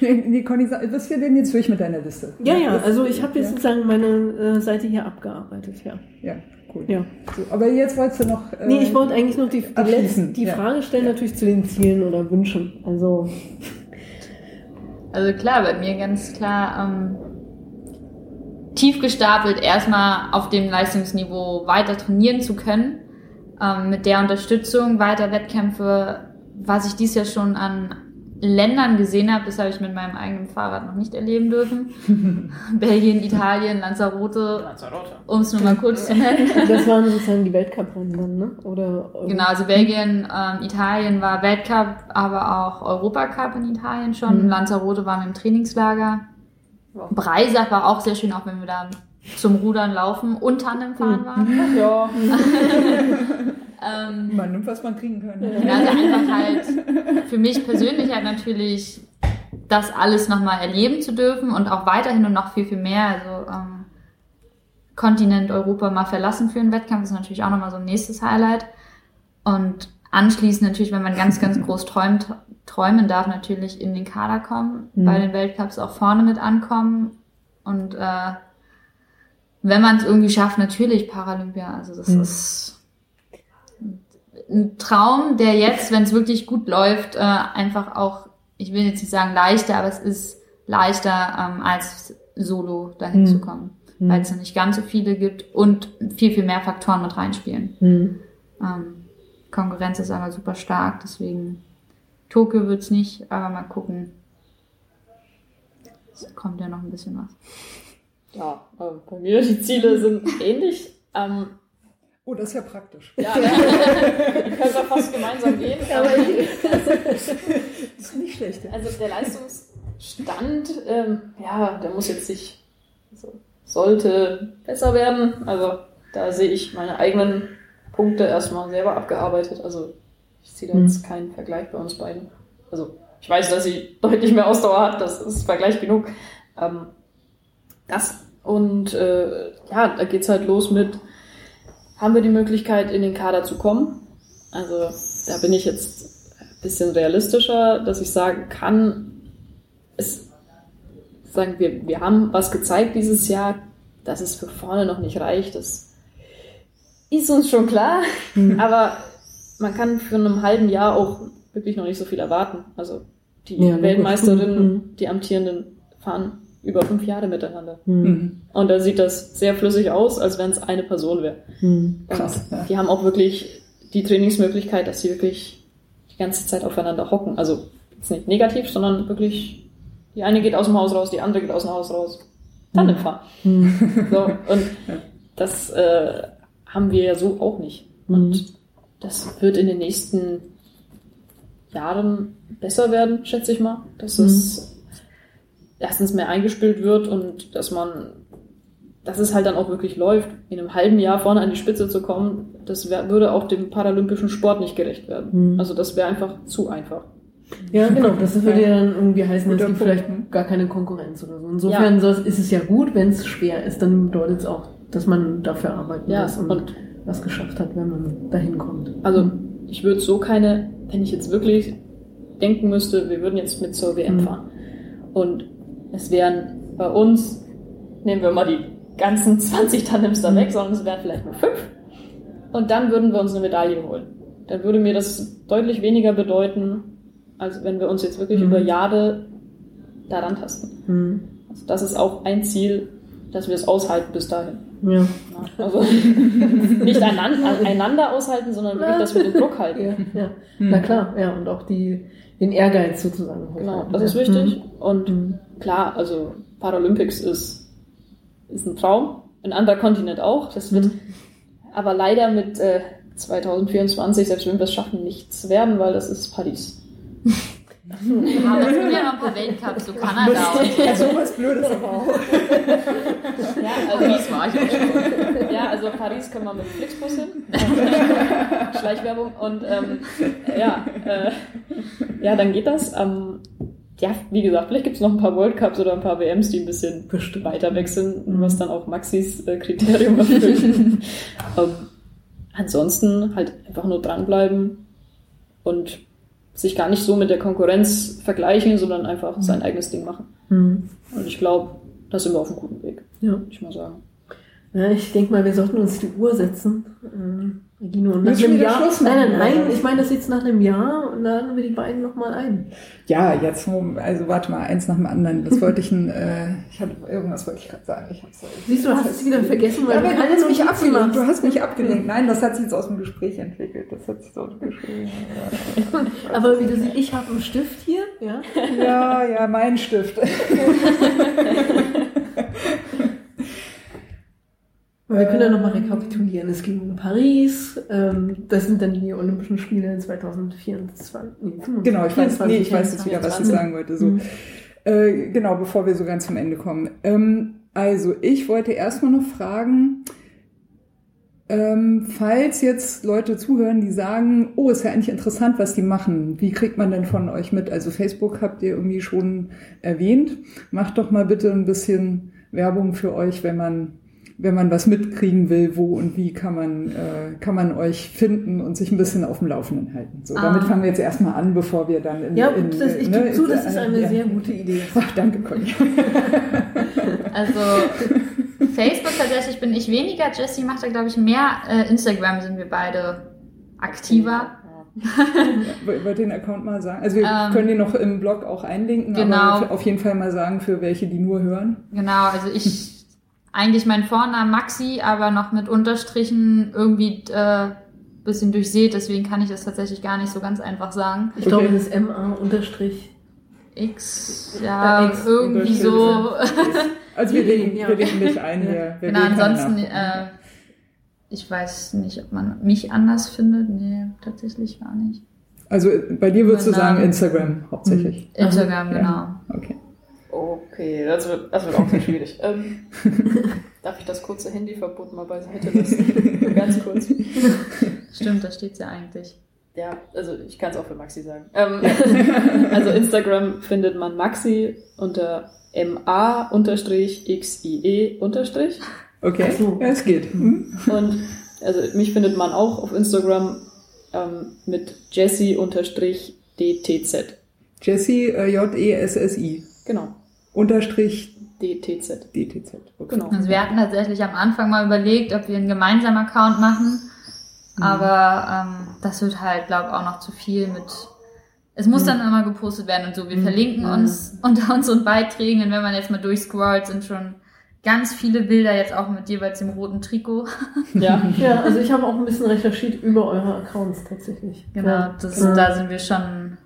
nee, Conny, was wir denn jetzt durch mit deiner Liste? Ja, ja, also ich habe jetzt ja. sozusagen meine äh, Seite hier abgearbeitet, ja. Ja, cool. ja. So, aber jetzt wolltest du noch. äh, Nee, ich wollte eigentlich noch die, die, abschließen, letzte, die ja. Frage stellen natürlich zu den Zielen oder Wünschen. Also, Also klar, bei mir ganz klar ähm, tief gestapelt, erstmal auf dem Leistungsniveau weiter trainieren zu können, ähm, mit der Unterstützung weiter Wettkämpfe, was ich dies Jahr schon an Ländern gesehen habe, das habe ich mit meinem eigenen Fahrrad noch nicht erleben dürfen. Belgien, Italien, Lanzarote, um es nur mal kurz zu nennen. das waren sozusagen die Weltcuprennen dann, ne? Oder, Genau, also Belgien, ähm, Italien war Weltcup, aber auch Europacup in Italien schon. Mhm. Lanzarote waren wir im Trainingslager. Breisach war auch sehr schön, auch wenn wir da zum Rudern laufen und Tandem fahren waren. Ja, Ähm, Man nimmt, was man kriegen kann. ja, also einfach halt für mich persönlich halt natürlich das alles nochmal erleben zu dürfen und auch weiterhin und noch viel, viel mehr. Also ähm, Kontinent Europa mal verlassen für einen Wettkampf ist natürlich auch nochmal so ein nächstes Highlight. Und anschließend natürlich, wenn man ganz, ganz groß träumt, träumen darf, natürlich in den Kader kommen, Mhm. bei den Weltcups auch vorne mit ankommen. Und äh, wenn man es irgendwie schafft, natürlich Paralympia. Also das Mhm. ist ein Traum, der jetzt, wenn es wirklich gut läuft, äh, einfach auch, ich will jetzt nicht sagen leichter, aber es ist leichter, ähm, als solo dahin Mhm. zu kommen, weil es noch nicht ganz so viele gibt und viel, viel mehr Faktoren mit reinspielen. Hm. Ähm, Konkurrenz ist aber super stark, deswegen Tokio wird's nicht, aber mal gucken. Es kommt ja noch ein bisschen was. ja äh, bei mir die Ziele sind ähnlich. Ähm, Oh, das ist ja praktisch. ja, ne? wir können da fast gemeinsam gehen. Ähm, Das ist nicht schlecht. ja. Also der Leistungsstand, ähm, ja, der muss jetzt sich, also sollte besser werden. Also da sehe ich meine eigenen Punkte erstmal selber abgearbeitet. Also ich ziehe da jetzt keinen Vergleich bei uns beiden. Also ich weiß, dass sie deutlich mehr Ausdauer hat, das ist Vergleich genug. Ähm, das und äh, ja, da geht's halt los mit, haben wir die Möglichkeit, in den Kader zu kommen? Also da bin ich jetzt ein bisschen realistischer, dass ich sagen kann, es sagen wir, wir haben was gezeigt dieses Jahr, dass es für vorne noch nicht reicht. Das ist uns schon klar, aber man kann für einem halben Jahr auch wirklich noch nicht so viel erwarten. Also die Ja. Weltmeisterinnen, Mhm. die amtierenden, fahren über fünf Jahre miteinander. Hm. Mhm. Und da sieht das sehr flüssig aus, als wenn es eine Person wäre. Hm. Krass. Ja. Die haben auch wirklich die Trainingsmöglichkeit, dass sie wirklich die ganze Zeit aufeinander hocken. Also jetzt nicht negativ, sondern wirklich, die eine geht aus dem Haus raus, die andere geht aus dem Haus raus. Tandem fahren. Hm. So, und das äh, haben wir ja so auch nicht. Und das wird in den nächsten Jahren besser werden, schätze ich mal. Dass es erstens mehr eingespielt wird und dass man, dass es halt dann auch wirklich läuft. In einem halben Jahr vorne an die Spitze zu kommen, das wär, würde auch dem paralympischen Sport nicht gerecht werden. Mhm. Also das wäre einfach zu einfach. Ja, genau. Das würde ja dann irgendwie heißen, es gibt Punkt, vielleicht gar keine Konkurrenz oder so. Insofern so ist es ja gut, wenn es schwer ist, dann bedeutet es auch, dass man dafür arbeiten Ja, muss und, und- was geschafft hat, wenn man dahin kommt. Also ich würde so keine, wenn ich jetzt wirklich denken müsste, wir würden jetzt mit zur WM Mhm. fahren und es wären bei uns, nehmen wir mal die ganzen 20 Tandems da weg, sondern es wären vielleicht nur fünf und dann würden wir uns eine Medaille holen. Dann würde mir das deutlich weniger bedeuten, als wenn wir uns jetzt wirklich Mhm. über Jahre daran tasten. Hm. Also das ist auch ein Ziel, dass wir es aushalten bis dahin. Ja. Also nicht einander, einander aushalten, sondern wirklich, dass wir den Druck halten. Ja, ja. Na klar, ja, und auch die, den Ehrgeiz sozusagen. Genau, hochhalten. das ist wichtig. Und Mhm. klar, also Paralympics ist, ist ein Traum. Ein anderer Kontinent auch. Das wird Mhm. aber leider mit äh, 2024, selbst wenn wir es schaffen, nichts werden, weil das ist Paris. Ja, aber es ja noch ein paar Weltcups, so Kanada und Ja, sowas Blödes aber auch. Ja, also, Paris war ich auch schon. ja, also Paris können wir mit dem Flixbus hin. Schleichwerbung. Und ähm, ja, äh, ja, dann geht das. Ähm, ja, wie gesagt, vielleicht gibt es noch ein paar World Cups oder ein paar WMs, die ein bisschen Bestimmt. weiter weg sind, was dann auch Maxis äh, Kriterium erfüllt. ähm, ansonsten halt einfach nur dranbleiben und sich gar nicht so mit der Konkurrenz vergleichen, sondern einfach sein eigenes Ding machen. Mhm. Und ich glaube, da sind wir auf einem guten Weg, Ja. würde ich mal sagen. Ja, ich denke mal, wir sollten uns die Uhr setzen. Regino, und nach einem Jahr. Schluss Nein, machen, nein, nein, was? ich meine das jetzt nach einem Jahr und laden wir die beiden nochmal ein. Ja, jetzt, also warte mal, eins nach dem anderen. Das wollte ich, ein, äh, ich hatte, irgendwas wollte ich gerade sagen. Ich hab's, Siehst du, du hast es wieder vergessen, weil Ja, du hast mich abgelenkt. Du hast mich abgelenkt. Nein, das hat sich jetzt aus dem Gespräch entwickelt. Das hat sich dem Gespräch. Aber wie du siehst, ich habe einen Stift hier, ja. Ja, ja, mein Stift. Wir können ja nochmal rekapitulieren. Es ging um Paris, ähm, das sind dann die Olympischen Spiele 2024. Nee, 25, Genau, ich weiß, nee, ich 24, weiß jetzt wieder, was ich 24. sagen wollte. So. Mhm. Äh, genau, bevor wir so ganz zum Ende kommen. Ähm, also, ich wollte erstmal noch fragen, ähm, falls jetzt Leute zuhören, die sagen, oh, ist ja eigentlich interessant, was die machen. Wie kriegt man denn von euch mit? Also Facebook habt ihr irgendwie schon erwähnt. Macht doch mal bitte ein bisschen Werbung für euch, wenn man wenn man was mitkriegen will, wo und wie kann man, äh, kann man euch finden und sich ein bisschen auf dem Laufenden halten. So, damit Ah. fangen wir jetzt erstmal an, bevor wir dann in, Ja, in das, ich ne, gebe zu, das ist eine ja. sehr gute Idee. Ach, danke, Conny. Also Facebook tatsächlich bin ich weniger. Jessie macht da, glaube ich, mehr. Äh, Instagram sind wir beide aktiver. Wollt ihr den Account mal sagen? Also wir Ähm, können den noch im Blog auch einlinken, genau. aber auf jeden Fall mal sagen, für welche, die nur hören. Genau, also ich eigentlich mein Vornamen Maxi, aber noch mit Unterstrichen irgendwie äh, bisschen durchsät, deswegen kann ich das tatsächlich gar nicht so ganz einfach sagen. Ich Okay. glaube, das ist MA unterstrich. X, ja, X irgendwie so. Also wir legen, Ja. wir legen ein hier. Wir genau, ansonsten, äh, ich weiß nicht, ob man mich anders findet. Nee, tatsächlich gar nicht. Also bei dir würdest du sagen. Instagram hauptsächlich. Instagram, Ja. genau. Okay. Okay, das wird, das wird auch sehr schwierig. ähm, darf ich das kurze Handyverbot mal beiseite lassen? Nur Ganz kurz. Stimmt, da steht's ja eigentlich. Ja, also ich kann es auch für Maxi sagen. Ähm, also Instagram findet man Maxi unter ma-xie. Okay, so. ja, es geht. Hm? Und also mich findet man auch auf Instagram ähm, mit Jessie unterstrich DTZ. Jessie, äh, J-E-S-S-I. Genau, Unterstrich DTZ. DTZ. Okay. Genau. Also wir hatten tatsächlich am Anfang mal überlegt, ob wir einen gemeinsamen Account machen. Aber ähm, das wird halt, glaube ich, auch noch zu viel mit. Es muss dann immer gepostet werden und so. Wir verlinken uns unter unseren Beiträgen und wenn man jetzt mal durchscrollt, sind schon ganz viele Bilder jetzt auch mit jeweils dem roten Trikot. Ja, Ja, also ich habe auch ein bisschen recherchiert über eure Accounts tatsächlich. Genau, das, Ja. da sind wir schon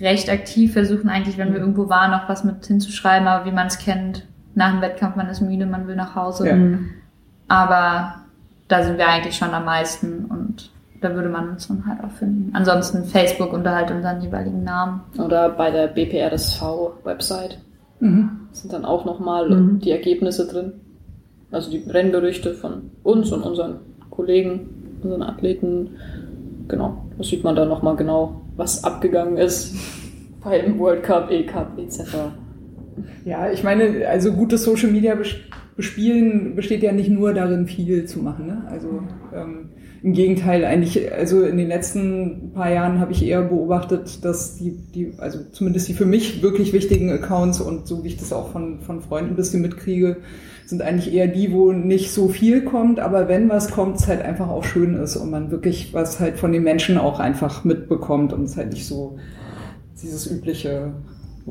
recht aktiv, versuchen eigentlich, wenn wir irgendwo waren, noch was mit hinzuschreiben, aber wie man es kennt, nach dem Wettkampf, man ist müde, man will nach Hause. Ja. Mhm. Aber da sind wir eigentlich schon am meisten und da würde man uns dann halt auch finden. Ansonsten Facebook unter halt unseren jeweiligen Namen. oder bei der BPRSV-Website Mhm. sind dann auch nochmal Mhm. die Ergebnisse drin. Also die Rennberichte von uns und unseren Kollegen, unseren Athleten. Genau, da sieht man dann nochmal genau, was abgegangen ist beim World Cup, E-Cup etc. Ja, ich meine, also gutes Social Media bes- bespielen besteht ja nicht nur darin, viel zu machen. Ne? Also ähm, im Gegenteil, eigentlich, also in den letzten paar Jahren habe ich eher beobachtet, dass die, die, also zumindest die für mich wirklich wichtigen Accounts und so wie ich das auch von, von Freunden ein bisschen mitkriege, sind eigentlich eher die, wo nicht so viel kommt, aber wenn was kommt, es halt einfach auch schön ist und man wirklich was halt von den Menschen auch einfach mitbekommt und es halt nicht so dieses übliche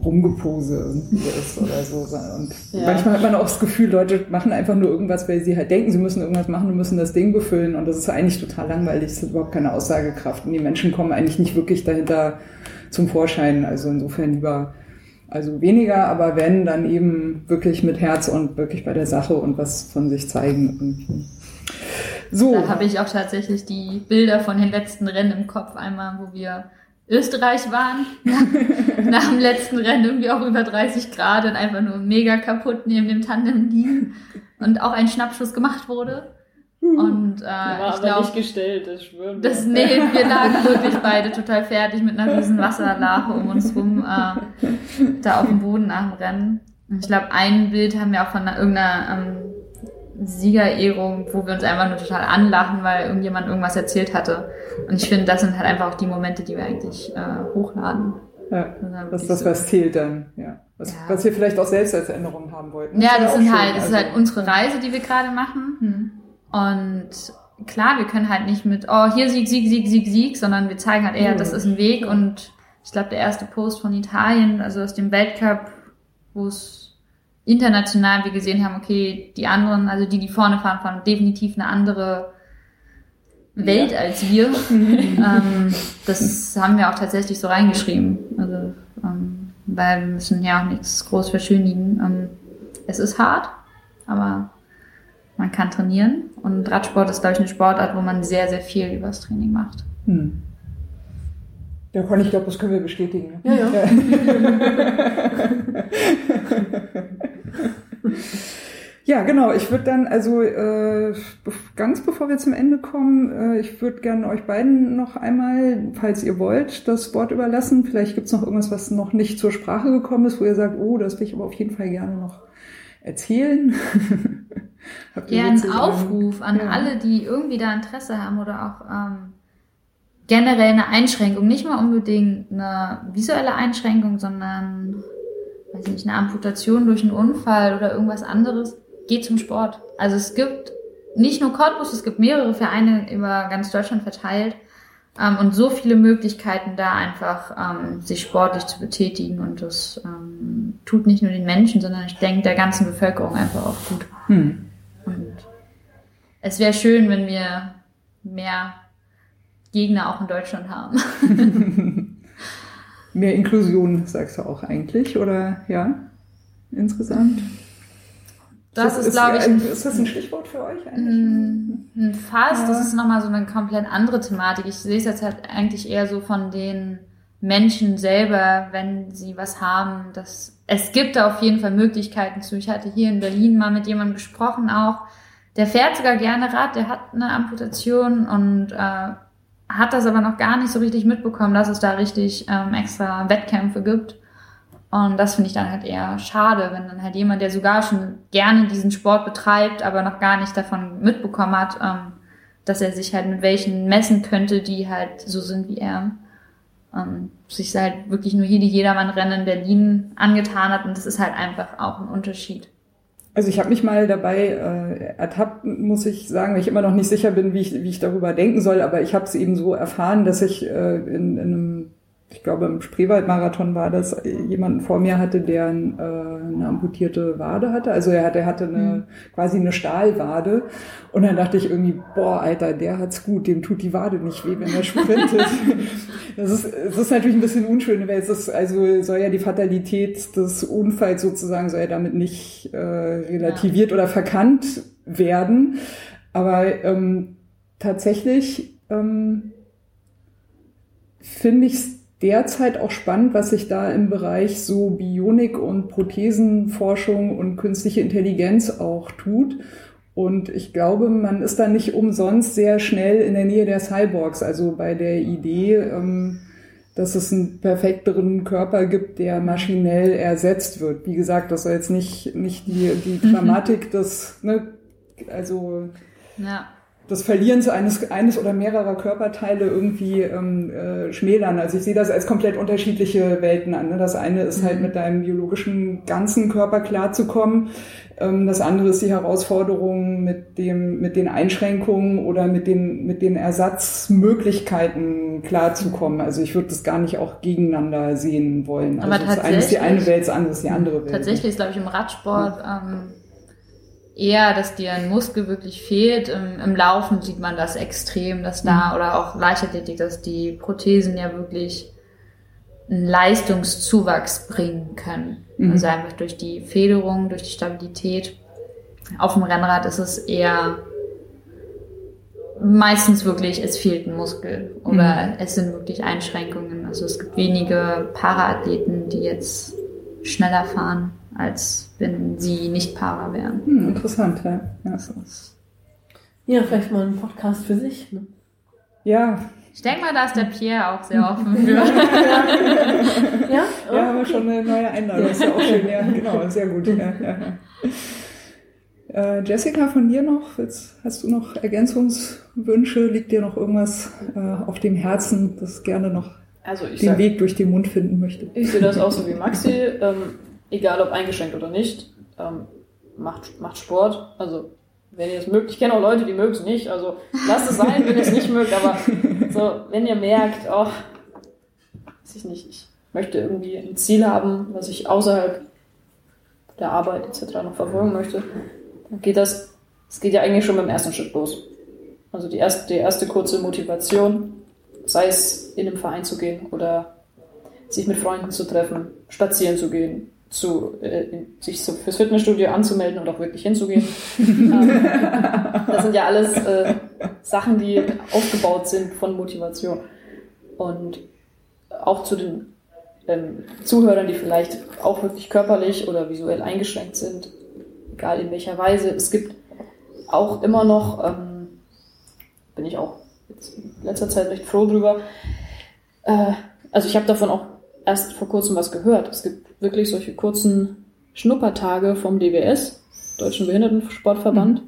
Rumgepose irgendwie ist oder so. Und Ja. manchmal hat man auch das Gefühl, Leute machen einfach nur irgendwas, weil sie halt denken, sie müssen irgendwas machen und müssen das Ding befüllen. Und das ist eigentlich total langweilig, es hat überhaupt keine Aussagekraft. Und die Menschen kommen eigentlich nicht wirklich dahinter zum Vorschein. Also insofern lieber, also weniger, aber wenn, dann eben wirklich mit Herz und wirklich bei der Sache und was von sich zeigen. irgendwie. So. Da habe ich auch tatsächlich die Bilder von den letzten Rennen im Kopf. Einmal, wo wir Österreich waren, nach dem letzten Rennen irgendwie auch über 30 Grad und einfach nur mega kaputt neben dem Tandem liegen und auch ein Schnappschuss gemacht wurde. Und äh, war ich glaube, nicht gestellt, das schwören wir. das, nee, wir lagen wirklich beide total fertig mit einer riesen Wasserlache um uns rum, äh, da auf dem Boden nach dem Rennen. Und ich glaube, ein Bild haben wir auch von einer, irgendeiner ähm, Siegerehrung, wo wir uns einfach nur total anlachen, weil irgendjemand irgendwas erzählt hatte. Und ich finde, das sind halt einfach auch die Momente, die wir eigentlich äh, hochladen. Ja, dann das ist das, so- was zählt dann. Ja. Was, Ja. was ihr vielleicht auch selbst als Erinnerung haben wollten. Ja, ist das sind halt, das ist Also, halt unsere Reise, die wir gerade machen. Und klar, wir können halt nicht mit, oh, hier Sieg, Sieg, Sieg, Sieg, Sieg, sondern wir zeigen halt eher, Mhm. das ist ein Weg. Und ich glaube, der erste Post von Italien, also aus dem Weltcup, wo es international wir gesehen haben, okay, die anderen, also die, die vorne fahren, fahren definitiv eine andere Welt als wir. ähm, das haben wir auch tatsächlich so reingeschrieben. Also, ähm, weil wir müssen ja auch nichts groß verschönigen. Ähm, es ist hart, aber man kann trainieren. Und Radsport ist, glaube ich, eine Sportart, wo man sehr, sehr viel übers Training macht. Hm. Ja, Conny, ich glaube, das können wir bestätigen. ne? Ja, ja. Ja, genau. Ich würde dann, also äh, ganz bevor wir zum Ende kommen, äh, ich würde gerne euch beiden noch einmal, falls ihr wollt, das Wort überlassen. Vielleicht gibt's noch irgendwas, was noch nicht zur Sprache gekommen ist, wo ihr sagt, oh, das will ich aber auf jeden Fall gerne noch erzählen. Ja, ein Witze dran? Aufruf an Ja. alle, die irgendwie da Interesse haben oder auch ähm, generell eine Einschränkung. Nicht mal unbedingt eine visuelle Einschränkung, sondern, weiß ich nicht, eine Amputation durch einen Unfall oder irgendwas anderes. Geht zum Sport. Also es gibt nicht nur Cottbus, es gibt mehrere Vereine über ganz Deutschland verteilt ähm, und so viele Möglichkeiten da einfach ähm, sich sportlich zu betätigen und das ähm, tut nicht nur den Menschen, sondern ich denke der ganzen Bevölkerung einfach auch gut. Hm. Und es wäre schön, wenn wir mehr Gegner auch in Deutschland haben. Mehr Inklusion, sagst du auch eigentlich, oder ja? Insgesamt? Das ist, glaube ich, ein, ist das ein Stichwort für euch eigentlich? ein Fass. Ja. Das ist nochmal so eine komplett andere Thematik. Ich sehe es jetzt halt eigentlich eher so von den Menschen selber, wenn sie was haben. Das, es gibt da auf jeden Fall Möglichkeiten zu. Ich hatte hier in Berlin mal mit jemandem gesprochen auch. Der fährt sogar gerne Rad, der hat eine Amputation und äh, hat das aber noch gar nicht so richtig mitbekommen, dass es da richtig ähm, extra Wettkämpfe gibt. Und das finde ich dann halt eher schade, wenn dann halt jemand, der sogar schon gerne diesen Sport betreibt, aber noch gar nicht davon mitbekommen hat, ähm, dass er sich halt mit welchen messen könnte, die halt so sind wie er. Ähm, sich halt wirklich nur hier die Jedermann-Rennen in Berlin angetan hat und das ist halt einfach auch ein Unterschied. Also ich habe mich mal dabei äh, ertappt, muss ich sagen, weil ich immer noch nicht sicher bin, wie ich, wie ich darüber denken soll, aber ich habe es eben so erfahren, dass ich äh, in, in einem, ich glaube im Spreewaldmarathon war das, äh, jemanden vor mir hatte, der ein, äh, eine amputierte Wade hatte. Also er hatte, er hatte eine, quasi eine Stahlwade und dann dachte ich irgendwie, boah, Alter, der hat's gut, dem tut die Wade nicht weh, wenn er sprintet. Das ist, es ist natürlich ein bisschen unschön, weil es ist, also soll ja die Fatalität des Unfalls sozusagen, soll ja damit nicht äh, relativiert oder verkannt werden. Aber ähm, tatsächlich ähm, finde ich es derzeit auch spannend, was sich da im Bereich so Bionik und Prothesenforschung und künstliche Intelligenz auch tut. Und ich glaube, man ist da nicht umsonst sehr schnell in der Nähe der Cyborgs, also bei der Idee, ähm, dass es einen perfekteren Körper gibt, der maschinell ersetzt wird. Wie gesagt, das soll jetzt nicht, nicht die, die Dramatik des, ne, also Ja. Das Verlieren zu eines, eines oder mehrerer Körperteile irgendwie ähm, äh, schmälern. Also ich sehe das als komplett unterschiedliche Welten an. Ne? Das eine ist halt mit deinem biologischen ganzen Körper klarzukommen. Ähm, das andere ist die Herausforderung mit dem, mit den Einschränkungen oder mit den, mit den Ersatzmöglichkeiten klarzukommen. Also ich würde das gar nicht auch gegeneinander sehen wollen. Aber Also das eine ist die eine Welt, das andere ist die andere Welt. Tatsächlich ist, glaube ich, im Radsport ähm, eher, dass dir ein Muskel wirklich fehlt. Im, Im Laufen sieht man das extrem, dass da, oder auch Leichtathletik, dass die Prothesen ja wirklich einen Leistungszuwachs bringen können. Mhm. Also einfach durch die Federung, durch die Stabilität. Auf dem Rennrad ist es eher meistens wirklich, es fehlt ein Muskel oder es sind wirklich Einschränkungen. Also es gibt wenige Paraathleten, die jetzt schneller fahren, als wenn sie nicht Para wären. Hm, interessant, ja. Ja. Das ist Ja, vielleicht mal ein Podcast für sich. Ne? ja, ich denke mal, da ist der Pierre auch sehr offen für. Ja? Ja, haben wir schon eine neue Einladung. Ist ja auch schön, ja, genau, sehr gut. Ja, ja, ja. Äh, Jessica, von dir noch? Willst, hast du noch Ergänzungswünsche? Liegt dir noch irgendwas äh, auf dem Herzen, das gerne noch Also ich den sag, Weg durch den Mund finden möchte? Ich sehe das auch so wie Maxi, ähm, egal ob eingeschränkt oder nicht, ähm, macht, macht Sport. Also, wenn ihr es mögt, ich kenne auch Leute, die mögen es nicht, also lasst es sein, wenn ihr es nicht mögt, aber so, wenn ihr merkt, oh, weiß ich nicht, ich möchte irgendwie ein Ziel haben, was ich außerhalb der Arbeit etc. noch verfolgen möchte, dann geht das, es geht ja eigentlich schon beim ersten Schritt los. Also die erste, die erste kurze Motivation, sei es in einem Verein zu gehen oder sich mit Freunden zu treffen, spazieren zu gehen, zu, äh, sich so fürs Fitnessstudio anzumelden und auch wirklich hinzugehen. ähm, das sind ja alles äh, Sachen, die aufgebaut sind von Motivation. Und auch zu den ähm, Zuhörern, die vielleicht auch wirklich körperlich oder visuell eingeschränkt sind, egal in welcher Weise. Es gibt auch immer noch, ähm, bin ich auch jetzt in letzter Zeit recht froh drüber, äh, also ich habe davon auch erst vor kurzem was gehört. Es gibt wirklich solche kurzen Schnuppertage vom DWS, Deutschen Behindertensportverband,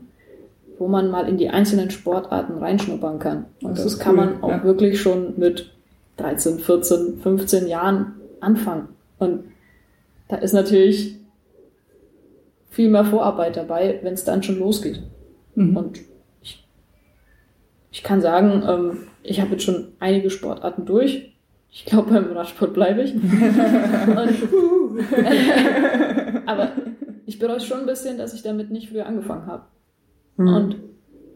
wo man mal in die einzelnen Sportarten reinschnuppern kann. Und Das das, kann cool, man auch ja. wirklich schon mit 13, 14, 15 Jahren anfangen. Und da ist natürlich viel mehr Vorarbeit dabei, wenn es dann schon losgeht. Mhm. Und ich, ich kann sagen, ähm, ich habe jetzt schon einige Sportarten durch. Ich glaube, beim Radsport bleibe ich. Und, aber ich bereue es schon ein bisschen, dass ich damit nicht früher angefangen habe. Mhm. Und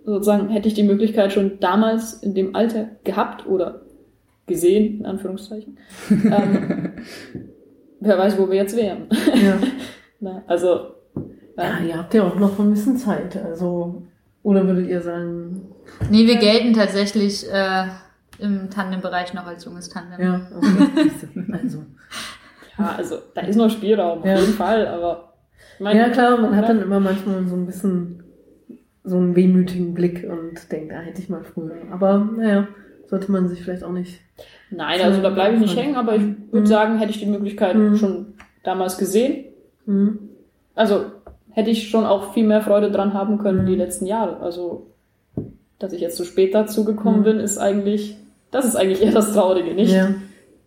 sozusagen hätte ich die Möglichkeit schon damals in dem Alter gehabt oder gesehen, in Anführungszeichen. ähm, wer weiß, wo wir jetzt wären. Ja. Na, also, ja, ihr habt ja auch noch ein bisschen Zeit. Also, oder würdet ihr sagen, Nee, wir gelten tatsächlich äh, im Tandembereich noch als junges Tandem. ja, okay. also. ja, also da ist noch Spielraum, auf Ja. jeden Fall, aber ich meine, Ja, klar, man hat dann immer manchmal so ein bisschen so einen wehmütigen Blick und denkt, da hätte ich mal früher. Aber naja, sollte man sich vielleicht auch nicht. Nein, also da bleibe ich nicht hängen, aber ich würde Mhm. sagen, hätte ich die Möglichkeit Mhm. schon damals gesehen. Hm. Also hätte ich schon auch viel mehr Freude dran haben können Mhm. die letzten Jahre. Also, dass ich jetzt zu spät dazu gekommen Mhm. bin, ist eigentlich, das ist eigentlich eher das Traurige, nicht? Ja.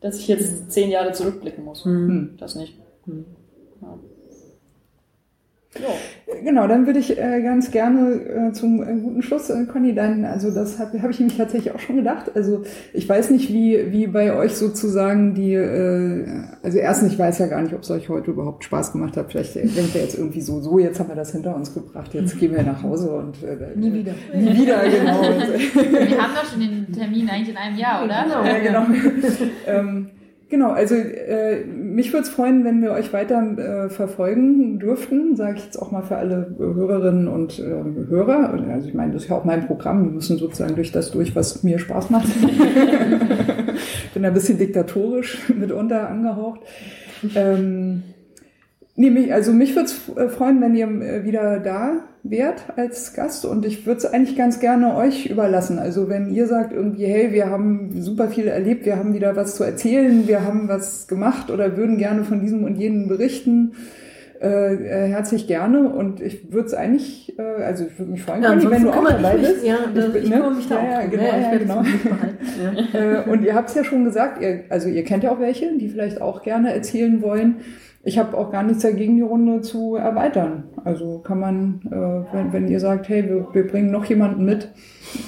Dass ich jetzt zehn Jahre zurückblicken muss. Hm. Das nicht. Hm. Ja. Genau, dann würde ich äh, ganz gerne äh, zum äh, guten Schluss, äh, Conny, dann, also das habe hab ich nämlich tatsächlich auch schon gedacht. Also ich weiß nicht, wie, wie bei euch sozusagen die, äh, also erstens, ich weiß ja gar nicht, ob es euch heute überhaupt Spaß gemacht hat. Vielleicht äh, denkt ihr jetzt irgendwie so, so, jetzt haben wir das hinter uns gebracht, jetzt gehen wir nach Hause und äh, Nie wieder. Nie wieder, genau. Äh, Wir haben doch schon den Termin eigentlich in einem Jahr, oder? Genau. Ja, genau. ähm, genau, also äh, mich würde es freuen, wenn wir euch weiter äh, verfolgen dürften, sage ich jetzt auch mal für alle äh, Hörerinnen und äh, Hörer. Also ich meine, das ist ja auch mein Programm. Wir müssen sozusagen durch das durch, was mir Spaß macht. Bin ein bisschen diktatorisch mitunter angehaucht. Ähm, Nee, mich, also mich würde es freuen, wenn ihr äh, wieder da wärt als Gast und ich würde es eigentlich ganz gerne euch überlassen. Also wenn ihr sagt irgendwie, hey, wir haben super viel erlebt, wir haben wieder was zu erzählen, wir haben was gemacht oder würden gerne von diesem und jenem berichten, äh, äh, herzlich gerne und ich würde es eigentlich, äh, also ich würde mich freuen, Ja, wenn du auch dabei ich bist. Ja, das, bin- ich ne? mich da ja, auch ja, genau, ja, ich ja, genau. Äh, und ihr habt es ja schon gesagt, ihr, also ihr kennt ja auch welche, die vielleicht auch gerne erzählen wollen. Ich habe auch gar nichts dagegen, die Runde zu erweitern. Also kann man, äh, wenn, wenn ihr sagt, hey, wir, wir bringen noch jemanden mit.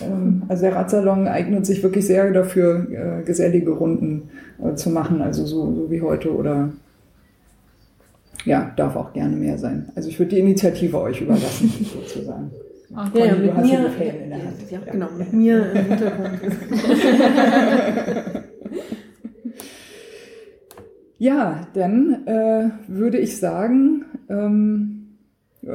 Ähm, also der Radsalon eignet sich wirklich sehr dafür, äh, gesellige Runden äh, zu machen, also so, so wie heute oder ja, darf auch gerne mehr sein. Also ich würde die Initiative euch überlassen, sozusagen. Und Ja, Conny, du mit hast mir, die Fäden in der Hand. Ja, Ja. genau, mit mir im Hintergrund. Ja, dann äh, würde ich sagen, ähm,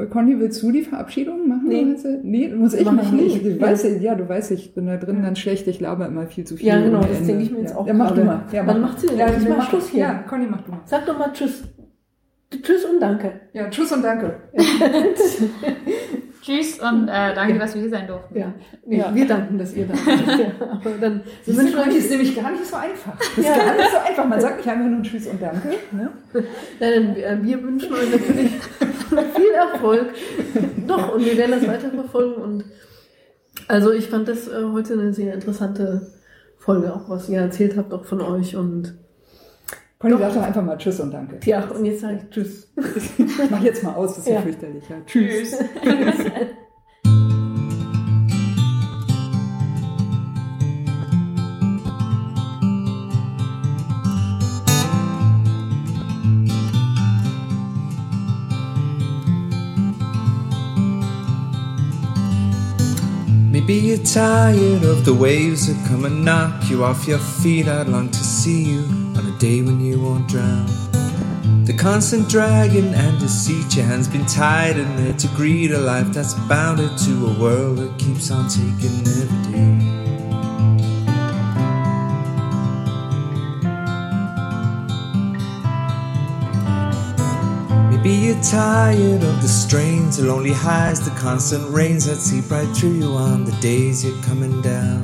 Conny, willst du die Verabschiedung machen? Nee. Du- Nee, muss ich Mach machen. ich Ich, nicht. ich weiß, ja, du weißt, ich bin da drin ganz schlecht. Ich laber immer viel zu viel. Ja, genau, das denke ich mir jetzt ja. auch Ja, mach gerade. du mal. Ja, Wann mach. macht sie denn? Ja, Ich mach Schluss hier. Ja, Conny, mach du mal. Sag doch mal Tschüss. Tschüss und danke. Ja, tschüss und danke. Tschüss und äh, danke, dass wir hier sein durften. Ja, nee, Ja. wir danken, dass ihr da seid. Ja, aber dann Das wünschen ist, wir ist nämlich gar nicht so einfach. Das ist Ja. gar nicht so einfach. Man sagt nicht einfach nur Tschüss und Danke. Ne? Nein, äh, wir wünschen euch natürlich viel Erfolg. Doch, und wir werden das weiterverfolgen. Und also ich fand das äh, heute eine sehr interessante Folge, auch was ihr erzählt habt, auch von euch. Und Conny, Doch. sag doch einfach mal Tschüss und Danke. ja, und jetzt sage ich Tschüss. Ich mach jetzt mal aus, das ist ja Ja. fürchterlich. Ja. Tschüss. Maybe you're tired of the waves that come and knock you off your feet. I'd long to see you day when you won't drown. The constant dragging and deceit, your hands been tied in there to greet a life that's bounded to a world that keeps on taking every day. Maybe you're tired of the strains, the lonely highs, the constant rains that seep right through you on the days you're coming down.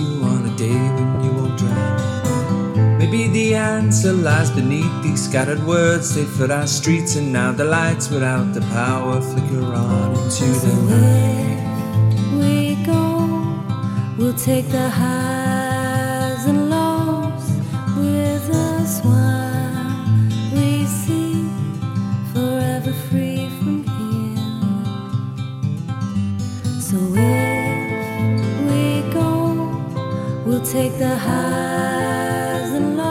on a day when you won't drown. Maybe the answer lies beneath these scattered words. They flood our streets, and now the lights without the power flicker on into the night. we go. We'll take the highs take the highs and lows